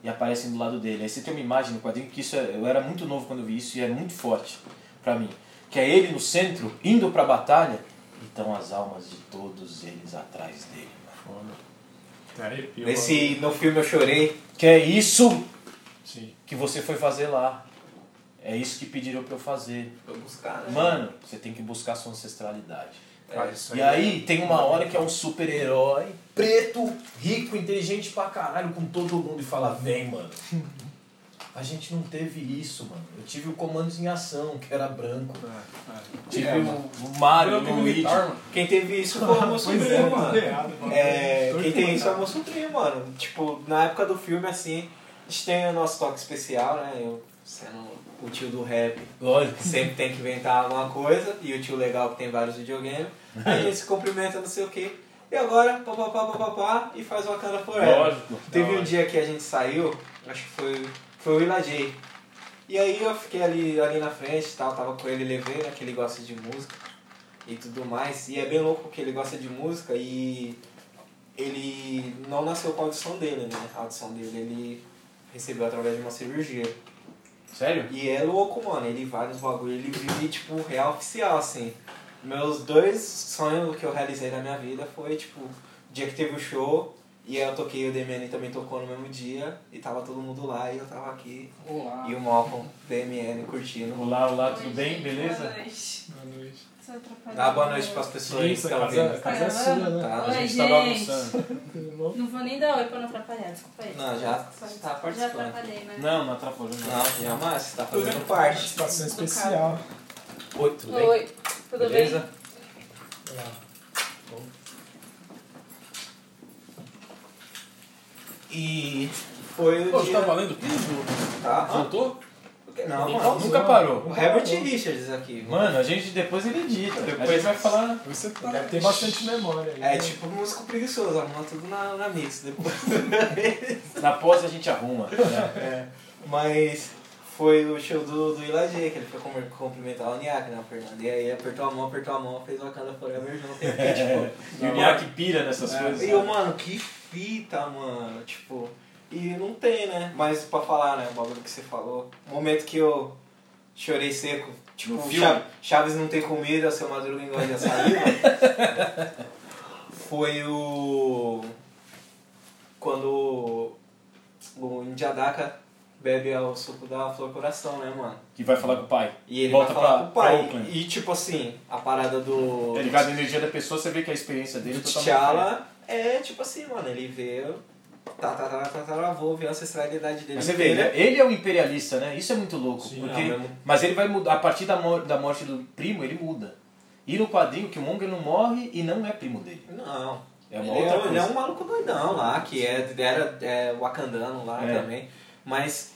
e aparecem do lado dele. Aí você tem uma imagem no quadrinho que isso é- eu era muito novo quando eu vi isso e é muito forte pra mim. Que é ele no centro, indo pra batalha, e estão as almas de todos eles atrás dele. mano. Arrepiou. Nesse, no filme eu chorei. Que é isso Sim. que você foi fazer lá. É isso que pediram pra eu fazer. Pra buscar, né? Mano, você tem que buscar sua ancestralidade. Isso E aí tem uma hora que é um super-herói, preto, rico, inteligente pra caralho, com todo mundo e fala, vem, mano. A gente não teve isso, mano. Eu tive o Comandos em Ação, que era branco. Tive É, o, mano. o Mario, o Luigi. Quem teve isso foi o Almoço Pois Primo, é, mano. É, quem tem isso é o. Almoço Primo, mano. Tipo, na época do filme, assim, a gente tem o nosso toque especial, né? Eu sendo o tio do rap, Lógico. que sempre tem que inventar alguma coisa, e o tio legal que tem vários videogames. Aí a gente se cumprimenta, não sei o quê. E agora, papapá, papapá, e faz Wakanda Forever. Lógico. Teve um dia que a gente saiu, acho que foi, foi o J. E aí eu fiquei ali, ali na frente e tal, tava com ele, levei, né, que ele gosta de música e tudo mais. E é bem louco porque ele gosta de música e ele não nasceu com a audição dele, né? A audição dele ele recebeu através de uma cirurgia. Sério? E é louco, mano, ele vai nos bagulho, ele vive tipo real oficial, assim. Meus dois sonhos que eu realizei na minha vida foi, tipo, o dia que teve o show, e eu toquei, o DMN também tocou no mesmo dia, e tava todo mundo lá, e eu tava aqui, Olá. e o Malcolm, DMN, curtindo. Olá, olá, tudo bem? Oi, Beleza? Boa noite. Boa noite. Dá boa noite pras pessoas aí que estão casa, a casa é sua, né? Tá. A Oi, gente tava gente. almoçando. Não vou nem dar oi pra não atrapalhar, desculpa aí. Não, já Pode. tá Já participando. atrapalhei, né? Não, não atrapalhou não. Não, jamais, você tá fazendo parte. Participação especial. Oi, tudo bem? Oi, tudo Beleza? bem? Olha lá. E foi o Pô, dia... tá valendo tudo? Tá? Voltou? Não, Ninguém mano. Nunca parou. O Herbert Richards aqui. Mano, a gente depois ele edita. Depois- A gente vai falar. Você tá. Deve ter bastante memória aí. É tipo músico preguiçoso, arruma tudo na, na mix depois. Na pós a gente arruma. né? é. Mas foi o show do, do Ila J, que ele foi cum- cumprimentar o Niak, né, Fernando? E aí apertou a mão, apertou a mão, fez Wakanda Forever junto. E, tipo, E o Niak pira nessas É. coisas. e eu, mano, que fita, mano. Tipo, e não tem, né? Mas pra falar, né, o bagulho que você falou. O momento que eu chorei seco. Tipo, No filme? Cha- Chaves não tem comida, seu Madruga engole açaí, mano. Foi o. Quando o Indiadaka bebe o suco da flor coração, né, mano? Que vai falar com o pai. E ele Volta vai falar pra- com o pai. Oakland. E tipo assim, a parada do. É ligado à energia da pessoa, você vê que a experiência dele do é diferente. T'Challa é tipo assim, mano, ele vê. Tá, tá, tá, tá, tá, vou ver a ancestralidade dele. Mas você vê, ele, inteira. ele é um imperialista, né? Isso é muito louco. Sim, porque, não, mesmo. mas ele vai mudar, a partir da, mor- da morte do primo, ele muda. E no quadrinho, que o Monger não morre e não é primo dele. Não. É uma ele, outra é, ele é coisa. um maluco doidão lá, que é, era é, wakandano lá É. também. Mas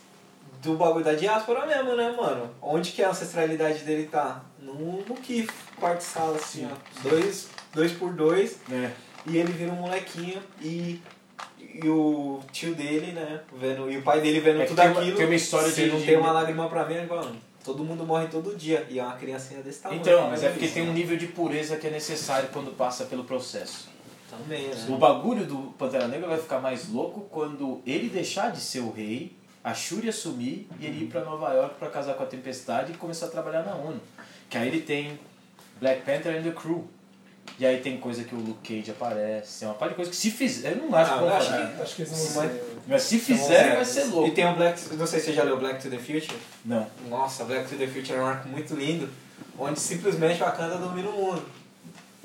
do bagulho da diáspora mesmo, né, mano? Onde que a ancestralidade dele tá? No, no Kif, quarto sala, assim, ó. Dois, dois por dois. É. E ele vira um molequinho e, e o tio dele, né, vendo, e o pai dele vendo É tudo tem uma- aquilo. tem uma história se de- não de- tem uma lágrima pra ver, "Mano, todo mundo morre todo dia. E é uma criancinha desse tamanho. Então, mas é porque isso, tem um né? nível de pureza que é necessário quando passa pelo processo. Também, né? O bagulho do Pantera Negra vai ficar mais louco quando ele deixar de ser o rei, a Shuri assumir e ele ir pra Nova York pra casar com a Tempestade e começar a trabalhar na ONU. Que aí ele tem Black Panther and the Crew. E aí tem coisa que o Luke Cage aparece, tem uma parte de coisa que se fizer, eu não acho Ah, que vão acho fazer. que- Acho que eles não mas-. Mas se fizer, vai ser louco. E tem o Black, não sei se você já leu Black to the Future. Não. Nossa, Black to the Future é um arco muito lindo, onde simplesmente o Wakanda domina o mundo.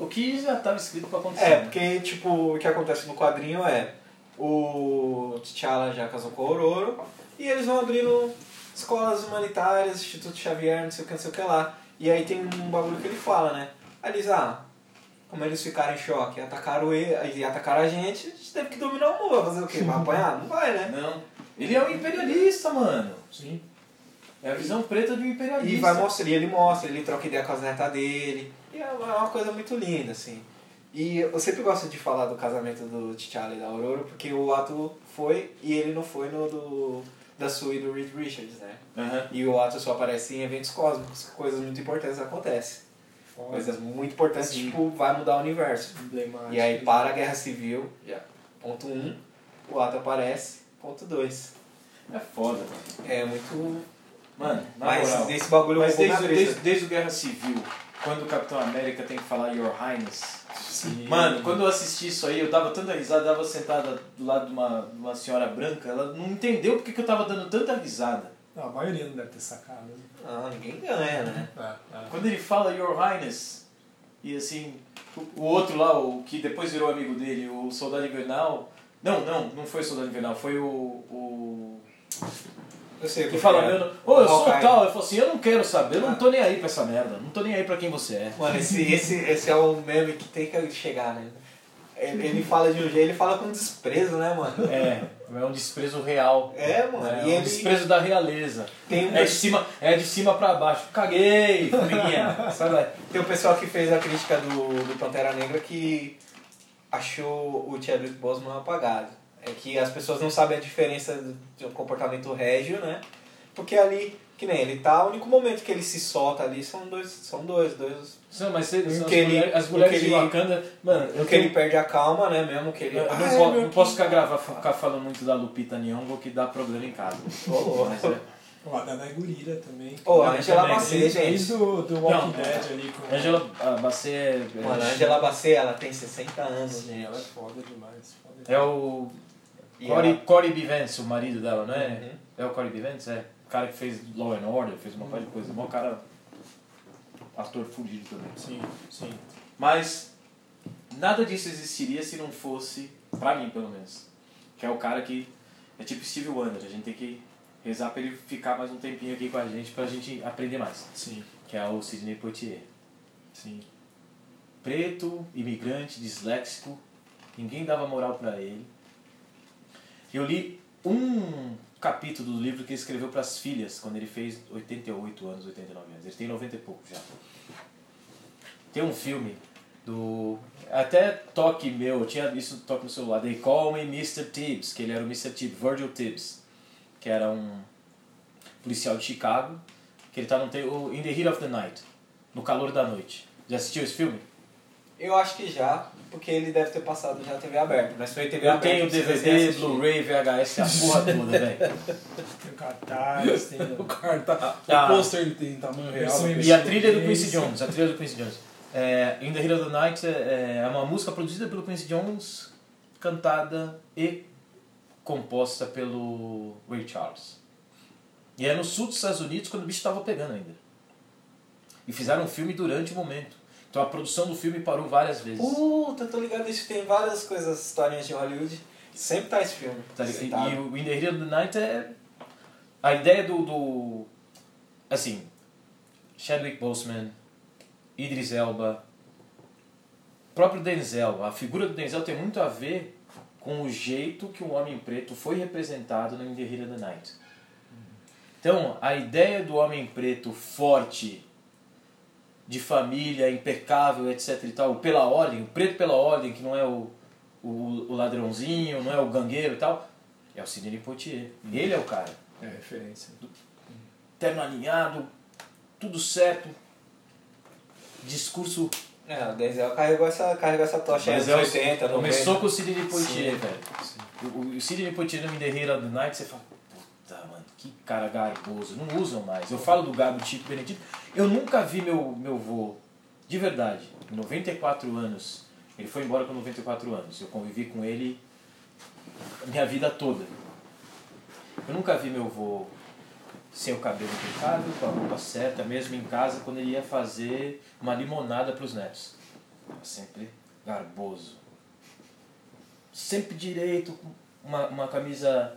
O que já estava escrito pra acontecer. É, né? porque, tipo, o que acontece no quadrinho é o T'Challa já casou com o Ororo e eles vão abrindo escolas humanitárias, Instituto Xavier, não sei o que, não sei o que lá. E aí tem um bagulho que ele fala, né? Aí eles, ah, como eles ficaram em choque, atacaram ele, e atacaram a gente, a gente teve que dominar o mundo, vai fazer o quê? Vai apanhar? Não vai, né? Não. Ele é um imperialista, mano. Sim. É a visão preta do imperialista. E vai mostrar, e ele mostra, ele troca ideia com as netas dele. E é uma é uma coisa muito linda, assim. E eu sempre gosto de falar do casamento do T'Challa e da Aurora, porque o ato foi e ele não foi no do da Sue e do Reed Richards, né? Aham. E o ato só aparece em eventos cósmicos, coisas muito importantes acontecem. Coisas muito importantes, Sim. tipo, vai mudar o universo. E aí para a Guerra Civil, ponto 1, um, o ato aparece, ponto 2. É foda, mano. É muito... Mano, na Mas moral. esse bagulho Mas minha desde, cabeça. desde, desde o Guerra Civil, quando o Capitão América tem que falar Your Highness. Sim. Mano, quando eu assisti isso aí, eu dava tanta risada, eu dava sentada do lado de uma, de uma senhora branca, ela não entendeu porque que eu tava dando tanta risada. Não, a maioria não deve ter sacado. né? Ah, ninguém ganha, né? É, é. Quando ele fala Your Highness, e assim, o, o outro lá, o que depois virou amigo dele, o Soldado Invernal. Não, não, não foi o Soldado Invernal, foi o. o Eu sei o que fala, é. meu, ô, eu sou Hawkeye. tal. Eu falo assim, eu não quero saber, eu não tô nem aí pra essa merda, não tô nem aí pra quem você é. Mano, esse, esse, esse é o meme que tem que chegar, né? Ele, ele fala de um jeito, ele fala com desprezo, né, mano? É, é um desprezo real. É, mano. É, e um ele desprezo da realeza. tem um, É de cima, é de cima pra baixo. Caguei, formiguinha. Sai lá. tem um pessoal que fez a crítica do, do Pantera Negra que achou o Chadwick Boseman apagado. É que as pessoas não sabem a diferença do, do comportamento régio, né? Porque ali, que nem ele tá, o único momento que ele se solta ali são dois, são dois, dois. Não, mas Um as, que ele- mulheres, as um mulheres que de ele- Wakanda. Mano, eu, Um que ele tenho, perde a calma, né? Mesmo que ele. eu não, Ai, po- meu não posso ficar, gravar, ficar falando muito da Lupita Nyong'o que dá problema em casa. Ô, louco. Mas é- Ó, a Danai Gurira também. Ô, a Angela Bassett, gente. desde do, do Walking Não, Dead ali com. Angela ah, Bassett é, Mano, a Angela Bassett, ela tem 60 anos, Sim, gente. ela é foda demais. Foda é o E Corey, ela- Corey B. Vance, o marido dela, não é? Uhum. É o Corey B. Vance? É. O cara que fez Law and Order, fez uma parte de coisa. Bom cara, ator fudido também. Sim, sim. Mas nada disso existiria se não fosse, pra mim pelo menos, que é o cara que é tipo Steve Wonder. A gente tem que rezar pra ele ficar mais um tempinho aqui com a gente pra gente aprender mais. Sim, Que é o Sidney Poitier. sim. Preto, imigrante, disléxico, ninguém dava moral pra ele. Eu li um capítulo do livro que ele escreveu pras filhas quando ele fez 88 anos, 89 anos. Ele tem 90 e pouco já. Tem um filme do. Até toque meu, eu tinha visto toque no celular. They Call Me Mr. Tibbs, que ele era o Mr. Tibbs, Virgil Tibbs, que era um policial de Chicago, que ele tá no In the Heat of the Night, no calor da noite. Já assistiu esse filme? Eu acho que já, porque ele deve ter passado já TV aberta. Mas foi TV Eu aberta. tenho precisa DVD. Blu-ray, VHS, a porra toda, velho. Tem o cartaz, tem. O cartaz. Ah. O pôster ele tem tamanho real. E a trilha do Quincy Jones, a trilha do Quincy Jones. É, In the Heat of the Night é, é uma música produzida pelo Quincy Jones, cantada e composta pelo Ray Charles. E é no sul dos Estados Unidos quando o bicho estava pegando ainda. E fizeram um filme durante o momento. Então a produção do filme parou várias vezes. Puta, tô ligado isso. Tem várias coisas, historinhas de Hollywood. Sempre tá esse filme. Tá. E, e o In the Heat of the Night é. A ideia do. do assim. Chadwick Boseman, Idris Elba, próprio Denzel. A figura do Denzel tem muito a ver com o jeito que o Homem Preto foi representado no In the Heat of the Night. Então, a ideia do Homem Preto forte, de família, impecável, etc e tal, pela ordem, o preto pela ordem, que não é o, o, o ladrãozinho, não é o gangueiro e tal, é o Sidney Poitier. Ele é o cara. É referência. Terno alinhado, tudo certo, discurso... É, o Denzel carregou essa, carregou essa tocha aí nos Denzel 80, 90. Começou com o Sidney Poitier, Sim. velho. O, o Sidney Poitier no of the Night, você fala, que cara garboso. Não usam mais. Eu falo do Gabo Chico Benedito. Eu nunca vi meu, meu vô, de verdade, com 94 anos. Ele foi embora com 94 anos. Eu convivi com ele minha vida toda. Eu nunca vi meu vô sem o cabelo impecável, com a roupa certa, mesmo em casa, quando ele ia fazer uma limonada para os netos. Sempre garboso. Sempre direito, uma, uma camisa,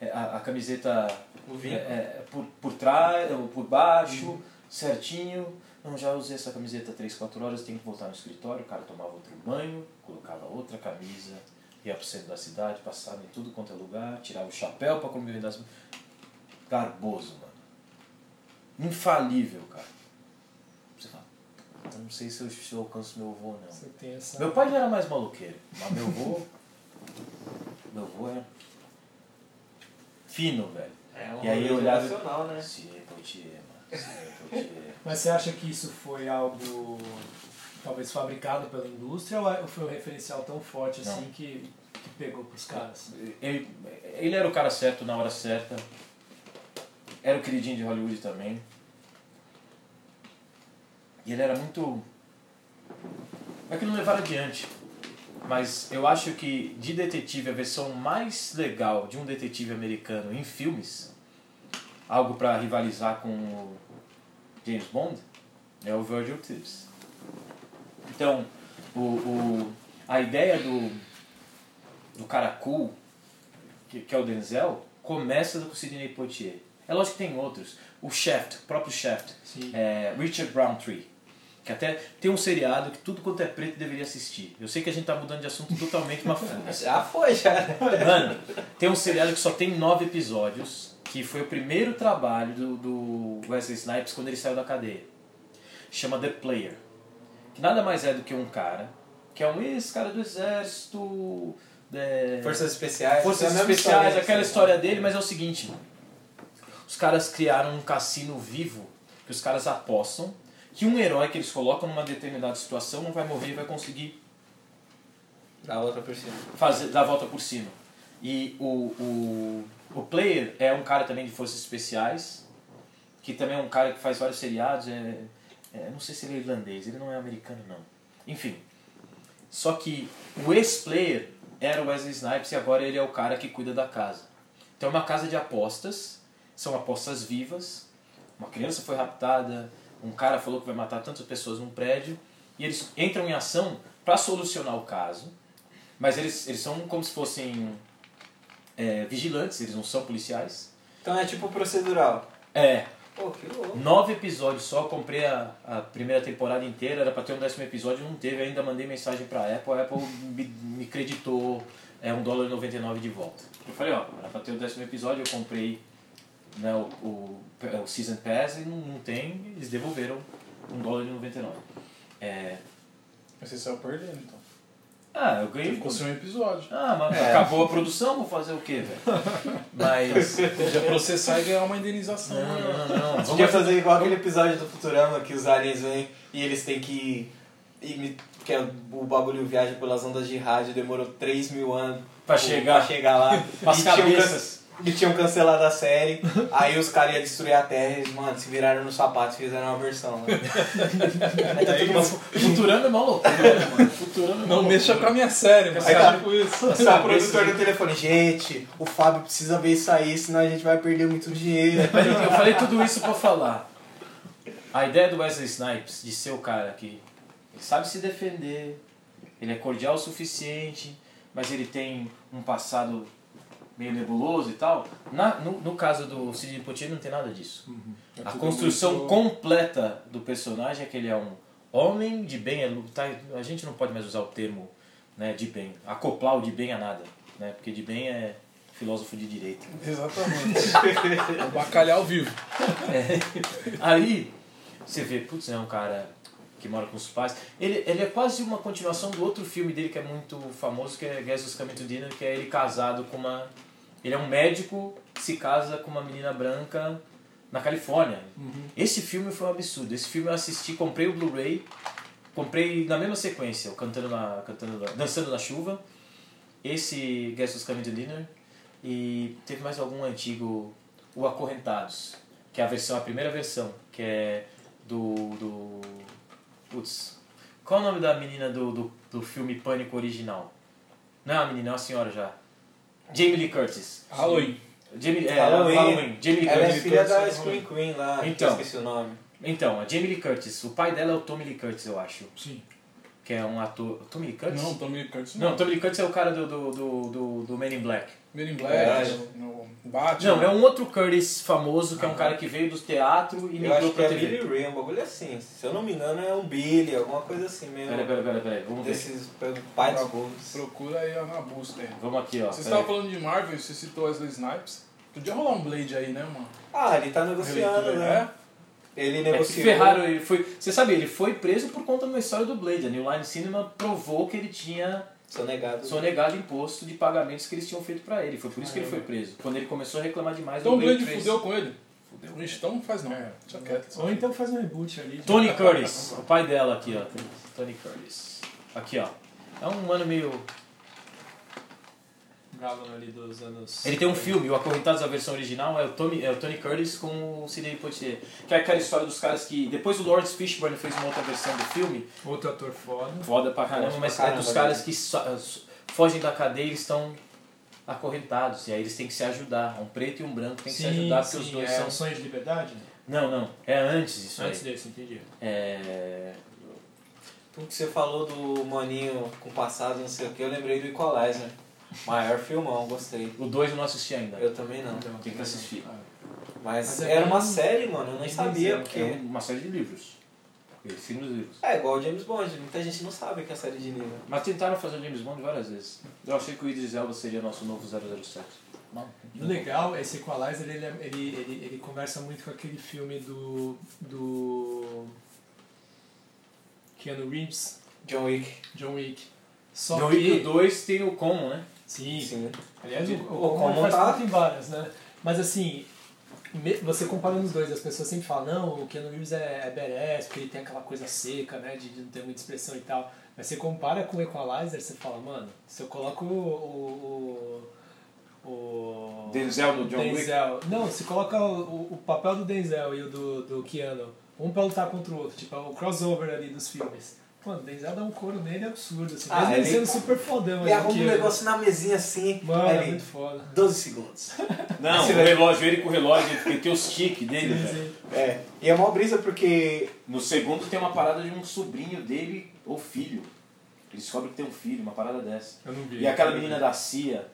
é, a, a camiseta O É, vinho. é, por, por trás, ou por baixo, certinho. Não, já usei essa camiseta 3, 4 horas, tenho que voltar no escritório. O cara tomava outro banho, colocava outra camisa, ia pro centro da cidade, passava em tudo quanto é lugar, tirava o chapéu pra cumprimentar as... Garboso, mano. Infalível, cara. Você fala, eu não sei se eu, se eu alcanço meu avô, não. Você tem essa. Meu pai já era mais maluqueiro, mas meu avô. meu avô era. fino, velho. É um E aí eu olhava- né? Sim, Poitier, mano. Poitier. Mas você acha que isso foi algo talvez fabricado pela indústria ou é- foi um referencial tão forte assim que, que pegou pros caras? ele, ele era o cara certo na hora certa. Era o queridinho de Hollywood também. E ele era muito. É que não levaram adiante. Mas eu acho que de detetive, a versão mais legal de um detetive americano em filmes, algo para rivalizar com o James Bond, é o Virgil Tibbs. Então, o, o, a ideia do, do cara cool, que, que é o Denzel, começa com o Sidney Poitier. É lógico que tem outros. O Shaft, o próprio Shaft. É, Richard Roundtree. Que até tem um seriado que tudo quanto é preto deveria assistir. Eu sei que a gente tá mudando de assunto totalmente, mas. Já foi, já. Mano, tem um seriado que só tem nove episódios, que foi o primeiro trabalho do, do Wesley Snipes quando ele saiu da cadeia. Chama The Player. Que nada mais é do que um cara, que é um ex-cara do exército. é, Forças especiais. Forças é a especiais, história, aquela assim. história dele, mas é o seguinte: os caras criaram um cassino vivo que os caras apostam que um herói que eles colocam numa determinada situação não vai morrer e vai conseguir Dá outra por cima. fazer, dar a volta por cima. E o, o, o player é um cara também de forças especiais, que também é um cara que faz vários seriados. É, é, não sei se ele é irlandês, ele não é americano, não. Enfim. Só que o ex-player era o Wesley Snipes e agora ele é o cara que cuida da casa. Então é uma casa de apostas, são apostas vivas. Uma criança foi raptada, um cara falou que vai matar tantas pessoas num prédio, e eles entram em ação para solucionar o caso. Mas eles, eles são como se fossem é, vigilantes, eles não são policiais. Então é tipo procedural. É, Pô, que louco. nove episódios só, comprei a, a primeira temporada inteira, era pra ter um décimo episódio, não teve, ainda mandei mensagem pra Apple, a Apple me, me creditou é, um dólar e 99 de volta. Eu falei, ó, era pra ter o décimo episódio, eu comprei né, o, o, o Season Pass e não, não tem, eles devolveram um dólar e 99. É, Mas você saiu perdendo, então. Ah, eu ganhei... Ficou sem um episódio. Ah, mas acabou a produção, vou fazer o quê, velho? Mas... Podia processar e ganhar uma indenização. Não, não, não. não. Podia fazer igual aquele episódio do Futurama que os aliens vêm e eles têm que. imi- Que é o bagulho viaja pelas ondas de rádio, demorou 3 mil anos Pra chegar. pra chegar lá. As cabeças. Can- E tinham cancelado a série, aí os caras iam destruir a Terra e eles, mano, se viraram no sapato e fizeram uma versão. Né? aí tá. Futurando é mó loucura, né, mano? Futurando é Não mexa com a minha série, mano. Aí tá- Tipo isso. O produtor do telefone, gente, o Fábio precisa ver isso aí, senão a gente vai perder muito dinheiro. Mas eu falei tudo isso pra falar. A ideia do Wesley Snipes de ser o cara que ele sabe se defender, ele é cordial o suficiente, mas ele tem um passado meio nebuloso e tal. Na, no, no caso do Sidney Poitier não tem nada disso. É A construção muito- completa do personagem é que ele é um homem de bem. é tá, a gente não pode mais usar o termo né, de bem, acoplar o de bem a nada, né, porque de bem é filósofo de direito. Exatamente. É Bacalhau vivo. É. Aí você vê, putz, é um cara que mora com os pais. Ele, ele é quase uma continuação do outro filme dele que é muito famoso, que é Guess Who's Coming to Dinner, que é ele casado com uma. Ele é um médico que se casa com uma menina branca na Califórnia. Esse filme foi um absurdo. Esse filme eu assisti, comprei o Blu-ray, comprei na mesma sequência, o cantando na, cantando na, dançando na chuva. Esse Guess Who's Coming to Dinner e teve mais algum antigo, o Acorrentados, que é a versão, a primeira versão, que é do do putz, qual é o nome da menina do, do, do filme Pânico original? Não é uma menina, é uma senhora já. Jamie Lee Curtis. Halloween. Jamie, é, Halloween. Halloween. Jamie Lee Ela é Curtis. filha da Scream Queen lá, Então. que eu esqueci o nome. Então, a Jamie Lee Curtis. O pai dela é o Tommy Lee Curtis, eu acho. Sim. que é um ator. Tommy Lee Curtis? Não, Tommy Lee Curtis Não, Tommy Lee Curtis é o cara do, do, do, do, do Men in Black. Men in. Black, no, no Batman. Não, é um outro Curtis famoso, que é um cara que veio do teatro e Eu migrou acho que pra é TV. Billy Ray, um bagulho assim. Se eu não me engano, é um Billy, alguma coisa assim mesmo. Peraí, peraí, peraí, peraí, vamos ver. Desses pai dos povos. Procura aí na busca aí. Vamos aqui, ó. Você estava falando de Marvel, você citou Wesley Snipes. Podia rolar um Blade aí, né, mano? Ah, ele tá negociando, né? Ele É negociou. ferraram ele. Foi, você sabe, ele foi preso por conta de uma história do Blade. A New Line Cinema provou que ele tinha Sonegado. sonegado imposto de pagamentos que eles tinham feito pra ele. Foi por isso que ele foi preso. Quando ele começou a reclamar demais Então o Blade Blade 3. fudeu com ele? Fudeu. Então não faz não. É. Quieto. Ou então faz um reboot ali. Tony Curtis, o pai dela aqui, ó. Tony Curtis. Aqui, ó. É um mano meio. Ali dos anos. Ele tem um filme, o Acorrentados, a versão original, é o, Tommy, é o Tony Curtis com o Sidney Poitier. Que é aquela história dos caras que. Depois o Lawrence Fishburne fez uma outra versão do filme, Outro ator foda. foda pra caramba, Foda mas pra é dos caras né? que so- fogem da cadeia e estão acorrentados. E aí eles têm que se ajudar. Um preto e um branco têm que se ajudar porque os dois é são. um sonho de liberdade? Não, não. É antes isso Antes aí. desse, entendi. É. Tudo que você falou do maninho com passado, não sei o que, eu lembrei do Equalizer. Maior filmão, gostei. O 2 eu não assisti ainda. Eu também não. Tem que assistir. Mas, Mas é era uma série, mano, eu nem sabia, porque... É uma série de livros. Filmes e livros. É igual o James Bond, muita gente não sabe que é série de livro. Mas tentaram fazer o James Bond várias vezes. Eu achei que o Idris Elba seria nosso novo 007. Não. E o legal, esse Equalizer, ele, é- ele, ele, ele conversa muito com aquele filme do. do. Keanu Reeves, John Wick. John Wick. Só John que. Wick 2 tem o Common, né? Sim, Sim. Aliás, o, O o Common tá- em várias, né? Mas assim, você comparando os dois, as pessoas sempre falam, não, o Keanu Reeves é, é badass, porque ele tem aquela coisa seca, né, de, de não ter muita expressão e tal. Mas você compara com o Equalizer, você fala, mano, se eu coloco o... o, o Denzel no John Wick. Denzel. Não, se coloca o, o papel do Denzel e o do, do Keanu, um pra lutar contra o outro, tipo, é o crossover ali dos filmes. Mano, o Denzel dá um couro nele absurdo, assim, Ah, mesmo ele ele- sendo super fodão. E ali, arruma um negócio na mesinha assim, Mano, é muito foda. 12 segundos. Não, Esse o relógio, ele com o relógio, ele tem os tiques dele, Sim, velho. sim. É, e é mó brisa porque No segundo tem uma parada de um sobrinho dele ou filho. Ele descobre que tem um filho, uma parada dessa. Eu não vi. E aquela menina da CIA.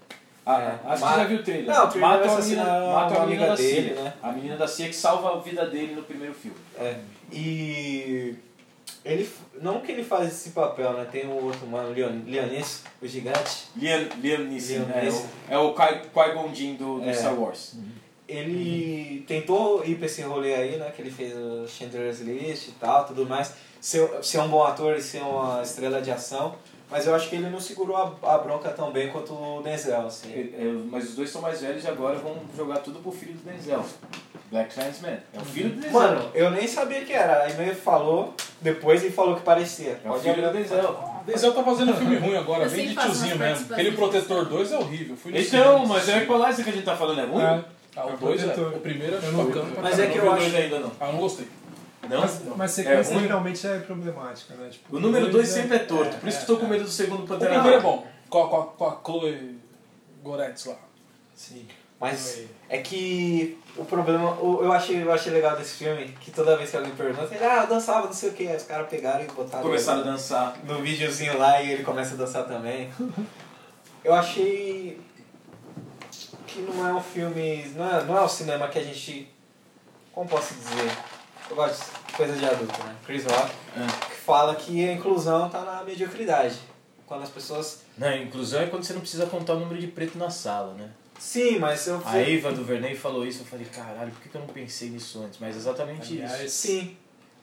Ah, É. acho que já viu o trailer. Não, o primeiro mata a menina, assassinar mata uma a menina amiga da dele, CIA. né? A menina da CIA que salva a vida dele no primeiro filme. É, e ele não que ele faz esse papel, né? Tem o outro mano, Leon, Leonis, o gigante. Neeson, Liam né? É o, é o Qui- Qui-Gon do, do É. Star Wars. Ele tentou ir pra esse rolê aí, né? Que ele fez o Chandler's List e tal, tudo mais. Ser, ser um bom ator e ser uma estrela de ação. Mas eu acho que ele não segurou a, a bronca tão bem quanto o Denzel, assim. É, é, mas os dois são mais velhos e agora vão jogar tudo pro filho do Denzel. Black Clansman. É o filho do Denzel. Mano, eu nem sabia que era. Aí ele falou, depois ele falou que parecia. é o filho do Denzel. Denzel tá fazendo filme ruim agora, Eu bem de tiozinho mesmo. Aquele. Protetor 2 é horrível. Fui no Então, cinema. mas é o Equalizer que a gente tá falando, é ruim? É. Ah, o É o 2 é. O primeiro é Eu não vi. bacana Mas é que eu o acho- ainda não. Ah, não gostei. Não? Mas, mas sequência É geralmente é problemática, né? Tipo, O número 2 é- sempre é torto, por isso que eu tô com é, medo do segundo O Pantera primeiro é Negra. bom. Com a, com a, com a Chloe Goretz lá. Sim. Mas é que o problema, o- eu achei, eu achei legal desse filme, que toda vez que alguém pergunta, ele, ah, eu dançava, não sei o que, os caras pegaram e botaram Começaram a dançar. no videozinho lá e ele começa a dançar também. Eu achei que não é um filme, não é, não é um cinema que a gente, como posso dizer, eu gosto de coisa de adulto, né? Chris Rock, É. que fala que a inclusão tá na mediocridade. Quando as pessoas... Não, inclusão é quando você não precisa contar o número de preto na sala, né? Sim, mas eu... A Eva do Verney falou isso, eu falei, caralho, por que eu não pensei nisso antes? Mas é exatamente Aliás, isso. Sim,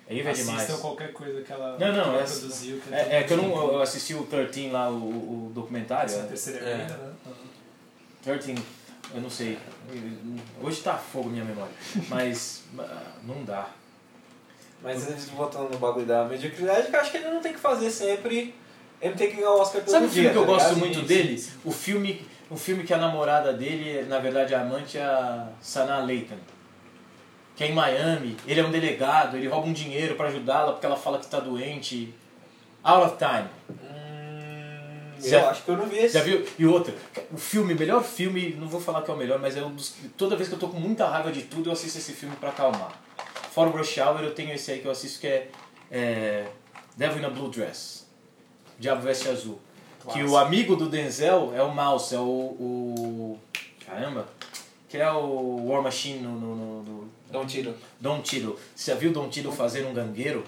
A Eva é demais. Assistam qualquer coisa que ela, Não, não, ela essa- produziu. Que É, é que eu não eu assisti o 13 lá, o, o documentário. Essa é a né? terceira É. ainda, né? 13, eu não sei. Hoje tá fogo minha memória. Mas ah, não dá. Mas de voltando no bagulho da mediocridade, que eu acho que ele não tem que fazer sempre. Ele tem que ganhar o Oscar todo Sabe o dia. filme que eu tá gosto ligado? muito Sim, dele? O filme, o filme que a namorada dele, na verdade a amante é a Sanaa Lathan. Que é em Miami, ele é um delegado, ele rouba um dinheiro pra ajudá-la porque ela fala que tá doente. Out of Time. Hum, Já- eu acho que eu não vi esse. Já viu? E outra, o filme, melhor filme, não vou falar que é o melhor, mas é um dos. Toda vez que eu tô com muita raiva de tudo, eu assisto esse filme pra acalmar. Fora o Rush Hour, eu tenho esse aí que eu assisto que é, é Devil in a Blue Dress. Diabo Veste Azul. Que o amigo do Denzel é o Mouse, é o. o caramba! Que é o War Machine no, no, no, no Dá um tiro. Don Tito. Você já viu Don Tito fazer um gangueiro?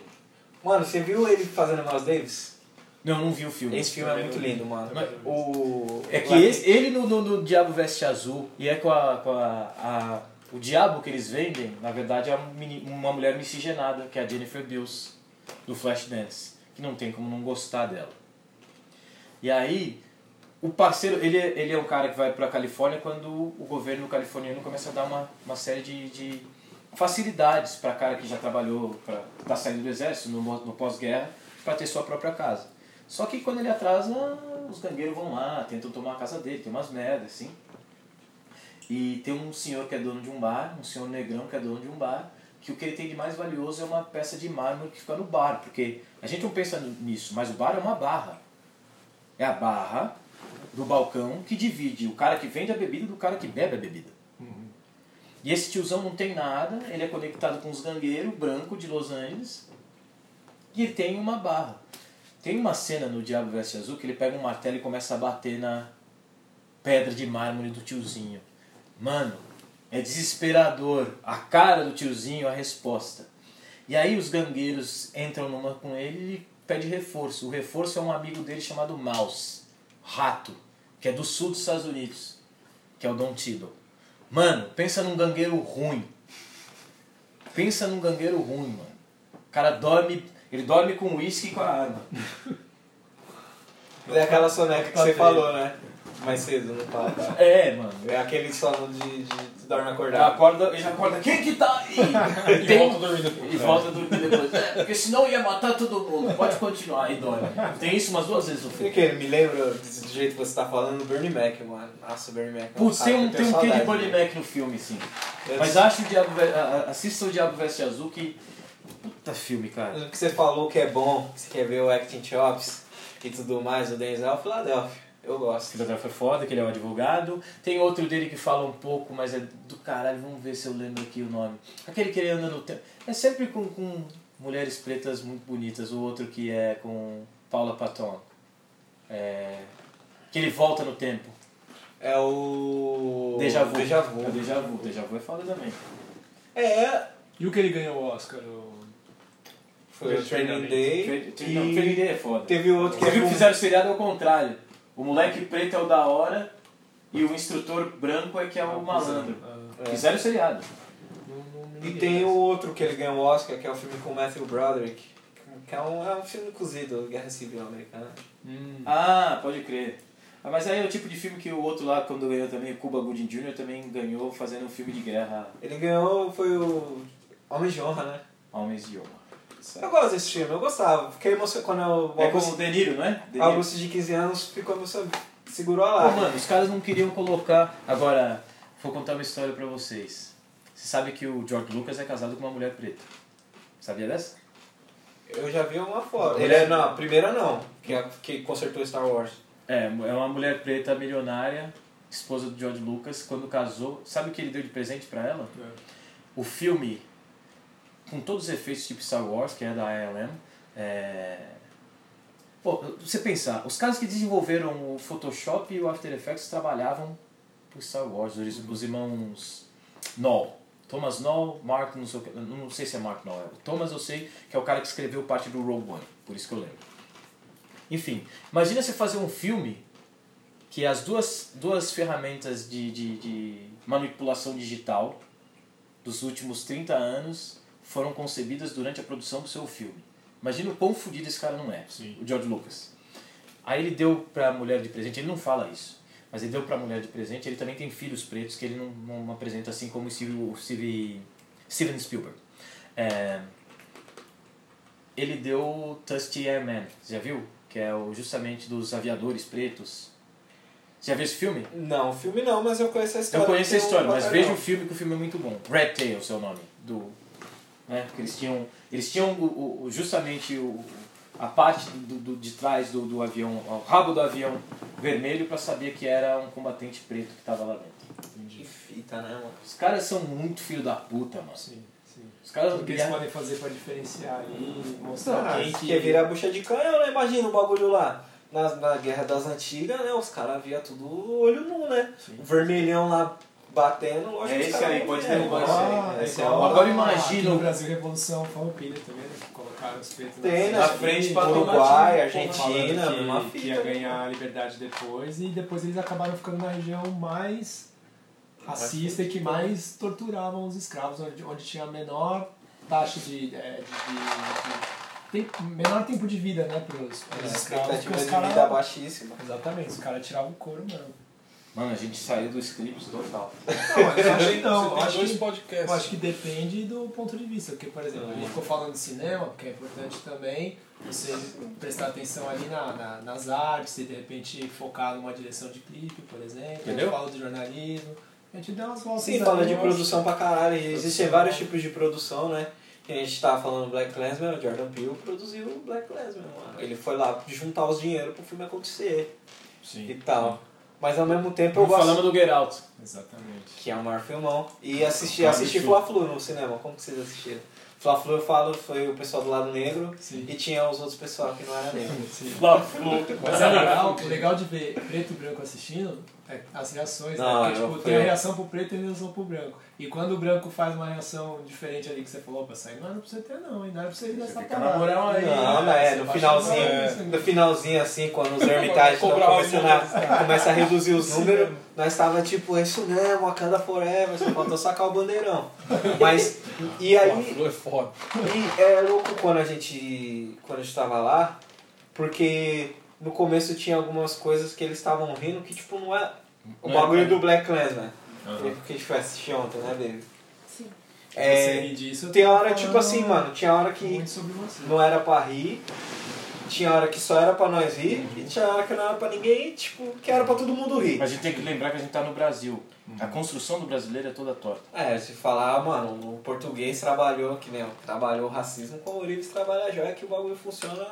Mano, você viu ele fazendo Miles Davis? Não, eu não vi o filme. Esse filme é muito lindo, mano. Mas O... É que esse- ele no, no, no Diabo Veste Azul e é com a. Com a, a- o diabo que eles vendem, na verdade, é uma, mulher miscigenada, que é a Jennifer Bills, do Flashdance. Que não tem como não gostar dela. E aí, o parceiro, ele, é- ele é um cara que vai pra Califórnia quando o governo californiano começa a dar uma, uma série de, de facilidades para cara que já trabalhou, para tá saindo do exército no, no pós-guerra, para ter sua própria casa. Só que quando ele atrasa, os gangueiros vão lá, tentam tomar a casa dele, tem umas merdas, assim. E tem um senhor que é dono de um bar, um senhor negrão que é dono de um bar, que o que ele tem de mais valioso é uma peça de mármore que fica no bar, porque a gente não pensa nisso, mas o bar é uma barra. É a barra do balcão que divide o cara que vende a bebida do cara que bebe a bebida. E esse tiozão não tem nada, ele é conectado com os gangueiros, branco de Los Angeles, e ele tem uma barra. Tem uma cena no Diabo Veste Azul que ele pega um martelo e começa a bater na pedra de mármore do tiozinho. Mano, é desesperador. A cara do tiozinho, a resposta. E aí os gangueiros entram numa com ele e ele pede reforço. O reforço é um amigo dele chamado Mouse, Rato, que é do sul dos Estados Unidos, que é o Don Tiddle. Mano, pensa num gangueiro ruim. Pensa num gangueiro ruim, mano. O cara dorme, ele dorme com uísque e com a arma. É aquela soneca que você falou, né? Mais cedo no papo. É, mano. É aquele sono de, de, de dorme Já acordado. acorda, ele já acorda, quem que tá aí? E Tem- volta a dormir depois. E volta a dormir depois. É, porque senão ia matar todo mundo. Pode continuar e dorme. Tem isso umas duas vezes no filme. Porque me lembra, do jeito que você tá falando, do Bernie Mac, mano. Nossa, o Bernie Mac. é um Putz, tem um, que tem um quê de Bernie? Mac no filme, sim. Eu- Mas acho o Diabo, assista o Diabo Veste Azul que... Puta filme, cara. O que você falou que é bom, que você quer ver o Acting Chops e tudo mais, o Denzel é Philadelphia. Eu gosto. Philadelphia é foda, que ele é um advogado. Tem outro dele que fala um pouco, mas é do caralho, vamos ver se eu lembro aqui o nome. Aquele que ele anda no tempo. É sempre com, com mulheres pretas muito bonitas. O outro que é com Paula Patton. É, que ele volta no tempo. É o. Deja Vu. Deja Vu. É o Deja Vu. Deja Vu é foda também. É, E o que ele ganhou o Oscar? O... foi o Training Day. Training Day é foda. Teve outro que é viu que com- fizeram o seriado ao contrário. O moleque preto é o da hora e o instrutor branco é que é o malandro. É. Fizeram o seriado. E tem o outro que ele ganhou o Oscar, que é o filme com o Matthew Broderick. Que é um, é um filme cozido, Guerra Civil Americana. Hum. Ah, pode crer. Ah, mas aí é o tipo de filme que o outro lá, quando ganhou também, o Cuba Gooding Jr., também ganhou fazendo um filme de guerra Ele ganhou, foi o Homem de Honra, né? Homens de Honra. Eu gosto desse filme, eu gostava. Fiquei emocionado quando eu, É com Augusto, o De Niro, não é? De. Augusto de 15 anos ficou emocionado. Segurou a lágrima. mano, os caras não queriam colocar... Agora, vou contar uma história pra vocês. Você sabe que o George Lucas é casado com uma mulher preta. Sabia dessa? Eu já vi uma foto. Ele é, não, a primeira não, que, é- que consertou Star Wars. É, é uma mulher preta milionária, esposa do George Lucas, quando casou. Sabe o que ele deu de presente pra ela? O filme, com todos os efeitos tipo Star Wars, que é da ILM, é... Pô, você pensar, os caras que desenvolveram o Photoshop e o After Effects trabalhavam pro Star Wars, os, os irmãos Knoll. Thomas Knoll, Mark, não sei, não sei se é Mark Knoll, é Thomas eu sei que é o cara que escreveu parte do Rogue One, por isso que eu lembro. Enfim, imagina você fazer um filme que as duas, duas ferramentas de, de, de manipulação digital dos últimos 30 anos foram concebidas durante a produção do seu filme. Imagina o quão fodido esse cara não é, Sim. o George Lucas. Aí ele deu pra mulher de presente, ele não fala isso, mas ele deu pra mulher de presente, ele também tem filhos pretos que ele não, não apresenta assim como o Steve, o Steve, Steven Spielberg. É, ele deu Dusty Airman, você já viu? Que é o, justamente dos aviadores pretos. Você já viu esse filme? Não, filme não, mas eu conheço a história. Eu conheço a um história, mas veja o filme que o filme é muito bom. Red Tail, seu nome. Do, né? Porque eles tinham, eles tinham o, o- justamente o, a parte do, do- de trás do, do avião, o rabo do avião vermelho para saber que era um combatente preto que estava lá dentro. E, fita, né, mano? Os caras são muito filho da puta, mano. Sim, sim. Os caras O que eles podem fazer pra diferenciar aí, mostrar Ah, quem que... quer virar bucha de canhão, né? Imagina o bagulho lá. Na, na Guerra das Antigas, né? Os caras via tudo olho nu, né? O vermelhão lá batendo, lógico É que os esse aí, pode derrubar esse aí. Ah, é é o- Agora imagina no o- Brasil, Revolução Farroupilha também, né? Que colocaram os pretos Tem, na né? frente pra Uruguai, Argentina, falando uma que, que fita. ia ganhar a liberdade depois e depois eles acabaram ficando na região mais racista e que mais torturavam os escravos, onde, onde tinha a menor taxa de, é, de, de- de- tem- menor tempo de vida, né, para os A escravos, expectativa os de vida baixíssima. exatamente, os caras tiravam o couro mesmo. Mano, a gente saiu do script total. Não, eu acho que não, eu acho dois que podcasts. Eu acho que depende do ponto de vista, porque, por exemplo, a gente ficou falando de cinema, que é importante também você prestar atenção ali na, na- nas artes e de repente focar numa direção de clipe, por exemplo. A Entendeu? gente fala de jornalismo, a gente dá umas voltas Sim, fala eu de acho. produção pra caralho. E Existem vários tipos de produção, né? Que a gente tava falando Black Clansman, o Jordan Peele produziu o Black Clansman, mano. Ele foi lá juntar os dinheiros pro filme acontecer e Sim. tal. Mas ao mesmo tempo eu gosto... falamos do Get Out. Exatamente. Que é o maior filmão. E assisti, assisti absurdo. Fla-Flu no cinema. Como que vocês assistiram? Fla-Flu eu falo, foi o pessoal do lado negro Sim. e tinha os outros pessoal que não era negro. Sim. Fla-Flu. Mas é legal, o legal de ver preto e branco assistindo as reações, Não, né? Porque, tipo, fui- tem a reação pro preto e a reação pro branco. E quando o branco faz uma reação diferente ali que você falou, opa, isso aí não era pra você ter não, hein? Não era pra você ir nessa na parada. moral aí. Não, né? é, Você no finalzinho, bola, no finalzinho assim, quando os ermitários estão começando a, começa a reduzir os números, nós tava tipo, é isso mesmo, Wakanda Forever, só faltou sacar o bandeirão. Mas, e aí, Fla-Flu é foda. E é louco quando a gente quando a gente tava lá, porque no começo tinha algumas coisas que eles estavam rindo que tipo não é o Não é bagulho nada. do Black Clansman. Aham. Que a gente foi assistir ontem, né, baby? Sim. Você É, ri disso, tem hora tipo assim, mano, tinha hora que não era pra rir, tinha hora que só era pra nós rir, e tinha hora que não era pra ninguém, tipo, que era pra todo mundo rir. Mas a gente tem que lembrar que a gente tá no Brasil. A construção do brasileiro é toda torta. É, se falar, mano, o português trabalhou, que nem, trabalhou o racismo com o Urives trabalha a joia, que o bagulho funciona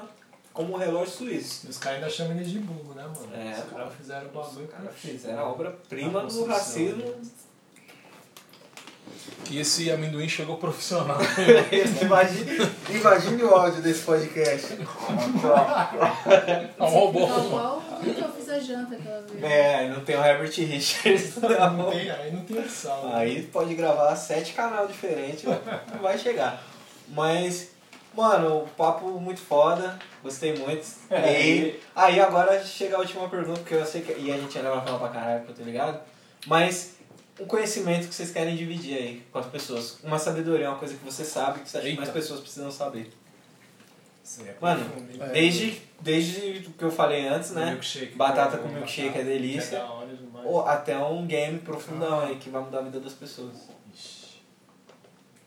como um relógio suíço. Os caras ainda chamam eles de burro, né, mano? É, os caras fizeram o bagulho Os caras fizeram a obra-prima do racismo. né? E esse amendoim chegou profissional. imagine, imagine o áudio desse podcast. É um robô. Igual o que eu fiz a janta aquela vez. É, não tem o Herbert Richards. Não Não. tem, aí não tem opção. né? Aí pode gravar sete canais diferentes, não vai chegar. Mas, mano, o papo muito foda, gostei muito. É, e aí agora chega a última pergunta, porque eu sei que. E a gente ainda vai falar pra caralho, porque eu tô ligado. Mas um conhecimento que vocês querem dividir aí com as pessoas. Uma sabedoria, uma coisa que você sabe, que você acha que mais pessoas precisam saber. É Mano. Desde, desde o que eu falei antes, né? Milkshake Batata com com milkshake é delícia. que é demais. Ou até um game profundão aí que vai mudar a vida das pessoas.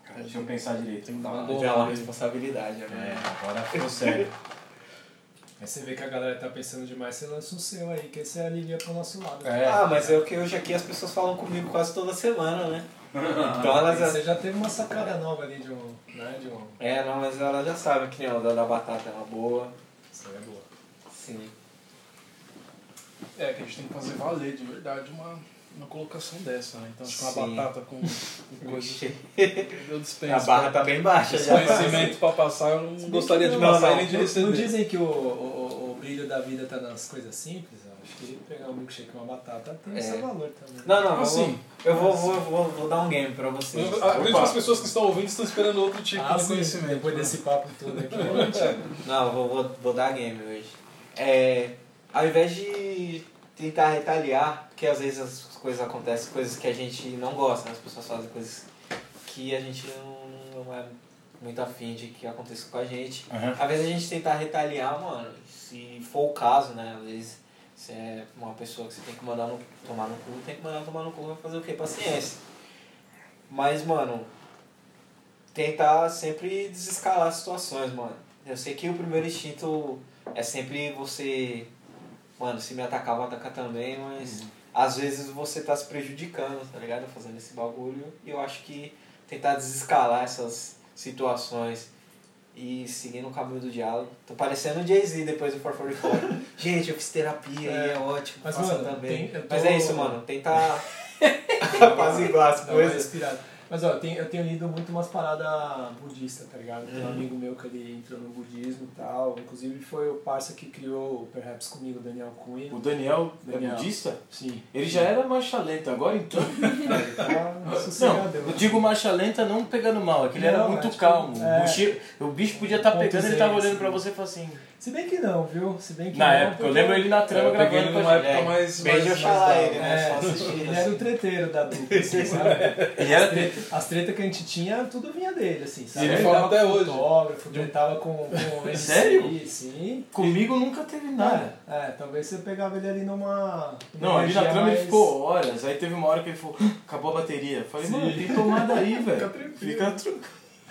Cara, deixa eu pensar direito. Tem que dar uma é boa. uma responsabilidade, É, né? agora ficou sério. Aí você vê que a galera tá pensando demais, você lança o seu aí, que esse alivia pro nosso lado. É. Ah, mas é o que hoje aqui as pessoas falam comigo quase toda semana, né? Então elas já... Você já teve uma sacada nova ali de um. Né, de um. É, não, mas elas já sabem que nem o da, da batata é uma boa. Isso aí é boa. Sim. É, que a gente tem que fazer valer de verdade uma, uma colocação dessa, né? Então, acho que Sim. uma batata com, com coisas. Eu dispenso. A barra tá bem baixa Esse já. conhecimento pra passar, eu não gostaria de não, passar não. nem de Não, receber. não dizem que o, o, o brilho da vida tá nas coisas simples? Eu Acho que pegar um milkshake e uma batata tem É. seu valor também. Não, não, Assim. eu, vou, eu vou, vou, vou, vou dar um game pra vocês. Eu acredito que as pessoas que estão ouvindo estão esperando outro tipo ah, de sim, conhecimento. depois né? desse papo todo aqui. Não, eu vou, vou, vou dar game hoje. É, ao invés de tentar retaliar, porque às vezes as coisas acontecem, coisas que a gente não gosta, né? as pessoas fazem coisas que a gente não, não é muito afim de que aconteça com a gente. Aham. Às vezes a gente tentar retaliar, mano, se for o caso, né? Às vezes você é uma pessoa que você tem que mandar no, tomar no cu, tem que mandar tomar no cu, vai fazer o quê? Paciência. Mas, mano, tentar sempre desescalar as situações, mano. Eu sei que o primeiro instinto é sempre você, mano, se me atacar, vou atacar também, mas às vezes você tá se prejudicando, tá ligado? Fazendo esse bagulho. E eu acho que tentar desescalar essas situações e seguir no caminho do diálogo. Tô parecendo o Jay-Z depois do 444. Gente, eu fiz terapia e é ótimo, Mas, mano, também. tem- tô- Mas é isso, mano. Tentar Apaziguar as uma coisas. Mas ó, eu tenho, eu tenho lido muito umas paradas budistas, tá ligado? Tem um amigo meu que ele entrou no budismo e tal. Inclusive foi o parça que criou o Perhaps comigo, o Daniel Cunha. O Daniel, Daniel. é budista? Sim. Ele já era marcha lenta, agora então. Tá Não, eu digo marcha lenta não pegando mal, é que ele era Não, muito é tipo, calmo. é. O, bicho, podia estar Ponto pegando, ele zen, tava olhando assim. pra você e falou assim. Se bem que não, viu? Se bem que Na não, época, eu lembro ele na trama Eu peguei gravando ele com a numa gente. época mais. Bem mais, de Oxalá da- ele, né? É, ele era o treteiro da dupla, assim, sabe? Ele era As treta- As tretas que a gente tinha, tudo vinha dele, assim, sabe? ele Ele fala até com hoje. fotógrafo, ele tava com, com MC, Sério? sim. Comigo nunca teve nada. É, é, talvez você pegava ele ali numa. numa Não, ali na trama ele mais- ficou horas. Aí teve uma hora que ele falou, "Ah, acabou a bateria. Eu falei, mano, tem tomada aí, velho. tranquilo. Fica tranquilo.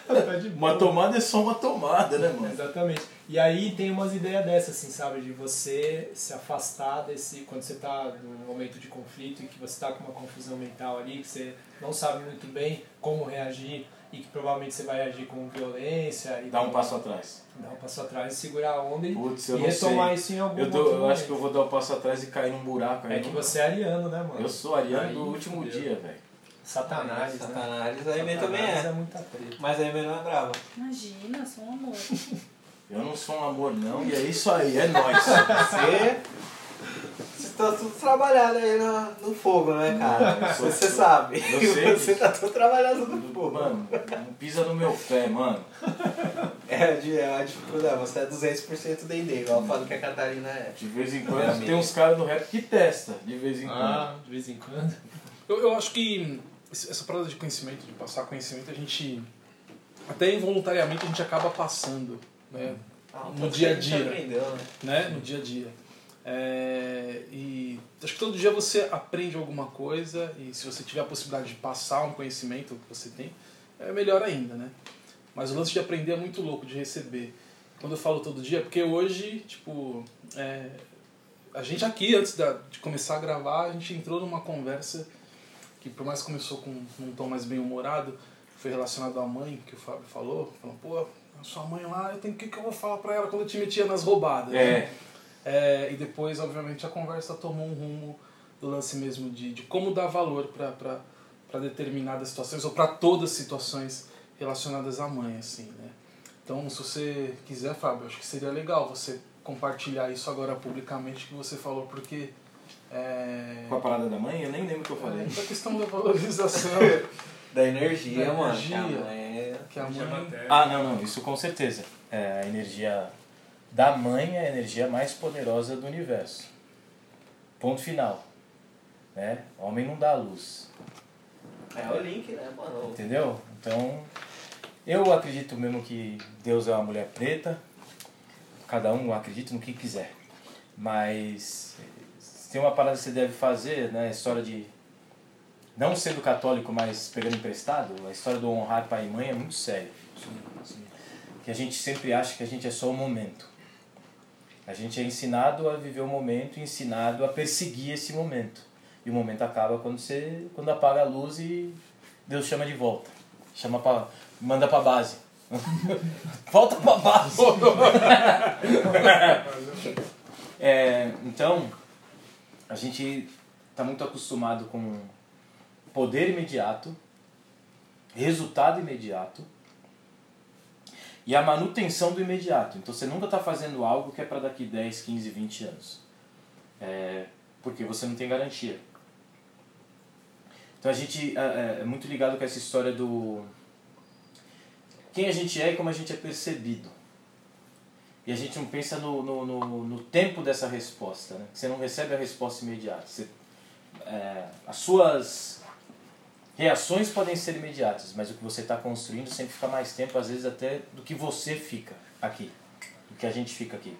Tá de. Uma tomada é só uma tomada, né, mano? Exatamente. E aí tem umas ideias dessas, assim, sabe? De você se afastar desse. Quando você tá num momento de conflito e que você tá com uma confusão mental ali, que você não sabe muito bem como reagir e que provavelmente você vai agir com violência e Dá um passo atrás. dar um passo atrás, segurar a onda e, Putz, e eu retomar sei. isso em algum Eu, tô, eu acho que eu vou dar um passo atrás e cair num buraco. aí É que você é ariano, né, mano? Eu sou ariano Aí, do último fudeu. dia, velho. Satanás, né? Satanás, aí também Satanás é. é muita treta. Mas aí não é brava. Imagina, sou um amor. Eu não sou um amor, não, e é isso aí, é nóis. Você. Vocês estão tudo trabalhando aí no, no fogo, né, cara? Sou- Você sabe. eu sei Você tá tudo trabalhando no fogo. Mano, não pisa no meu pé, mano. É, de, é a dificuldade. Você é 200% D&D, igual eu falo que a Catarina é. De vez em É, quando tem uns caras no rap que testa, de vez em quando. Ah, de vez em quando. Eu, eu acho que essa parada de conhecimento, de passar conhecimento, a gente. Até involuntariamente a gente acaba passando, né? Ah, No tanto dia a dia. aprendeu, né? né? No dia a dia. É, e acho que todo dia você aprende alguma coisa e se você tiver a possibilidade de passar um conhecimento que você tem, é melhor ainda, né? Mas o lance de aprender é muito louco, de receber. Quando eu falo todo dia, é porque hoje, tipo, é, a gente aqui, antes da, de começar a gravar, a gente entrou numa conversa que por mais que começou com um tom mais bem humorado, foi relacionado à mãe, que o Fábio falou, falou, pô, a sua mãe lá, eu tenho o que, que eu vou falar pra ela quando eu te metia nas roubadas? né? É, É, e depois, obviamente, a conversa tomou um rumo do lance mesmo de, de como dar valor para determinadas situações ou para todas as situações relacionadas à mãe, assim, né? Então, se você quiser, Fábio, acho que seria legal você compartilhar isso agora publicamente que você falou, porque é, com a parada da mãe, eu nem lembro o que eu falei. é a questão da valorização Da energia, Da mano. energia. Que a mãe é- que a mãe... Ah, não, não, isso com certeza. É, a energia da mãe é a energia mais poderosa do universo. Ponto final. Né? Homem não dá luz. É o link, né, mano? Entendeu? Então, eu acredito mesmo que Deus é uma mulher preta. Cada um acredita no que quiser. Mas se tem uma parada que você deve fazer, né? A história de não sendo católico, mas pegando emprestado, a história do honrar pai e mãe é muito séria. Que a gente sempre acha que a gente é só o momento. A gente é ensinado a viver o momento, ensinado a perseguir esse momento. E o momento acaba quando você quando apaga a luz e Deus chama de volta. Chama pra, manda pra base. Volta pra base. É, então, a gente está muito acostumado com poder imediato, resultado imediato e a manutenção do imediato. Então você nunca está fazendo algo que é para daqui 10, 15, 20 anos. É, porque você não tem garantia. Então a gente é, é- é muito ligado com essa história do quem a gente é e como a gente é percebido. E a gente não pensa no, no, no, no tempo dessa resposta. Né? Você não recebe a resposta imediata. Você, é, as suas reações podem ser imediatas, mas o que você está construindo sempre fica mais tempo, às vezes até do que você fica aqui, do que a gente fica aqui.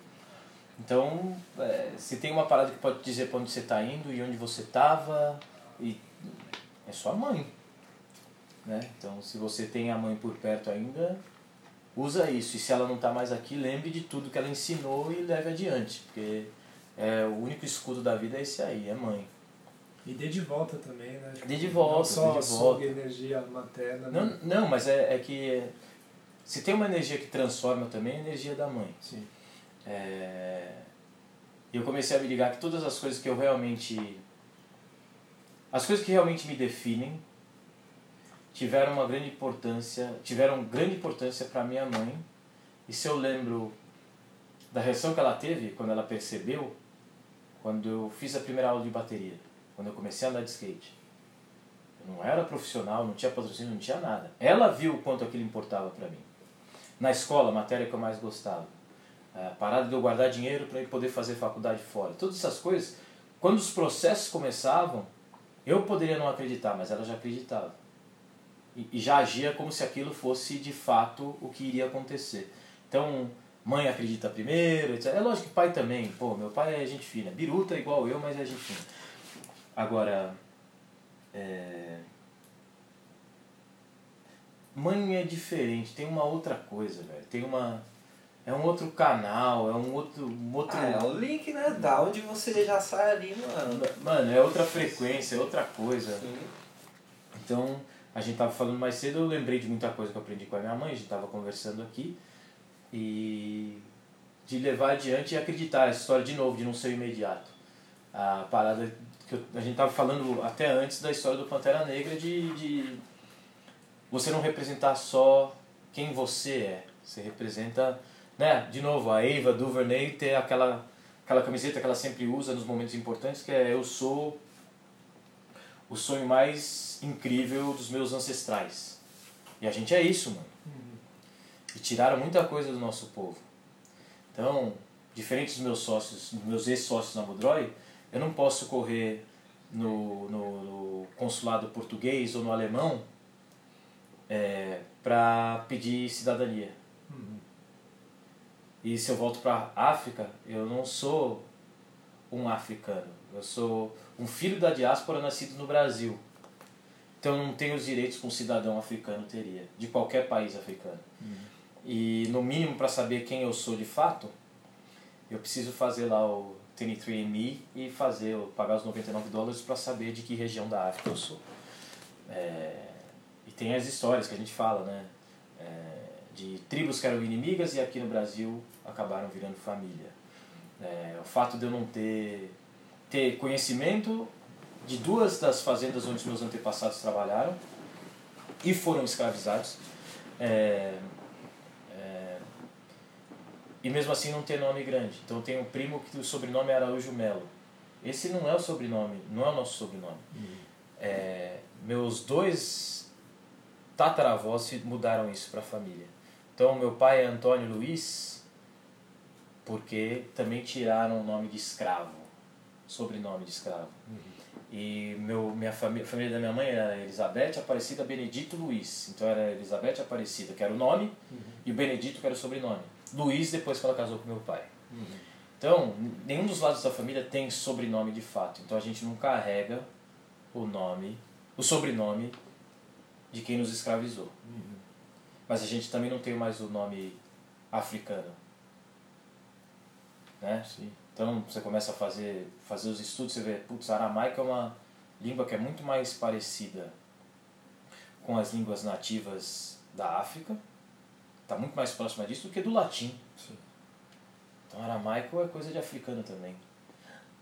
Então, é, se tem uma parada que pode dizer para onde você está indo e onde você estava, e é sua mãe. Né? Então, se você tem a mãe por perto ainda, usa isso. E se ela não está mais aqui, lembre de tudo que ela ensinou e leve adiante, porque é, o único escudo da vida é esse aí, é mãe. E dê de volta também, né? Dê de volta, Não só dê de volta. energia materna. Não, né? não mas é, é que se tem uma energia que transforma também, é a energia da mãe. Sim. É, E eu comecei a me ligar que todas as coisas que eu realmente as coisas que realmente me definem tiveram uma grande importância, tiveram grande importância para minha mãe. E se eu lembro da reação que ela teve quando ela percebeu, quando eu fiz a primeira aula de bateria, quando eu comecei a andar de skate. Eu não era profissional, não tinha patrocínio, não tinha nada. Ela viu o quanto aquilo importava para mim. Na escola, a matéria que eu mais gostava. A parada de eu guardar dinheiro para poder fazer faculdade fora. Todas essas coisas, quando os processos começavam, eu poderia não acreditar, mas ela já acreditava. E, e já agia como se aquilo fosse de fato o que iria acontecer. Então, mãe acredita primeiro, etc. É lógico que pai também. Pô, meu pai é gente fina. Biruta é igual eu, mas é gente fina. Agora, é... mãe é diferente. Tem uma outra coisa, velho. Tem uma... É um outro canal, é um outro... Um outro... Ah, é o link, né? Da onde você já sai ali, mano. Mano, é outra frequência, é outra coisa. Sim. Então, a gente tava falando mais cedo, eu lembrei de muita coisa que eu aprendi com a minha mãe, a gente tava conversando aqui. E de levar adiante e acreditar a história de novo, de não ser imediato. A parada que a gente tava falando até antes da história do Pantera Negra de, de você não representar só quem você é. Você representa, né, de novo, a Eva DuVernay ter aquela aquela camiseta que ela sempre usa nos momentos importantes, que é eu sou o sonho mais incrível dos meus ancestrais. E a gente é isso, mano. E tiraram muita coisa do nosso povo. Então, diferente dos meus sócios, dos meus ex-sócios na Mudroy, eu não posso correr no, no, no consulado português ou no alemão é, para pedir cidadania. E se eu volto para África, eu não sou um africano. Eu sou um filho da diáspora nascido no Brasil. Então eu não tenho os direitos que um cidadão africano teria, de qualquer país africano. E no mínimo para saber quem eu sou de fato, eu preciso fazer lá o 23andMe e fazer, pagar os 99 dólares para saber de que região da África eu sou. É, e tem as histórias que a gente fala, né? É, de tribos que eram inimigas e aqui no Brasil acabaram virando família. É, o fato de eu não ter, ter conhecimento de duas das fazendas onde meus antepassados trabalharam e foram escravizados. É, e mesmo assim não ter nome grande. Então tenho um primo que o sobrenome é Araújo Melo. Esse não é o sobrenome, não é o nosso sobrenome. É, meus dois tataravós mudaram isso para a família. Então meu pai é Antônio Luiz, porque também tiraram o nome de escravo, sobrenome de escravo. E meu, minha família, a família da minha mãe era Elizabeth Aparecida Benedito Luiz. Então era Elizabeth Aparecida, que era o nome, e o Benedito, que era o sobrenome. Luiz, depois que ela casou com meu pai. Então, nenhum dos lados da família tem sobrenome de fato. Então a gente não carrega o nome, o sobrenome de quem nos escravizou. Mas a gente também não tem mais o nome africano. Né? Sim. Então você começa a fazer, fazer os estudos, você vê, putz, aramaico é uma língua que é muito mais parecida com as línguas nativas da África, está muito mais próxima disso do que do latim. Sim. Então aramaico é coisa de africano também.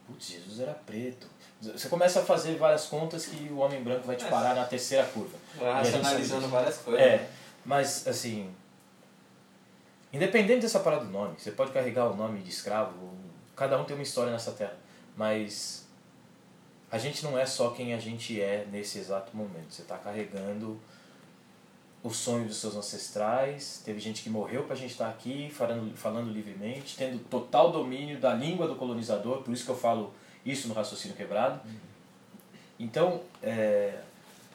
Putz, Jesus era preto. Você começa a fazer várias contas que o homem branco vai te parar na terceira curva. Racionalizando várias coisas. É, mas assim, independente dessa parada do nome, você pode carregar o nome de escravo, cada um tem uma história nessa terra, mas a gente não é só quem a gente é nesse exato momento. Você está carregando o sonho dos seus ancestrais, teve gente que morreu para a gente estar aqui falando, falando livremente, tendo total domínio da língua do colonizador, por isso que eu falo isso no raciocínio quebrado. Então, é,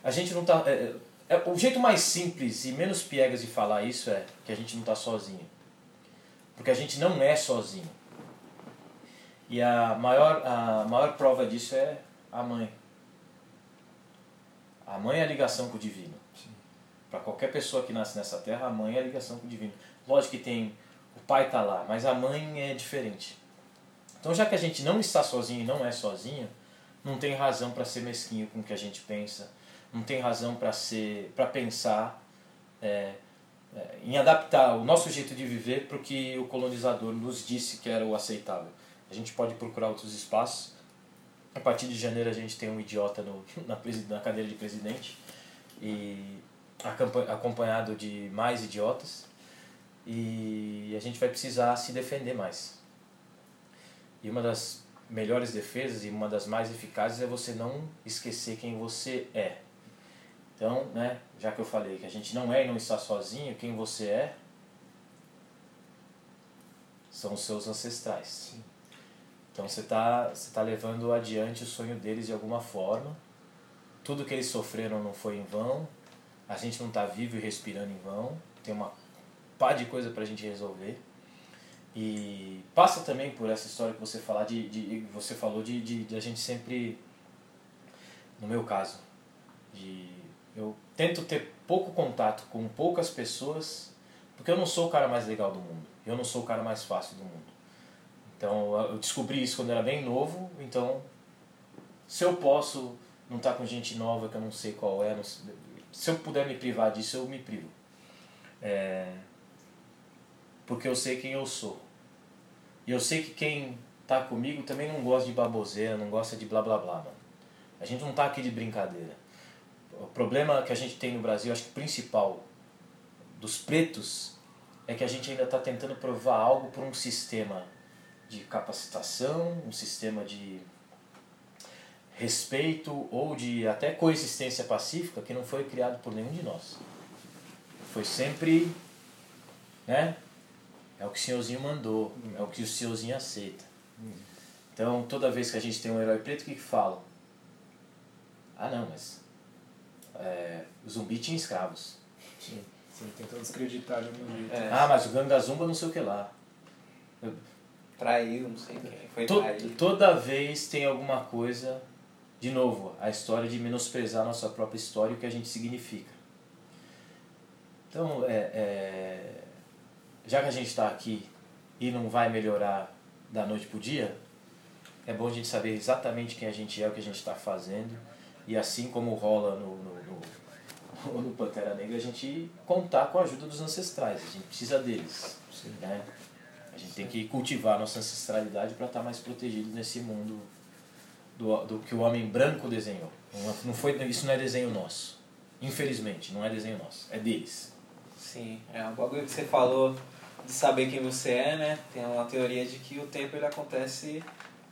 a gente não está. É, é, o jeito mais simples e menos piegas de falar isso é que a gente não está sozinho. Porque a gente não é sozinho. E a maior, a maior prova disso é a mãe. A mãe é a ligação com o divino. Para qualquer pessoa que nasce nessa terra, a mãe é a ligação com o divino. Lógico que tem. O pai está lá, mas a mãe é diferente. Então, já que a gente não está sozinho e não é sozinho, não tem razão para ser mesquinho com o que a gente pensa, não tem razão para ser, para pensar é, é, em adaptar o nosso jeito de viver para o que o colonizador nos disse que era o aceitável. A gente pode procurar outros espaços A partir de janeiro a gente tem um idiota no, na, na cadeira de presidente e acompanhado de mais idiotas e a gente vai precisar se defender mais. E uma das melhores defesas e uma das mais eficazes é você não esquecer quem você é. Então, né, já que eu falei que a gente não é e não está sozinho, quem você é são os seus ancestrais. Então você está você tá levando adiante o sonho deles de alguma forma. Tudo que eles sofreram não foi em vão. A gente não está vivo e respirando em vão. Tem uma pá de coisa para a gente resolver. E passa também por essa história que você falar de, de você falou de, de, de a gente sempre no meu caso de eu tento ter pouco contato com poucas pessoas porque eu não sou o cara mais legal do mundo eu não sou o cara mais fácil do mundo então eu descobri isso quando eu era bem novo então se eu posso não estar com gente nova que eu não sei qual é não sei- se eu puder me privar disso eu me privo é, porque eu sei quem eu sou. E eu sei que quem tá comigo também não gosta de baboseira, não gosta de blá blá blá, mano. A gente não tá aqui de brincadeira. O problema que a gente tem no Brasil, acho que o principal dos pretos é que a gente ainda está tentando provar algo por um sistema de capacitação, um sistema de respeito ou de até coexistência pacífica que não foi criado por nenhum de nós. Foi sempre, né? É o que o senhorzinho mandou, é o que o senhorzinho aceita. Então, toda vez que a gente tem um herói preto, o que que fala? Ah, não, mas é, o zumbi tinha escravos. Sim, sim, tentam descreditar de algum jeito. É. Ah, mas o Ganga Zumba não sei o que lá. Traiu, não sei quem. Foi To- traído. toda vez tem alguma coisa, de novo, a história de menosprezar a nossa própria história e o que a gente significa. Então, é, é, já que a gente está aqui e não vai melhorar da noite para o dia, é bom a gente saber exatamente quem a gente é, o que a gente está fazendo, e assim como rola no, no, no, no Pantera Negra, a gente contar com a ajuda dos ancestrais, a gente precisa deles. Né? A gente tem que cultivar a nossa ancestralidade para estar mais protegido nesse mundo do, do que o homem branco desenhou. Não, não foi, isso não é desenho nosso. Infelizmente, não é desenho nosso, é deles. Sim, é um bagulho que você falou de saber quem você é, né? Tem uma teoria de que o tempo ele acontece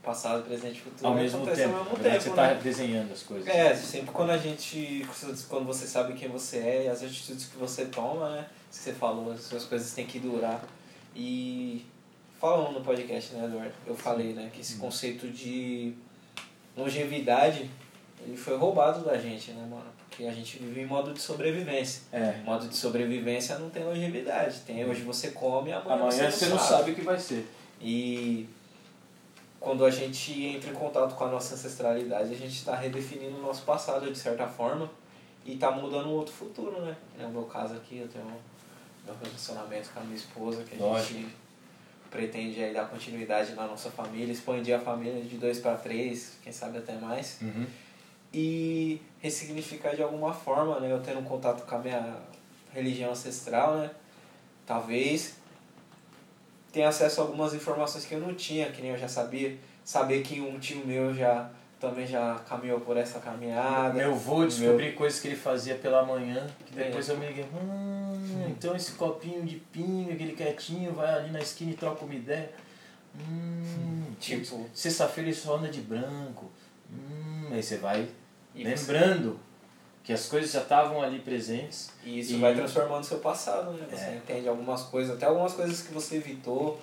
passado, presente e futuro. Ao mesmo acontece tempo, ao mesmo tempo, você está né? desenhando as coisas. É, sempre quando a gente. Quando você sabe quem você é e as atitudes que você toma, né? Que você falou, as suas coisas têm que durar. E falando no podcast, né, Eduardo? Eu falei, né, que esse conceito de longevidade ele foi roubado da gente, né, mano? Porque a gente vive em modo de sobrevivência. É. Modo de sobrevivência não tem longevidade. Tem hoje você come, amanhã, Amanhã você não sabe. o que vai ser. E quando a gente entra em contato com a nossa ancestralidade, a gente está redefinindo o nosso passado de certa forma e está mudando um outro futuro, né? No meu caso aqui, eu tenho meu relacionamento com a minha esposa, que a Lógico. gente pretende aí dar continuidade na nossa família, expandir a família de dois para três, quem sabe até mais Uhum. e ressignificar de alguma forma, né? Eu tendo um contato com a minha religião ancestral, né? Talvez tenha acesso a algumas informações que eu não tinha, que nem eu já sabia. Saber que um tio meu já também já caminhou por essa caminhada. Meu avô descobri coisas que ele fazia pela manhã, que É. depois eu me liguei, hum, então esse copinho de pinho, aquele quietinho, vai ali na esquina e troca uma ideia. Hum, Tipo- sexta-feira ele só anda de branco. Hum, aí você vai E você- lembrando que as coisas já estavam ali presentes. E isso E- vai transformando o seu passado, né? Você É. entende algumas coisas, até algumas coisas que você evitou,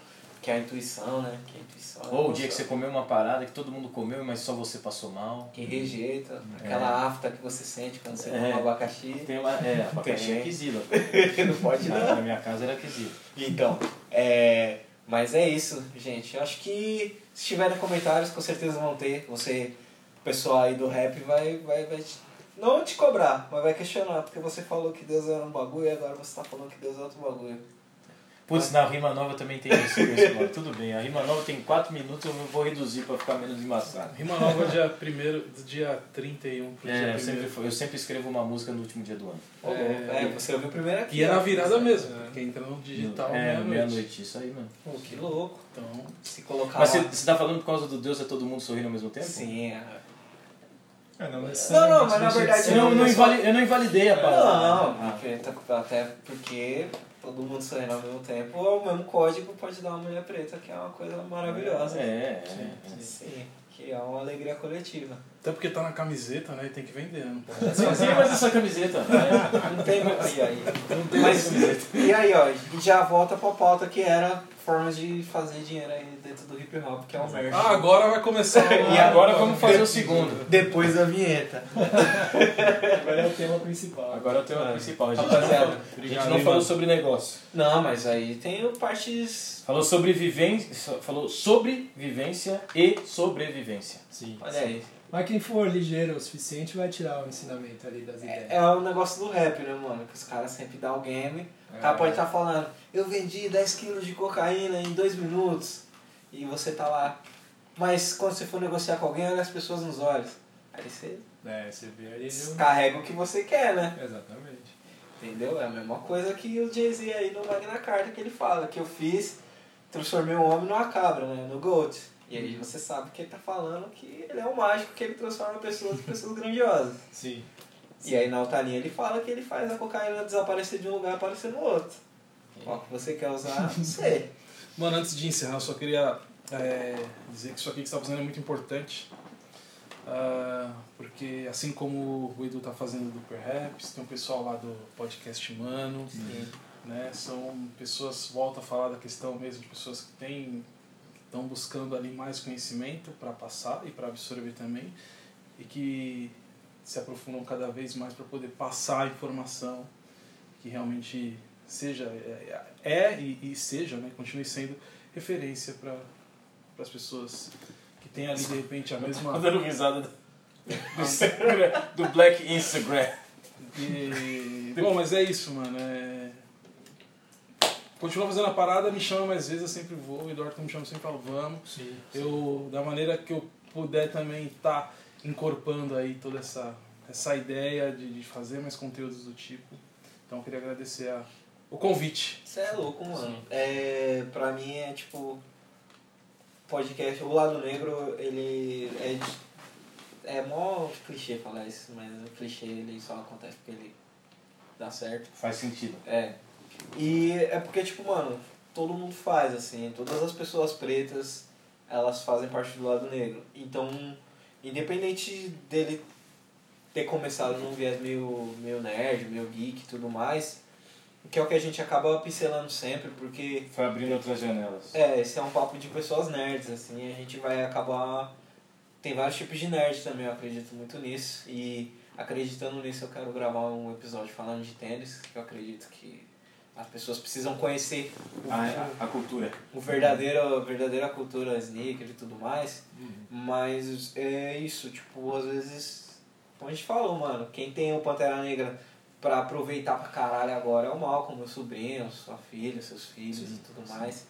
que é a intuição, né? Que a intuição é Ou o dia que você comeu uma parada que todo mundo comeu, mas só você passou mal. que rejeita, aquela afta que você sente quando você É. come abacaxi. Tem uma, é, abacaxi é quesila. não pode não. na minha casa era quesila. Então, é, mas é isso, gente. Eu acho que se tiverem comentários, com certeza vão ter. Você, o pessoal aí do rap vai, vai, vai te- não te cobrar, mas vai questionar, porque você falou que Deus era um bagulho e agora você tá falando que Deus é outro bagulho. Putz, na rima nova também tem isso. Tudo bem, a rima nova tem 4 minutos, eu vou reduzir pra ficar menos embaçado. Rima nova dia 1 do dia 31 pro É, dia eu sempre, 1 eu sempre escrevo uma música no último dia do ano. É, é, você ouviu primeiro aqui. E é na virada mesmo, porque entra no digital é, meia-noite. meia-noite, isso aí, mano. Pô, que louco. Então, Se colocar Mas você, lá. você tá falando por causa do Deus é todo mundo sorrindo ao mesmo tempo? Sim, é. É, não, Não, não, mas na verdade Eu não, não invali- eu não invalidei a palavra. Não, porque, tá- até porque todo mundo sorrindo ao mesmo tempo, o mesmo código pode dar uma mulher preta, que é uma coisa maravilhosa. É, é. é. Sim, que é uma alegria coletiva. Até porque tá na camiseta, né? E tem que vender, né? Não pode. Sim, sim, mas essa camiseta. né? Não tem. E aí? Não tem Mas, essa camiseta. e aí, ó, e já volta pra pauta que era formas de fazer dinheiro aí dentro do hip hop, que é o merch. Ah, agora vai começar. E agora vamos fazer o segundo. Depois da vinheta. Agora é o tema principal. Agora é o tema principal. A gente não Rapaziada, falou, a gente não falou sobre negócio. Não, mas aí tem partes. Falou sobre vivência, falou sobre vivência e sobrevivência. Sim. Olha aí. Mas quem for ligeiro o suficiente vai tirar o ensinamento ali das ideias. É, é o negócio do rap, né, mano? Que os caras sempre dão o game. O cara pode estar falando, eu vendi 10 quilos de cocaína em 2 minutos. E você tá lá. Mas quando você for negociar com alguém, olha as pessoas nos olhos. Aí você É, você vê ali. no- carrega o que você quer, né? Exatamente. Entendeu? É a mesma coisa que o Jay-Z aí no Magna Carta que ele fala, que eu fiz, transformei um homem numa cabra, né? No Goat. E aí você sabe que ele tá falando que ele é um mágico, que ele transforma pessoas em pessoas grandiosas. Sim. E aí na outra linha ele fala que ele faz a cocaína desaparecer de um lugar e aparecer no outro. Qual que você quer usar, não sei. Mano, antes de encerrar, eu só queria é, dizer que isso aqui que você está fazendo é muito importante. Ah, porque assim como o Edu tá fazendo do Perhaps, tem um pessoal lá do podcast Mano, né? São pessoas, volta a falar da questão mesmo de pessoas que têm estão buscando ali mais conhecimento para passar e para absorver também e que se aprofundam cada vez mais para poder passar a informação que realmente seja é, é e, e seja, né, continue sendo referência para as pessoas que têm ali de repente a mesma Tô dando risada do, do do Black Instagram. E, bom, mas é isso, mano. É... Continua fazendo a parada, me chama mais vezes, eu sempre vou. O Eduardo me chama, sempre falo, vamos. Sim. Eu, da maneira que eu puder também estar incorporando aí toda essa, essa ideia de, de fazer mais conteúdos do tipo. Então eu queria agradecer a, o convite. Você é louco, mano. É, pra mim é tipo. Podcast, o lado negro, ele é. É mó clichê falar isso, mas o clichê ele só acontece porque ele dá certo. Faz sentido. É. E é porque, tipo, mano, todo mundo faz, assim, todas as pessoas pretas, elas fazem parte do lado negro. Então, independente dele ter começado num viés meio, meio nerd, meio geek e tudo mais, que é o que a gente acaba pincelando sempre, porque Foi abrindo outras janelas. é, esse é um papo de pessoas nerds, assim, a gente vai acabar. Tem vários tipos de nerd também, eu acredito muito nisso. E acreditando nisso, eu quero gravar um episódio falando de tênis, que eu acredito que as pessoas precisam conhecer o, A, a, cultura. o verdadeiro, a verdadeira cultura sneaker e tudo mais. Mas é isso, tipo, às vezes, como a gente falou, mano, quem tem o Pantera Negra pra aproveitar pra caralho agora é o Malcolm, meu sobrinho, sua filha, seus filhos e tudo mais.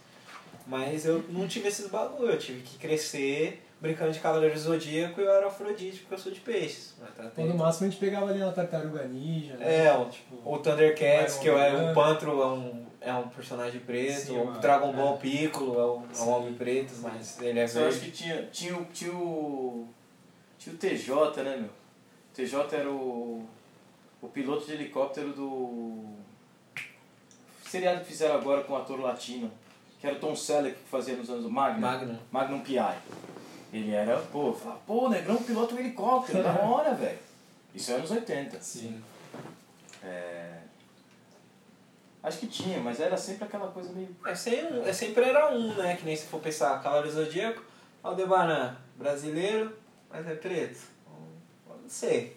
Mas eu não tive esses bagulho, eu tive que crescer brincando de Cavaleiro Zodíaco e eu era Afrodite porque eu sou de peixes. Mas tá no máximo a gente pegava ali uma tartaruga ninja, né? É, o, o Thundercats, que eu era Man. um Pantro, é um, é um personagem preto, Sim, o uma- Dragon Ball é. Piccolo é um, é um Sim. homem preto, mas ele é Eu acho verde. que tinha, tinha, o- tinha, o, tinha o TJ, né, meu? O TJ era o, o piloto de helicóptero do seriado que fizeram agora com o ator latino, que era o Tom Selleck que fazia nos anos Magnum. Magnum. Magnum PI. Ele era, pô, falava, pô, negrão pilota um helicóptero, da hora, velho. Isso é anos 80. Sim. É... Acho que tinha, mas era sempre aquela coisa meio. É sempre, é sempre era um, né? Que nem se for pensar, Cavaleiro Zodíaco, Aldebaran, brasileiro, mas é preto. Não sei.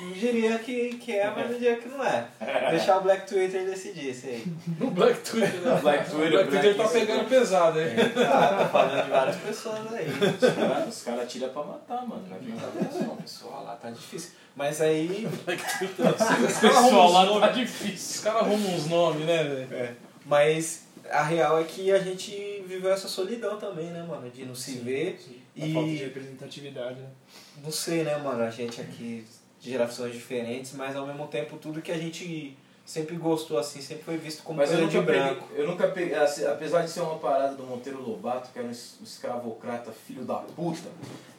Não diria que, que é, mas não diria que não é. Deixar o Black Twitter decidir isso aí. O Black Twitter, né? Black Twitter, o Black Twitter tá pegando pesado, hein? Ah, tá falando de várias pessoas aí. Os caras os cara tiram pra matar, mano. Vai vir pra pessoal, lá tá difícil. Mas aí. Black Twitter. O pessoal lá tá difícil. Os caras arrumam uns nomes, né, velho? Mas a real é que a gente viveu essa solidão também, né, mano? De não se ver. Sim. E- A falta de representatividade, né? Não sei, né, mano? A gente aqui de gerações diferentes, mas ao mesmo tempo tudo que a gente sempre gostou assim, sempre foi visto como coisa de peguei, branco. eu nunca peguei, assim, apesar de ser uma parada do Monteiro Lobato, que era um es- escravocrata filho da puta,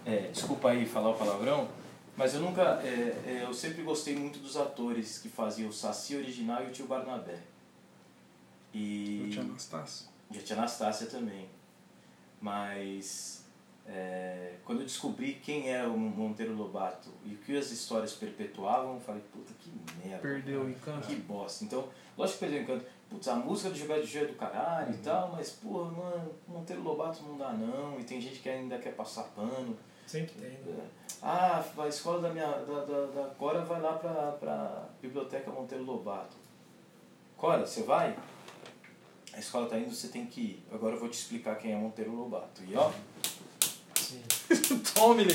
é, desculpa aí falar o palavrão, mas eu nunca, é, é, eu sempre gostei muito dos atores que faziam o Saci original e o tio Barnabé. E Eu te Anastácio. e a tia Anastácia também. Mas é, quando eu descobri quem era o Monteiro Lobato e o que as histórias perpetuavam, eu falei, puta que merda. Perdeu o encanto. Que bosta. Então, lógico que perdeu o encanto. Putz, a música do Gilberto Gil é do caralho Uhum. e tal, mas, pô, mano, Monteiro Lobato não dá não. E tem gente que ainda quer passar pano. Sempre tem, né? Ah, a escola da minha da, da, da Cora vai lá pra, pra Biblioteca Monteiro Lobato. Cora, você vai? A escola tá indo, você tem que ir. Agora eu vou te explicar quem é Monteiro Lobato. E ó. Tome,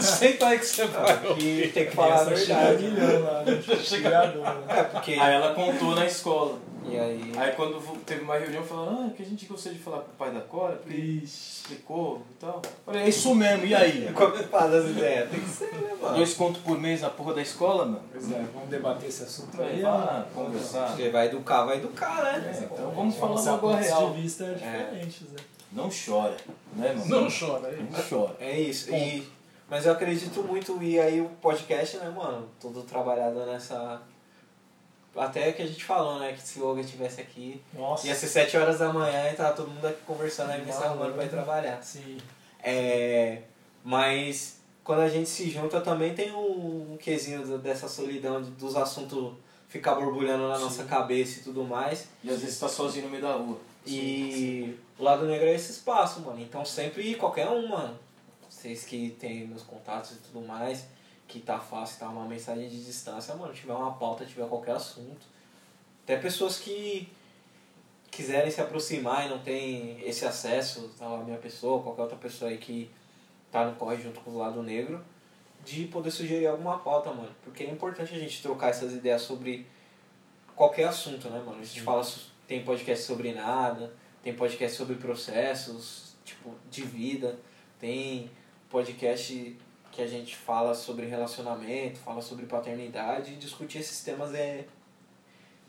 senta aí que você vai. E tem que falar a verdade. milhão lá, né? Né? É, porque. aí ela contou na escola. E aí. Aí quando teve uma reunião, falaram, ah, que a gente gostaria de falar com o pai da Cora, porque explicou e tal. Falei, é isso mesmo, e aí? Como fala as ideias? Tem que ser, né, mano? Dois contos por mês na porra da escola, mano? Pois é, vamos debater esse assunto Vai aí. lá, conversar. Você vai educar, vai educar, né? É, então vamos falar Vamos logo a real. de vista diferentes, né? Não chora, né, mano? Não chora aí. Não chora. É isso. E, mas eu acredito muito, e aí o podcast, né, mano? Tudo trabalhado nessa. Até que a gente falou, né? Que se o Olga estivesse aqui, Nossa. ia ser 7 horas da manhã e tava todo mundo aqui conversando aí, se arrumando pra ir trabalhar. Sim. É, mas quando a gente se junta também tem um, um quesinho dessa solidão, de- dos assuntos ficar borbulhando na nossa cabeça e tudo mais. E às vezes tá sozinho no meio da rua. E o lado negro é esse espaço, mano. Então sempre qualquer um, mano. Vocês que tem meus contatos e tudo mais, que tá fácil, tá uma mensagem de distância, mano. Tiver uma pauta, tiver qualquer assunto. Até pessoas que quiserem se aproximar e não tem esse acesso à minha pessoa, qualquer outra pessoa aí que tá no corre junto com o lado negro, de poder sugerir alguma pauta, mano. Porque é importante a gente trocar essas ideias sobre qualquer assunto, né, mano? A gente fala, so- tem podcast sobre nada, tem podcast sobre processos, tipo, de vida, tem podcast que a gente fala sobre relacionamento, fala sobre paternidade, e discutir esses temas é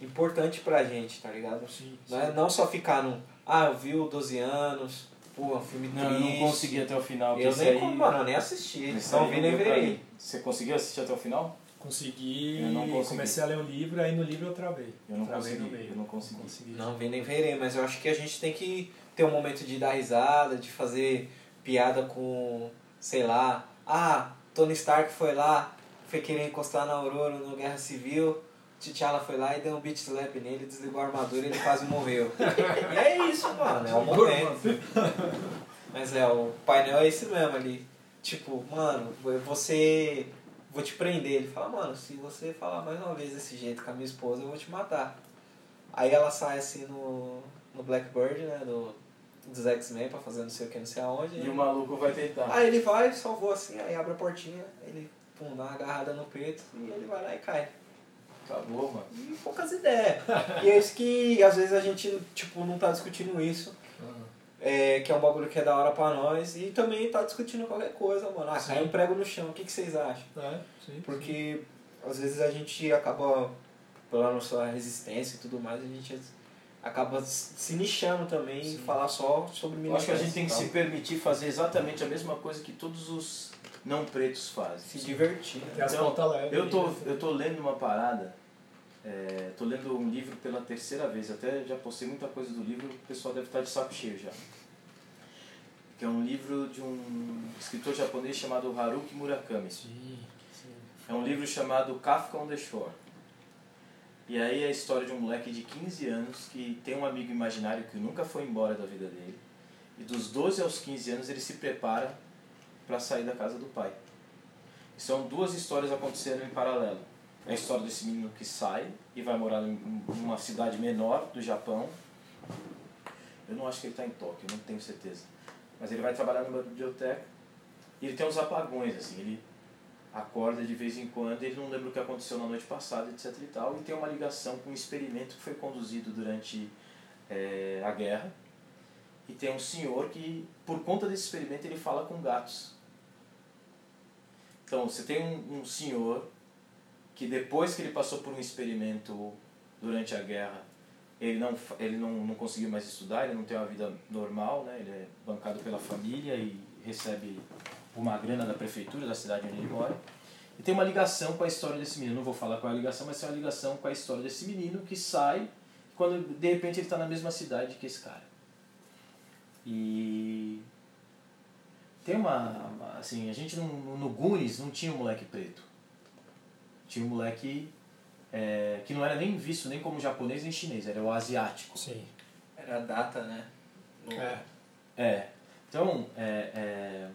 importante pra gente, tá ligado? Sim, Não é não só ficar no, ah, eu vi o 12 anos, pô, um filme Não, eu triste. não consegui até o final. Eu nem, aí, como, mano, eu nem assisti, então vi não nem mim. Você conseguiu assistir até o final? Consegui, Eu não consegui. comecei a ler um livro, aí no livro eu travei. Eu não travei consegui, no meio. eu não consegui. Não vi nem verei, mas eu acho que a gente tem que ter um momento de dar risada, de fazer piada com, sei lá, ah, Tony Stark foi lá, foi querer encostar na Aurora no Guerra Civil, T'Challa foi lá e deu um beat slap nele, desligou a armadura e ele quase morreu. e é isso, mano, é o momento. Mas é, o painel é esse mesmo ali. Tipo, mano, você. Vou te prender. Ele fala, mano, se você falar mais uma vez desse jeito com a minha esposa, eu vou te matar. Aí ela sai assim no, no Blackbird, né? Do, dos X-Men pra fazer não sei o que, não sei aonde. E né? o maluco vai tentar. Aí ele vai, salvou assim, aí abre a portinha, ele pum, dá uma agarrada no peito e ele vai lá e cai. Acabou, mano. E poucas ideias. e é isso que às vezes a gente, tipo, não tá discutindo isso. É, que é um bagulho que é da hora pra nós. E também tá discutindo qualquer coisa, mano. Ah, Sim. caiu um prego no chão, o que, que vocês acham? É, sim. Porque às vezes a gente acaba, pela nossa resistência e tudo mais, a gente acaba se nichando também e falar só sobre Eu acho que a gente tem que se militância permitir fazer exatamente a mesma coisa que todos os não pretos fazem. se divertir. né? Então. Eu tô, né? eu tô lendo uma parada, é, tô lendo um livro pela terceira vez, até já postei muita coisa do livro, o pessoal deve estar de saco cheio já. Que é um livro de um escritor japonês chamado Haruki Murakami. É um livro chamado Kafka on the Shore. E aí é a história de um moleque de 15 anos que tem um amigo imaginário que nunca foi embora da vida dele. E dos 12 aos 15 anos ele se prepara para sair da casa do pai. E são duas histórias acontecendo em paralelo. É a história desse menino que sai e vai morar em uma cidade menor do Japão. Eu não acho que ele está em Tóquio, não tenho certeza. Mas ele vai trabalhar numa biblioteca e ele tem uns apagões, assim. Ele acorda de vez em quando, ele não lembra o que aconteceu na noite passada, etc e tal, e tem uma ligação com um experimento que foi conduzido durante é, a guerra e tem um senhor que, por conta desse experimento, ele fala com gatos. Então, você tem um, um senhor que depois que ele passou por um experimento durante a guerra, ele não, ele não, não conseguiu mais estudar, ele não tem uma vida normal, né? ele é bancado pela família e recebe uma grana da prefeitura da cidade onde ele mora. E tem uma ligação com a história desse menino. Não vou falar qual é a ligação, mas tem uma ligação com a história desse menino que sai quando de repente ele está na mesma cidade que esse cara. E tem uma, assim, a gente no, no Goonies não tinha um moleque preto. Tinha um moleque é, que não era nem visto nem como japonês nem chinês, era o asiático. Sim. Era a data, né? No- É. É. Então, é, é,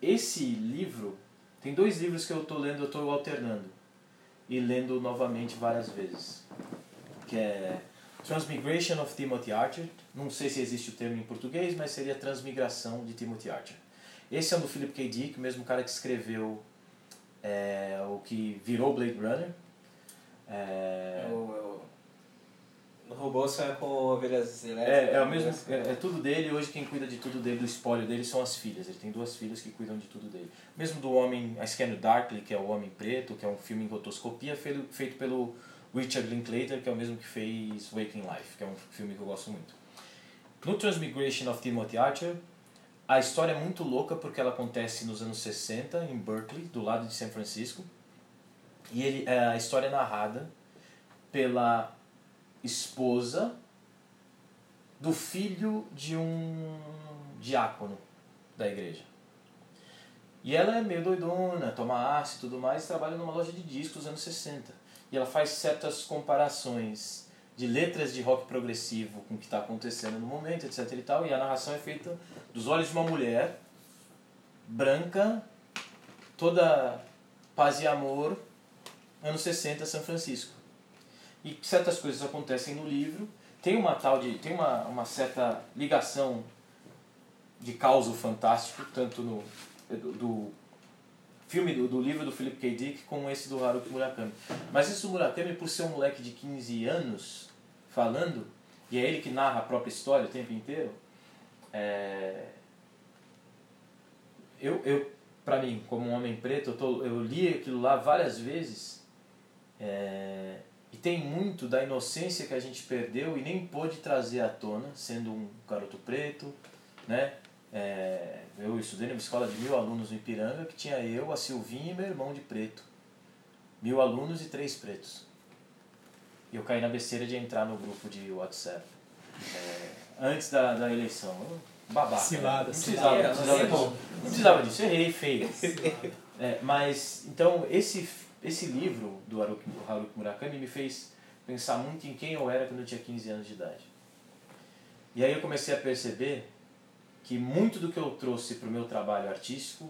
esse livro, tem dois livros que eu estou lendo, eu estou alternando. E lendo novamente várias vezes. Que é Transmigration of Timothy Archer. Não sei se existe o termo em português, mas seria Transmigração de Timothy Archer. Esse é um do Philip K. Dick, o mesmo cara que escreveu é, o que virou Blade Runner. É, É o, é o- robô sonha com ovelhas elétricas. É, é o mesmo, é, é tudo dele, hoje quem cuida de tudo dele, do espólio dele, são as filhas. Ele tem duas filhas que cuidam de tudo dele. Mesmo do Homem, a Scanner Darkly, que é o Homem Preto, que é um filme em rotoscopia, feito, feito pelo Richard Linklater, que é o mesmo que fez Waking Life, que é um filme que eu gosto muito. No Transmigration of Timothy Archer, a história é muito louca porque ela acontece nos anos 60, em Berkeley, do lado de São Francisco. E ele, é, a história é narrada pela esposa do filho de um diácono da igreja. E ela é meio doidona, toma ácido e tudo mais, trabalha numa loja de discos dos anos 60. E ela faz certas comparações de letras de rock progressivo com o que está acontecendo no momento, etc e tal, e a narração é feita dos olhos de uma mulher branca, toda paz e amor, anos 60, São Francisco. E certas coisas acontecem no livro, tem uma tal de tem uma, uma certa ligação de causa fantástico, tanto no do, do filme do, do livro do Philip K. Dick com esse do Haruki Murakami. Mas esse do Murakami, por ser um moleque de 15 anos falando, e é ele que narra a própria história o tempo inteiro, é... eu, eu para mim, como um homem preto, eu, tô, eu li aquilo lá várias vezes é... e tem muito da inocência que a gente perdeu e nem pôde trazer à tona, sendo um garoto preto, né? É, eu estudei numa escola de mil alunos no Ipiranga, que tinha eu, a Silvinha e meu irmão de preto. Mil alunos e três pretos. E eu caí na besteira de entrar no grupo de WhatsApp. É, antes da, da eleição. Babaca. Cilada, né? não cilada. precisava, não precisava disso. Não precisava disso, errei feio. É, mas, então, esse, esse livro do Haruki, do Haruki Murakami me fez pensar muito em quem eu era quando eu tinha 15 anos de idade. E aí eu comecei a perceber que muito do que eu trouxe para o meu trabalho artístico,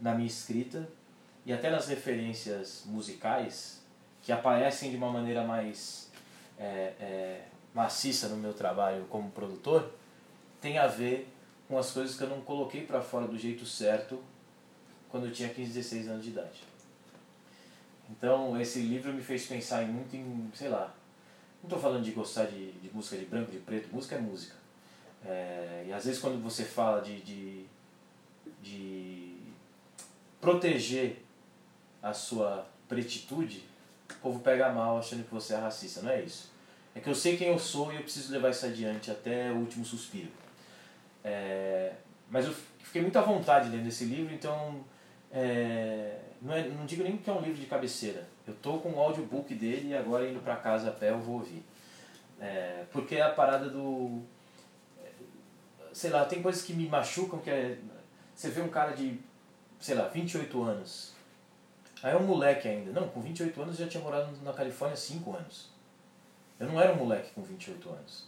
na minha escrita e até nas referências musicais, que aparecem de uma maneira mais é, é, maciça no meu trabalho como produtor, tem a ver com as coisas que eu não coloquei para fora do jeito certo quando eu tinha 15, 16 anos de idade. Então, esse livro me fez pensar em muito em, sei lá, não estou falando de gostar de, de música de branco, de preto, música é música. É, e às vezes quando você fala de, de, de proteger a sua pretitude, o povo pega mal achando que você é racista. Não é isso. É que eu sei quem eu sou e eu preciso levar isso adiante até o último suspiro. É, mas eu fiquei muito à vontade lendo esse livro, então é, não, é, não digo nem que é um livro de cabeceira. Eu estou com o audiobook dele e agora indo para casa a pé eu vou ouvir. É, porque é a parada do. Sei lá, tem coisas que me machucam, que é. Você vê um cara de, sei lá, 28 anos. Aí é um moleque ainda. Não, com 28 anos eu já tinha morado na Califórnia há 5 anos. Eu não era um moleque com 28 anos.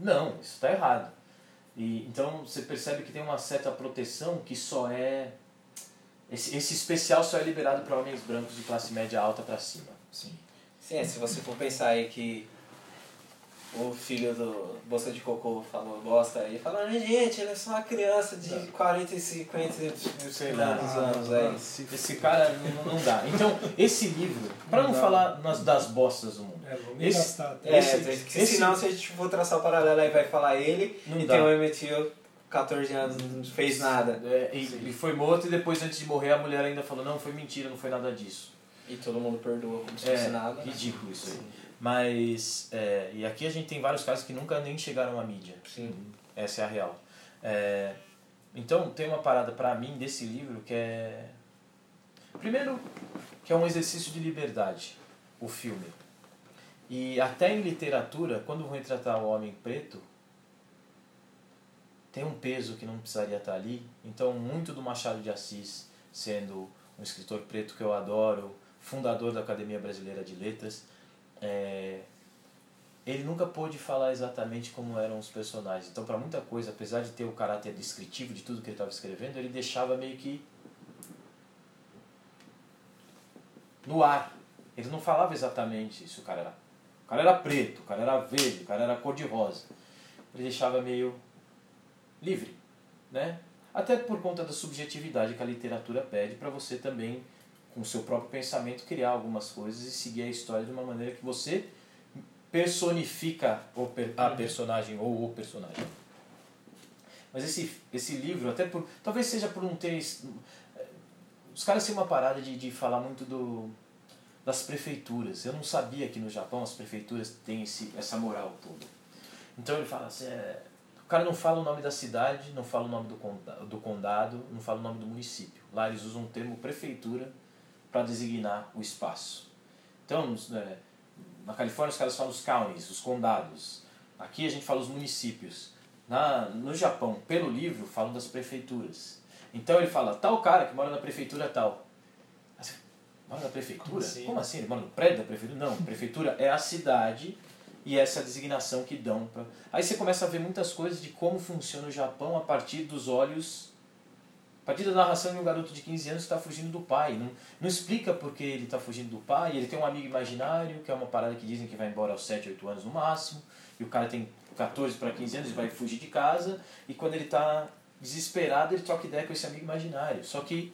Não, isso está errado. E, então você percebe que tem uma certa proteção que só é. Esse, esse especial só é liberado para homens brancos de classe média alta para cima. Sim. Sim, é, se você for pensar aí que o filho do Bolsa de Cocô falou bosta aí, falando, gente, ele é só uma criança de 40 e 50 Sei lá. anos, anos aí. Esse cara não, não dá. Então, esse livro, pra não Não falar nas, das bostas do mundo, É, vou me Esse- gastar até. É, Esse- esse- senão se a gente for traçar o paralelo aí vai falar ele Não e dá. tem o Emmett Till, 14 anos, não fez nada. é, e, e foi morto e depois, antes de morrer, a mulher ainda falou, não, foi mentira, não foi nada disso. E todo mundo perdoa como se É, fosse nada. né? ridículo isso aí. Mas, é, e aqui a gente tem vários casos que nunca nem chegaram à mídia. Sim. Essa é a real. É, então, tem uma parada pra mim desse livro que é. Primeiro, que é um exercício de liberdade, o filme. E até em literatura, quando vão retratar o homem preto, tem um peso que não precisaria estar ali. Então, muito do Machado de Assis, sendo um escritor preto que eu adoro, fundador da Academia Brasileira de Letras, é, ele nunca pôde falar exatamente como eram os personagens. Então, para muita coisa, apesar de ter o caráter descritivo de tudo que ele estava escrevendo, ele deixava meio que no ar. Ele não falava exatamente se o cara era. O cara era preto, o cara era verde, o cara era cor-de-rosa. Ele deixava meio livre, né? Até por conta da subjetividade que a literatura pede para você também, com o seu próprio pensamento, criar algumas coisas e seguir a história de uma maneira que você personifica a personagem ou o personagem. Mas esse, esse livro, até por. Talvez seja por não ter. Os caras têm uma parada de, de falar muito do, das prefeituras. Eu não sabia que no Japão as prefeituras têm esse, essa moral toda. Então ele fala assim: é, o cara não fala o nome da cidade, não fala o nome do condado, do condado, não fala o nome do município. Lá eles usam o termo prefeitura para designar o espaço. Então, é, na Califórnia os caras falam os counties, os condados. Aqui a gente fala os municípios. Na, no Japão, pelo livro, falam das prefeituras. Então ele fala, tal cara que mora na prefeitura tal. Você, Mora na prefeitura? Como assim? Como assim? Ele mora no prédio da prefeitura? Não, prefeitura é a cidade e essa é a designação que dão. Pra... Aí você começa a ver muitas coisas de como funciona o Japão a partir dos olhos partir da narração de um garoto de 15 anos que está fugindo do pai. Não, não explica porque ele está fugindo do pai. Ele tem um amigo imaginário, que é uma parada que dizem que vai embora aos 7, 8 anos no máximo. E o cara tem 14 para 15 anos e vai fugir de casa. E quando ele está desesperado, ele troca ideia com esse amigo imaginário. Só que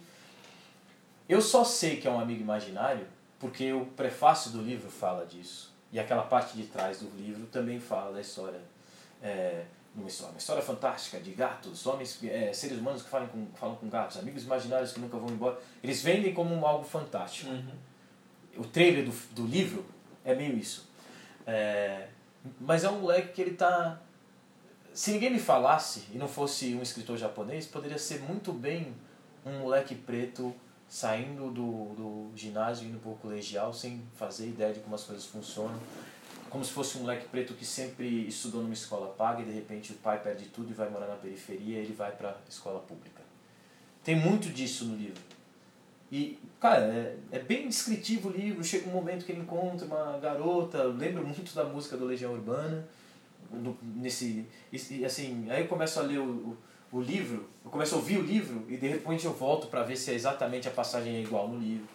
eu só sei que é um amigo imaginário porque o prefácio do livro fala disso. E aquela parte de trás do livro também fala da história. É, uma história, uma história fantástica de gatos, homens, é, seres humanos que falam com, falam com gatos, amigos imaginários que nunca vão embora. Eles vendem como algo fantástico. O trailer do, do livro é meio isso. É, mas é um moleque que ele tá. Se ninguém me falasse e não fosse um escritor japonês, poderia ser muito bem um moleque preto saindo do, do ginásio indo pro colegial sem fazer ideia de como as coisas funcionam. Como se fosse um moleque preto que sempre estudou numa escola paga e de repente o pai perde tudo e vai morar na periferia e ele vai pra escola pública. Tem muito disso no livro. E, cara, é, é bem descritivo o livro. Chega um momento que ele encontra uma garota. eu Lembro muito da música do Legião Urbana. no- nesse, e, assim, aí eu começo a ler o, o, o livro, eu começo a ouvir o livro e de repente eu volto para ver se é exatamente a passagem é igual no livro.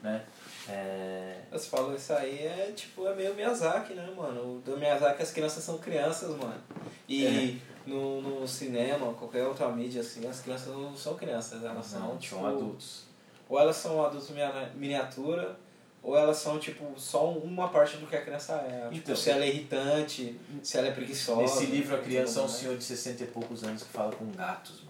Né? É, Você falou isso aí, é tipo, é meio Miyazaki, né, mano? O do Miyazaki as crianças são crianças, mano. E no, no cinema, qualquer outra mídia, assim, as crianças não são crianças, elas são, não, tipo, são adultos. Ou elas são adultos minia- miniatura, ou elas são, tipo, só uma parte do que a criança é. Tipo, Então, se ela é irritante, se ela é preguiçosa. Nesse livro a criança é um senhor de 60 e poucos anos que fala com gatos, mano.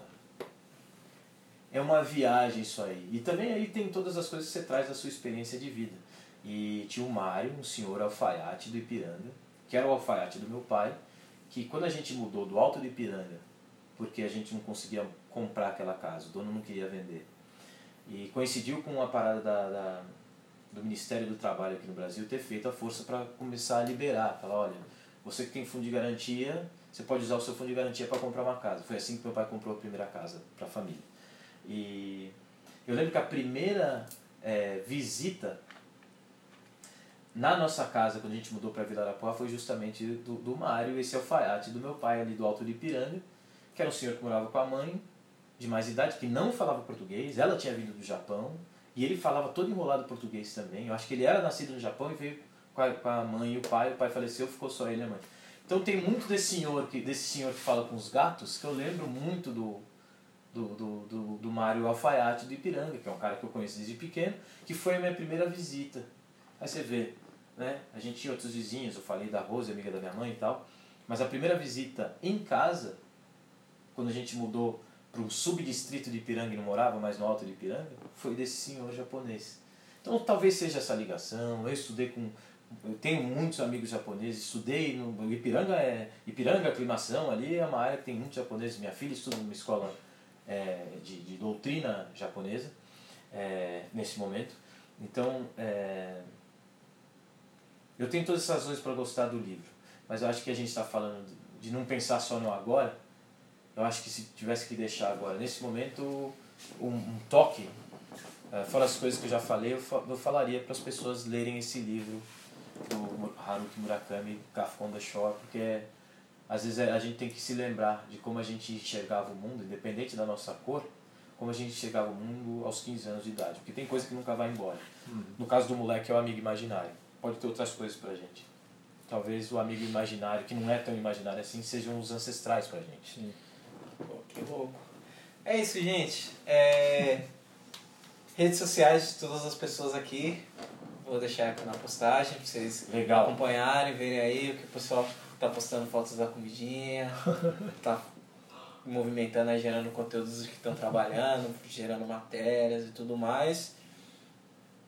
É uma viagem isso aí. E também aí tem todas as coisas que você traz da sua experiência de vida. E tinha o Mário, um senhor alfaiate do Ipiranga, que era o alfaiate do meu pai, que quando a gente mudou do Alto do Ipiranga, porque a gente não conseguia comprar aquela casa, o dono não queria vender. E coincidiu com a parada da, da- do Ministério do Trabalho aqui no Brasil ter feito a força para começar a liberar, falar, olha, você que tem fundo de garantia, você pode usar o seu fundo de garantia para comprar uma casa. Foi assim que meu pai comprou a primeira casa para a família. E eu lembro que a primeira eh, visita na nossa casa, quando a gente mudou para Vila Arapuá, foi justamente do, do Mário, esse alfaiate do meu pai ali do Alto de Ipiranga, que era um senhor que morava com a mãe, de mais idade, que não falava português, ela tinha vindo do Japão, e ele falava todo enrolado português também. Eu acho que ele era nascido no Japão e veio com a, com a mãe e o pai, o pai faleceu, ficou só ele e a mãe. Então tem muito desse senhor que, desse senhor que fala com os gatos que eu lembro muito do, do, do, do, do Mário Alfaiate do Ipiranga, que é um cara que eu conheço desde pequeno, que foi a minha primeira visita. Aí você vê, né? A gente tinha outros vizinhos, eu falei da Rose, amiga da minha mãe e tal, mas a primeira visita em casa, quando a gente mudou para um subdistrito de Ipiranga e não morava mais no alto de Ipiranga, foi desse senhor japonês. Então talvez seja essa ligação. Eu estudei com. Eu tenho muitos amigos japoneses, estudei no Ipiranga, é, Ipiranga, aclimação ali é uma área que tem muitos japoneses. Minha filha estuda numa escola é, de, de doutrina japonesa é, nesse momento. Então, é, eu tenho todas essas razões para gostar do livro, mas eu acho que a gente está falando de não pensar só no agora. Eu acho que se tivesse que deixar agora, nesse momento, um, um toque, uh, fora as coisas que eu já falei, eu, eu falaria para as pessoas lerem esse livro do Haruki Murakami, Kafka on Shore, porque às vezes a gente tem que se lembrar de como a gente enxergava o mundo, independente da nossa cor, como a gente enxergava o mundo aos 15 anos de idade, porque tem coisa que nunca vai embora. Uhum. No caso do moleque é o amigo imaginário, pode ter outras coisas pra gente. Talvez o amigo imaginário, que não é tão imaginário assim, sejam os ancestrais pra gente. Sim. Pô, que louco. É isso, gente. É... Redes sociais de todas as pessoas aqui. Vou deixar aqui na postagem pra vocês Legal. acompanharem, verem aí o que o pessoal tá postando fotos da comidinha, tá movimentando aí, gerando conteúdos que estão trabalhando, gerando matérias e tudo mais.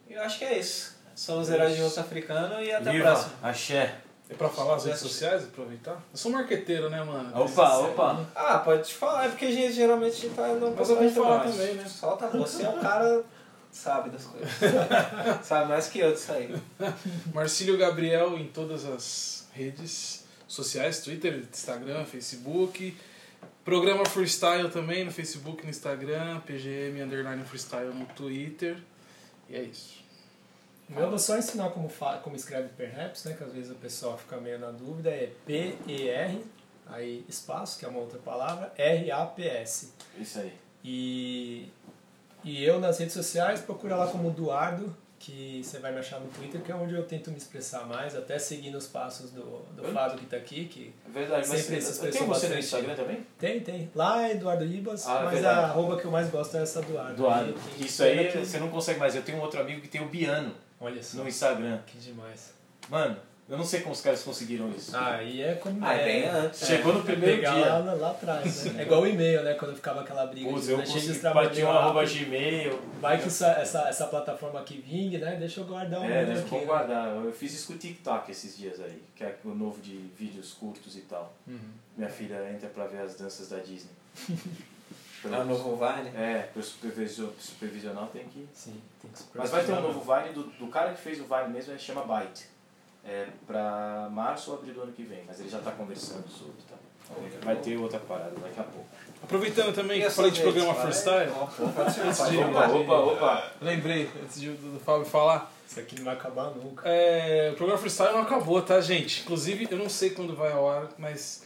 E eu acho que é isso. Somos heróis de rosto africano e até Viva, a próxima. axé. É pra falar as redes sociais, aproveitar? Eu sou marqueteiro, né, mano? Opa, opa. Ah, pode te falar, é porque a gente geralmente tá no Mas eu vou falar também, né? Solta, você é um cara sabe das coisas. sabe mais que eu disso aí. Marcílio Gabriel em todas as redes sociais, Twitter, Instagram, Facebook. Programa Freestyle também no Facebook, no Instagram, PGM Underline Freestyle no Twitter. E é isso. Eu vou só ensinar como, fa como escreve Perhaps, né? Que às vezes o pessoal fica meio na dúvida. É P-E-R, aí espaço, que é uma outra palavra, R-A-P-S. Isso aí. E, e eu nas redes sociais, procura lá como Duardo, que você vai me achar no Twitter, que é onde eu tento me expressar mais, até seguindo os passos do, do Fábio que está aqui, que É verdade, mas Sempre se tem expressou você no bastante. Instagram também? tem, tem. Lá é Eduardo Ribas, Ah, é mas verdade. a arroba que eu mais gosto é essa. E- e Isso aí que- você não consegue mais. Eu tenho um outro amigo que tem o Biano Olha só, no Instagram. que demais. Mano, eu não sei como os caras conseguiram isso. Ah, aí é como Ah, é. bem antes. Chegou no primeiro pegar dia. Lá, lá atrás, né? É igual o e-mail, né? Quando ficava aquela briga Putz, de eu deixei de consegui trabalhar partir um arroba gmail. Vai que essa, essa, essa plataforma aqui vingue, né? Deixa eu guardar um É, deixa eu guardar. Eu fiz isso com o TikTok esses dias aí, que é o novo de vídeos curtos e tal. Uhum. Minha filha entra pra ver as danças da Disney. É o novo Vine? É, pra eu supervisio- supervisionar tem que. Sim, tem que se Mas vai ter um novo Vine do, do cara que fez o Vine mesmo, ele chama Byte. É pra março ou abril do ano que vem, mas ele já tá conversando sobre tal. Vai ter outra parada daqui a pouco. Aproveitando também que E eu falei de programa vez, freestyle, Opa, ser. opa, opa! lembrei, antes de, do, do Fábio falar, Isso aqui não vai acabar nunca. É, o programa Freestyle não acabou, tá, gente? Inclusive, eu não sei quando vai ao ar, mas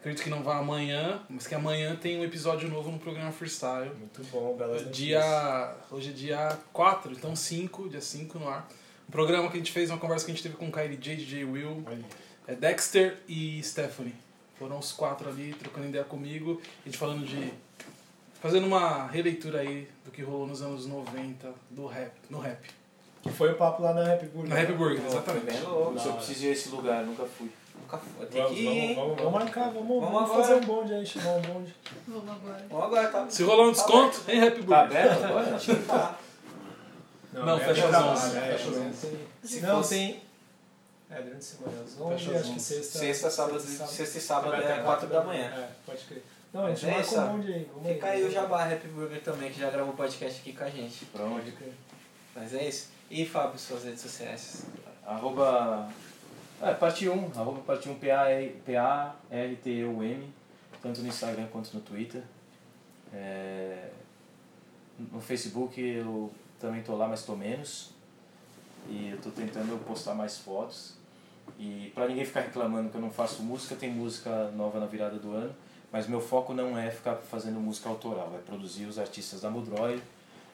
acredito que não vai amanhã, mas que amanhã tem um episódio novo no programa Freestyle. Muito bom, notícias. Dia, hoje é dia 4, então 5, dia 5 no ar. Um programa que a gente fez, uma conversa que a gente teve com o Kylie J, DJ Will, é Dexter e Stephanie. Foram os quatro ali trocando ideia comigo, a gente falando de. fazendo uma releitura aí do que rolou nos anos 90 do rap, no rap. Que foi o papo lá na Happy Burger. Na Happy Burger, Pô, exatamente. Bem louco. Eu só preciso ir a esse lugar, nunca fui. Nunca foi. Tem Vamos, que ir, vamos, hein? vamos, vamos marcar, vamos, Vamos fazer um bonde aí, chamar um bonde. Vamos agora. Vamos agora, tá? Se rolar um desconto, hein, Happy Tá Burger? aberto agora? Acho que tá. Não, é fecha às trabalho, 11, é, fecha às é, 11. tem- Se Não, fosse- tem... É, durante a semana às 11, Fecha acho que 11. sexta... Sexta, sábado, sexta e sábado é 4 da manhã. É, pode crer. Não, a gente é marca isso, um bonde aí. Vamos Fica aí. aí o Jabá Happy Burger também, que já gravou podcast aqui com a gente. Pronto. Pode crer. Mas é isso. E Fábio, suas redes sociais? Arroba. É, parte 1, arroba parte 1 P-A-R-T-U-M, tanto no Instagram quanto no Twitter. É, no Facebook eu também tô lá, mas tô menos. E eu tô tentando postar mais fotos. E pra ninguém ficar reclamando que eu não faço música, tem música nova na virada do ano. Mas meu foco não é ficar fazendo música autoral, é produzir os artistas da Mudroid,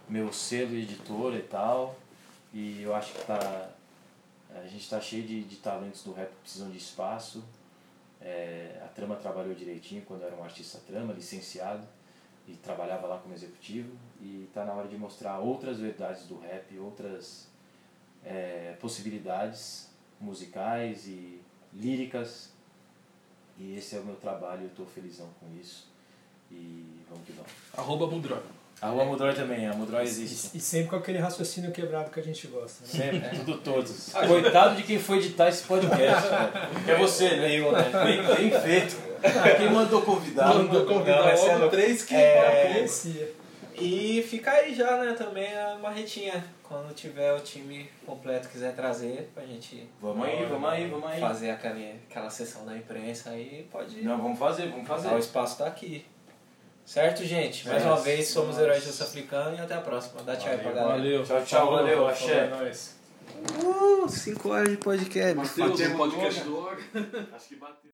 meu selo editor e tal. E eu acho que tá a gente está cheio de, de talentos do rap que precisam de espaço. É, a Trama trabalhou direitinho quando era um artista Trama, licenciado, e trabalhava lá como executivo. E está na hora de mostrar outras verdades do rap, outras é, possibilidades musicais e líricas. E esse é o meu trabalho, eu estou felizão com isso. E vamos que vamos. Arroba Mudroy. A Rua Mudroy também, a Mudroy existe. E, e sempre com aquele raciocínio quebrado que a gente gosta. Né? Sempre, tudo todos. Coitado de quem foi editar esse podcast. É você, né? Eu, né? Bem, bem feito. Quem mandou convidar? Mandou convidar Não, esse é logo louco. três que É, Conhecia. E fica aí já, né, também a marretinha. Quando tiver o time completo quiser trazer pra gente Vamos aí, vamos aí, vamos aí. fazer aquela, aquela sessão da imprensa aí, pode Não, vamos fazer, vamos fazer. O espaço tá aqui. Certo, gente? Mais É, uma vez, somos nós. heróis do africano e até a próxima. Dá tchau aí pra Valeu, galera. Valeu. Tchau, tchau, valeu, axé. É nóis. Uh, 5 horas de podcast. Batemos o podcast do. Acho que bateu.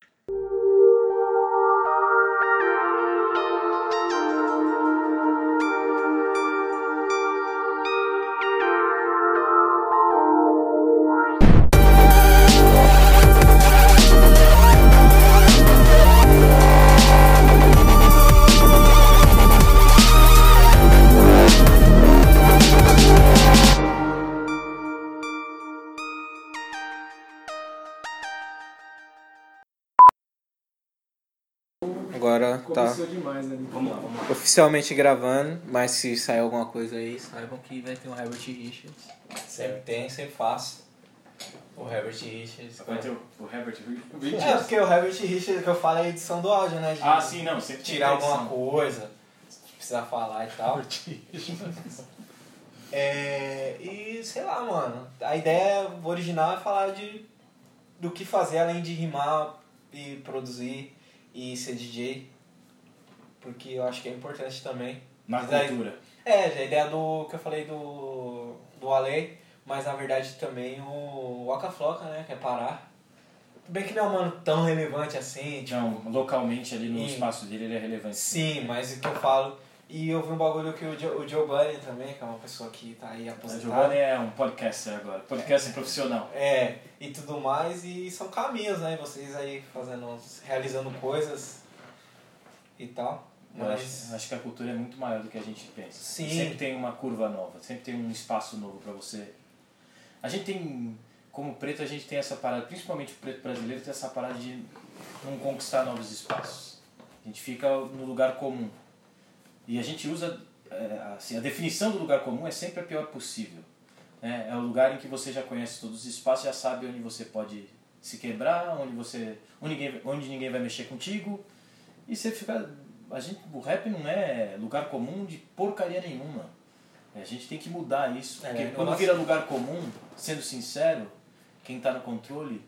Tá Começou demais ali. Vamos lá, vamos lá. oficialmente gravando, mas se sair alguma coisa aí, saibam que vai ter um Herbert Richards. Sempre tem, sempre faço. O Herbert Richards. Vai ter o, o Herbert É, Richards. porque o Herbert Richards que eu falo é a edição do áudio, né? de Ah, sim, não, sempre tem Tirar alguma coisa, se precisar falar e tal. É, e sei lá, mano. A ideia original é falar de do que fazer além de rimar e produzir e ser DJ. Porque eu acho que é importante também. Na Mas aí- cultura. É, a ideia do que eu falei do, do Ale, mas na verdade também o Waka Flocka, né? Que é parar. Tudo bem que não é um mano tão relevante assim, tipo, Não, localmente ali no E- espaço dele ele é relevante. Sim, mas o que eu falo. E eu vi um bagulho que o Joe, o Joe Budden também, que é uma pessoa que tá aí O aposentada. Giovanni é um podcaster agora, podcaster profissional. É, e tudo mais, e são caminhos, né? Vocês aí fazendo, realizando coisas e tal. Eu Mas. acho, acho que a cultura é muito maior do que a gente pensa. Sim. Sempre tem uma curva nova, sempre tem um espaço novo para você. A gente tem, como preto, a gente tem essa parada, principalmente o preto brasileiro, tem essa parada de não conquistar novos espaços. A gente fica no lugar comum. E a gente usa, é, assim, a definição do lugar comum é sempre a pior possível. né? É o lugar em que você já conhece todos os espaços, já sabe onde você pode se quebrar, onde você, onde ninguém, onde ninguém vai mexer contigo. E você fica, a gente, o rap não é lugar comum de porcaria nenhuma. A gente tem que mudar isso, É, porque eu quando vira lugar comum, sendo sincero, quem está no controle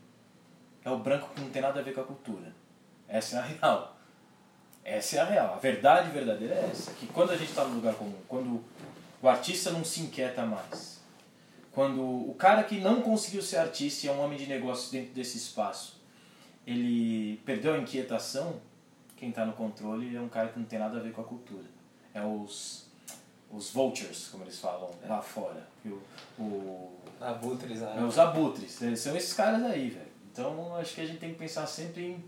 é o branco que não tem nada a ver com a cultura. Essa é a real. Essa é a real. A verdade verdadeira é essa. Que quando a gente está no lugar comum, quando o artista não se inquieta mais, quando o cara que não conseguiu ser artista e é um homem de negócios dentro desse espaço, ele perdeu a inquietação, quem está no controle é um cara que não tem nada a ver com a cultura. É os, os vultures, como eles falam lá fora. E o, o, Abutres, é, né? os abutres, são esses caras aí, velho. Então acho que a gente tem que pensar sempre em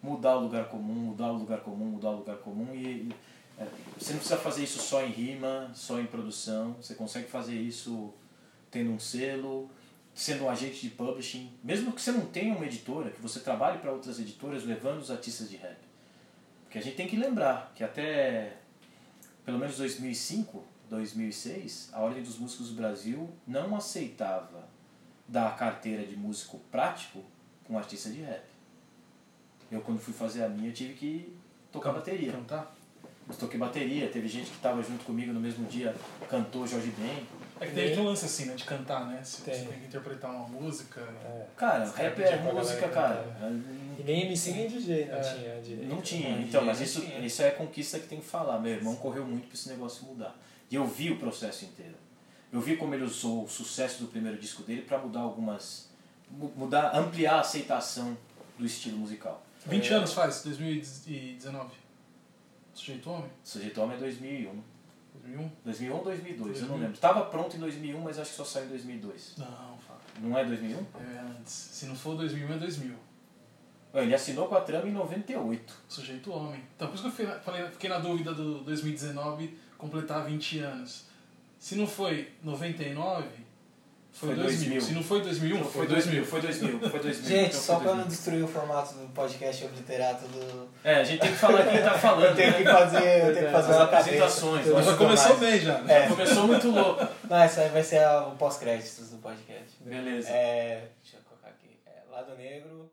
mudar o lugar comum, mudar o lugar comum, mudar o lugar comum e, e, é, você não precisa fazer isso só em rima, só em produção, você consegue fazer isso tendo um selo, sendo um agente de publishing, mesmo que você não tenha uma editora, que você trabalhe para outras editoras levando os artistas de rap. Porque a gente tem que lembrar que até pelo menos 2005, 2006, a Ordem dos Músicos do Brasil não aceitava dar a carteira de músico prático com artista de rap. Eu, quando fui fazer a minha, eu tive que tocar bateria. Cantar? Eu toquei bateria, teve gente que estava junto comigo no mesmo dia, cantou Jorge Ben. É que tem um lance assim, né? De cantar, né? Se Tem. você tem que interpretar uma música. É. Cara, rap é pra música, cara. E nem MC nem DJ não É. tinha direito. Não tinha, Não então, tinha, mas não isso, isso é conquista que tem que falar. Meu irmão correu muito para esse negócio mudar. E eu vi o processo inteiro. Eu vi como ele usou o sucesso do primeiro disco dele para mudar algumas. mu- mudar, ampliar a aceitação do estilo musical. 20 É. anos faz, 2019. Sujeito homem? Sujeito Homem é 2001. 2001? 2001 ou 2002, eu não 2000. lembro. Estava pronto em 2001, mas acho que só saiu em 2002. Não, Fábio. Não é 2001? É antes. Se não for 2001, é 2000. Ele assinou com a trama em 98. Sujeito homem. Então, por isso que eu fiquei- falei, fiquei na dúvida do 2019 completar 20 anos. Se não foi 99, foi, Foi 2000. 2000. Se não foi 2001, Então, foi 2000. Foi 2000, foi 2000. Gente, então só foi pra não 2000. destruir o formato do podcast obliterato do. É, a gente tem que falar quem tá Eu falando. tenho que né? fazer, eu tenho que fazer As apresentações. Eu Já começou mais. bem já. né? É. Começou muito louco. Não, essa aí vai ser o pós-créditos do podcast. Beleza. É. Deixa eu colocar aqui. É, Lado Negro.